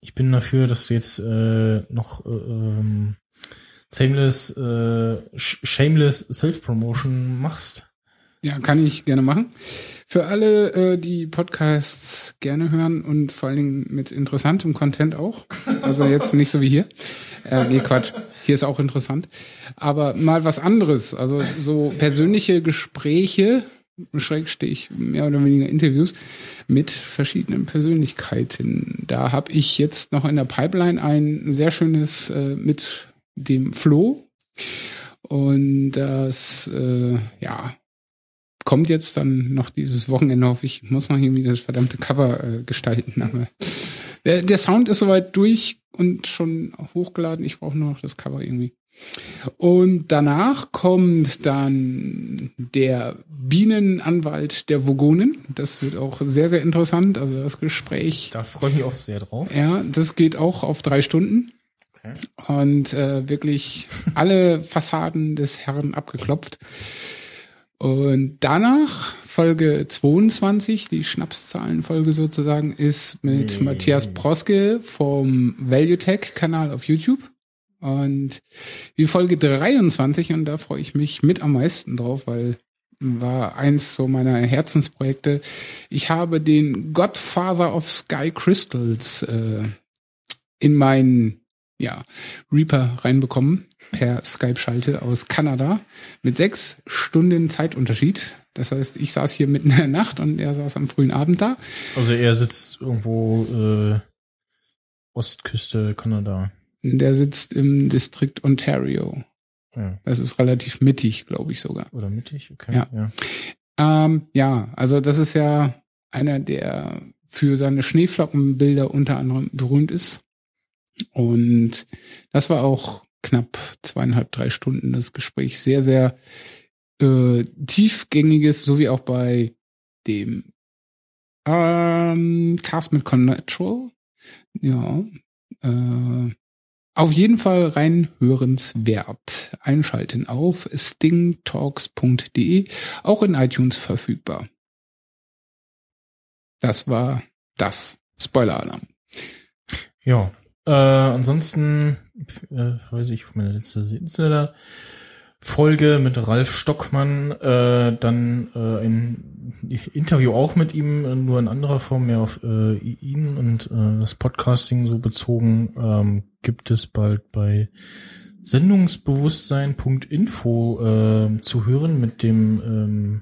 ich bin dafür, dass du jetzt äh, noch äh, ähm, shameless, äh, sh- shameless Self-Promotion machst. Ja, kann ich gerne machen. Für alle, äh, die Podcasts gerne hören und vor allen Dingen mit interessantem Content auch. Also jetzt nicht so wie hier. Äh, nee, Quatsch. Hier ist auch interessant. Aber mal was anderes. Also so persönliche Gespräche, Schrägstrich, mehr oder weniger Interviews mit verschiedenen Persönlichkeiten. Da habe ich jetzt noch in der Pipeline ein sehr schönes äh, mit dem Flo. Und das, äh, ja, kommt jetzt dann noch dieses Wochenende auf. Ich muss noch irgendwie das verdammte Cover äh, gestalten. Aber der, der Sound ist soweit durch und schon hochgeladen. Ich brauche nur noch das Cover irgendwie. Und danach kommt dann der Bienenanwalt der Vogonen. Das wird auch sehr, sehr interessant. Also das Gespräch. Da freue ich mich auch sehr drauf. Ja, das geht auch auf drei Stunden. Okay. Und äh, wirklich alle Fassaden des Herrn abgeklopft. Und danach Folge 22, die Schnapszahlenfolge sozusagen, ist mit Nee. Matthias Proske vom Value Tech Kanal auf YouTube. Und die Folge 23, und da freue ich mich mit am meisten drauf, weil war eins so meiner Herzensprojekte. Ich habe den Godfather of Sky Crystals äh, in meinen ja, Reaper reinbekommen per Skype-Schalte aus Kanada mit sechs Stunden Zeitunterschied. Das heißt, ich saß hier mitten in der Nacht und er saß am frühen Abend da. Also er sitzt irgendwo äh, Ostküste Kanada. Der sitzt im Distrikt Ontario. Ja. Das ist relativ mittig, glaube ich sogar. Oder mittig, okay. Ja. ja. Ähm, ja, also das ist ja einer, der für seine Schneeflockenbilder unter anderem berühmt ist. Und das war auch knapp zweieinhalb, drei Stunden das Gespräch. Sehr, sehr äh, tiefgängiges, so wie auch bei dem ähm, Cast mit Connatural. Ja. Äh, auf jeden Fall rein hörenswert. Einschalten auf stingtalks.de, auch in iTunes verfügbar. Das war das. Spoiler-Alarm. Ja. Äh, ansonsten äh, weiß ich auf meine letzte Insider Folge mit Ralf Stockmann, äh, dann äh, ein Interview auch mit ihm, nur in anderer Form, mehr auf äh, ihn und äh, das Podcasting so bezogen, ähm, gibt es bald bei Sendungsbewusstsein.info äh, zu hören mit dem ähm,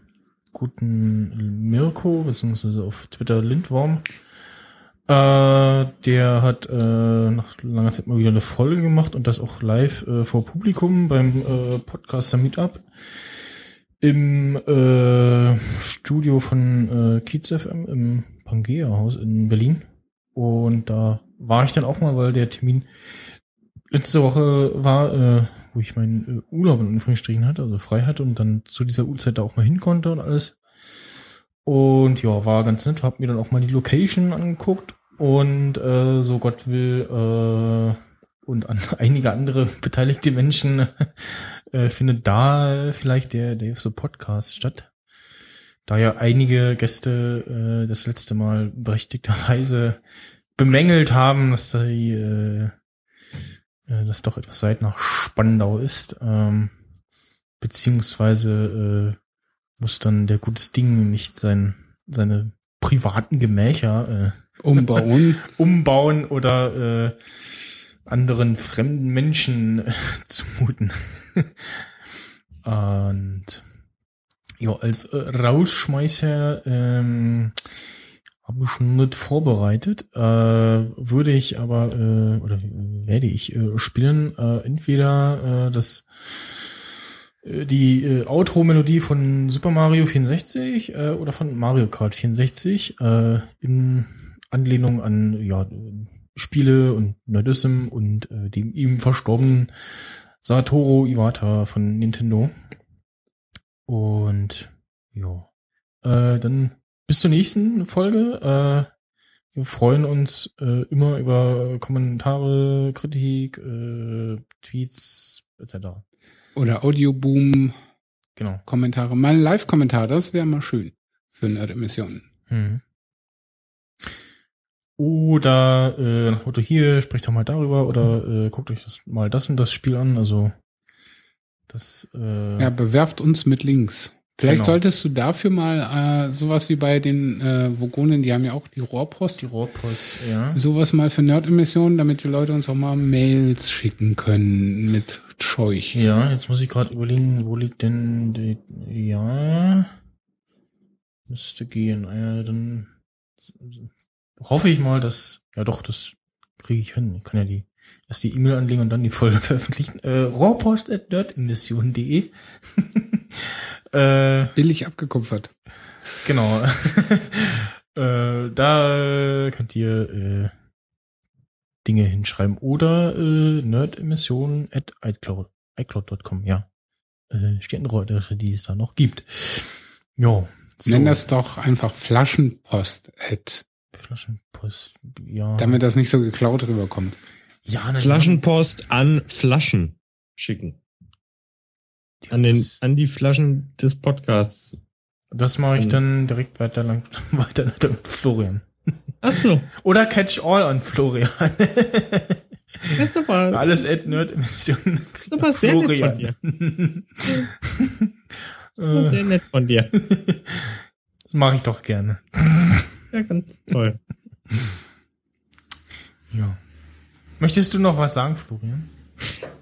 guten Mirko, beziehungsweise auf Twitter Lindworm. Äh, der hat äh, nach langer Zeit mal wieder eine Folge gemacht und das auch live äh, vor Publikum beim äh, Podcaster Meetup im äh, Studio von äh, Kiez FM im Pangea Haus in Berlin. Und da war ich dann auch mal, weil der Termin letzte Woche war, äh, wo ich meinen äh, Urlaub in Anführungsstrichen hatte, also frei hatte und dann zu dieser Uhrzeit da auch mal hin konnte und alles. Und ja, war ganz nett, hab mir dann auch mal die Location angeguckt und äh, so Gott will äh, und an einige andere beteiligte Menschen äh, findet da vielleicht der Dave so Podcast statt. Da ja einige Gäste äh, das letzte Mal berechtigterweise bemängelt haben, dass die äh, äh, das doch etwas weit nach Spandau ist, ähm, beziehungsweise äh, muss dann der gutes Ding nicht sein seine privaten Gemächer äh, Umbauen. umbauen oder äh, anderen fremden Menschen äh, zumuten. Und ja, als äh, Rausschmeißer ähm, habe ich schon nicht vorbereitet. Äh, würde ich aber äh, oder werde ich äh, spielen äh, entweder äh, das äh, die äh, Outro-Melodie von Super Mario 64 äh, oder von Mario Kart 64 äh, in Anlehnung an ja Spiele und Nerdism und äh, dem ihm verstorbenen Satoru Iwata von Nintendo. Und ja, äh, dann bis zur nächsten Folge. Äh, wir freuen uns äh, immer über Kommentare, Kritik, äh, Tweets etc. Oder Audioboom, Genau. Kommentare. Mal ein Live-Kommentar, das wäre mal schön für Nerd-Emissionen. Mhm. Oder äh, nach Motto hier, sprecht doch mal darüber oder äh, guckt euch das mal das und das Spiel an. Also das äh, Ja, bewerft uns mit Links. Vielleicht Genau. solltest du dafür mal äh, sowas wie bei den äh, Vogonen, die haben ja auch die Rohrpost, die Rohrpost, ja. sowas mal für Nerd-Emissionen, damit die Leute uns auch mal Mails schicken können mit Scheuch. Ja, jetzt muss ich gerade überlegen, wo liegt denn die, ja, müsste gehen. Äh, dann hoffe ich mal, dass, ja doch, das kriege ich hin. Ich kann ja die, erst die E-Mail anlegen und dann die Folge veröffentlichen. Äh, rohrpost.nerdemission.de äh, Billig abgekupfert. Genau. äh, da könnt ihr äh, Dinge hinschreiben oder äh, nerdemissionen at iCloud, iCloud.com, ja. Äh, steht eine die es da noch gibt. Jo. So. Nenn das doch einfach Flaschenpost, Ed, Flaschenpost, ja. damit das nicht so geklaut rüberkommt. ja, Flaschenpost an Flaschen schicken. An, den, an die Flaschen des Podcasts. das mache ich an- dann direkt weiter lang, weiter mit Florian. Ach so. Oder Catch All an Florian. Das ist aber, Alles at Nerd-Emission. aber sehr nett von dir. Sehr nett von dir. Das mache ich doch gerne. Ja, ganz toll. Ja. Möchtest du noch was sagen, Florian?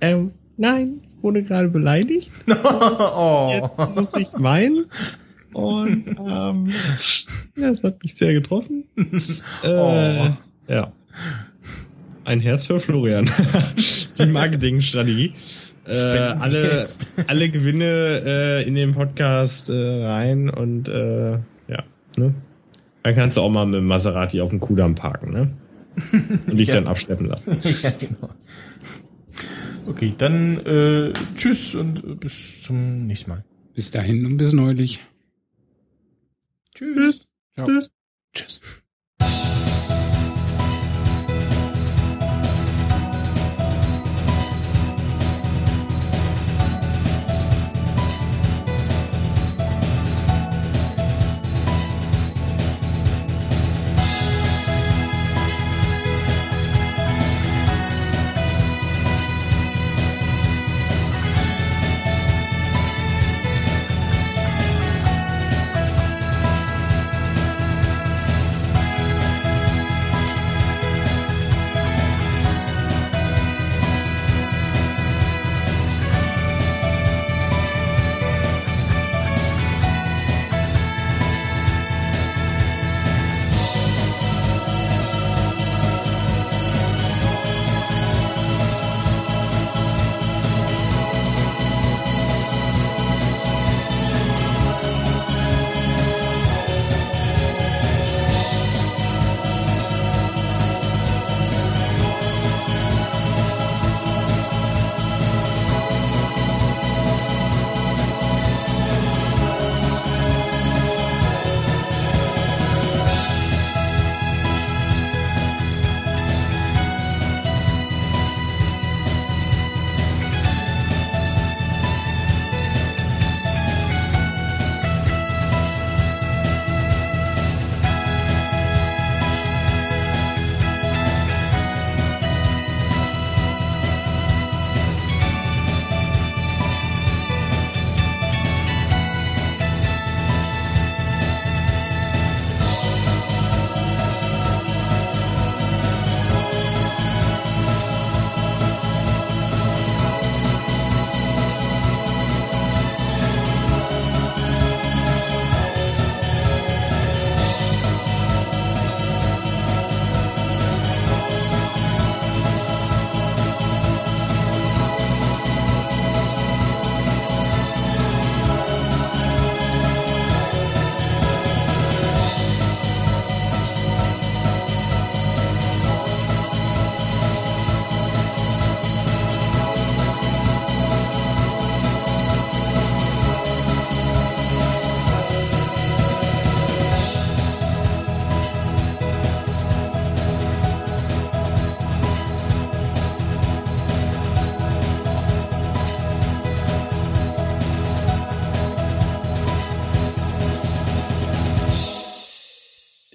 Ähm, nein, ich wurde gerade beleidigt. oh. Jetzt muss ich weinen. Und ähm, ja, es hat mich sehr getroffen. Äh, Oh. Ja. Ein Herz für Florian. Die Marketingstrategie. Äh, alle, jetzt. alle Gewinne äh, in den Podcast äh, rein und äh, ja, ne? Dann kannst du auch mal mit dem Maserati auf dem Kudamm parken, ne? Und dich Ja. dann abschleppen lassen. ja, genau. Okay, dann äh, tschüss und äh, bis zum nächsten Mal. Bis dahin und bis neulich. Tschüss. Ciao. Tschüss. Tschüss.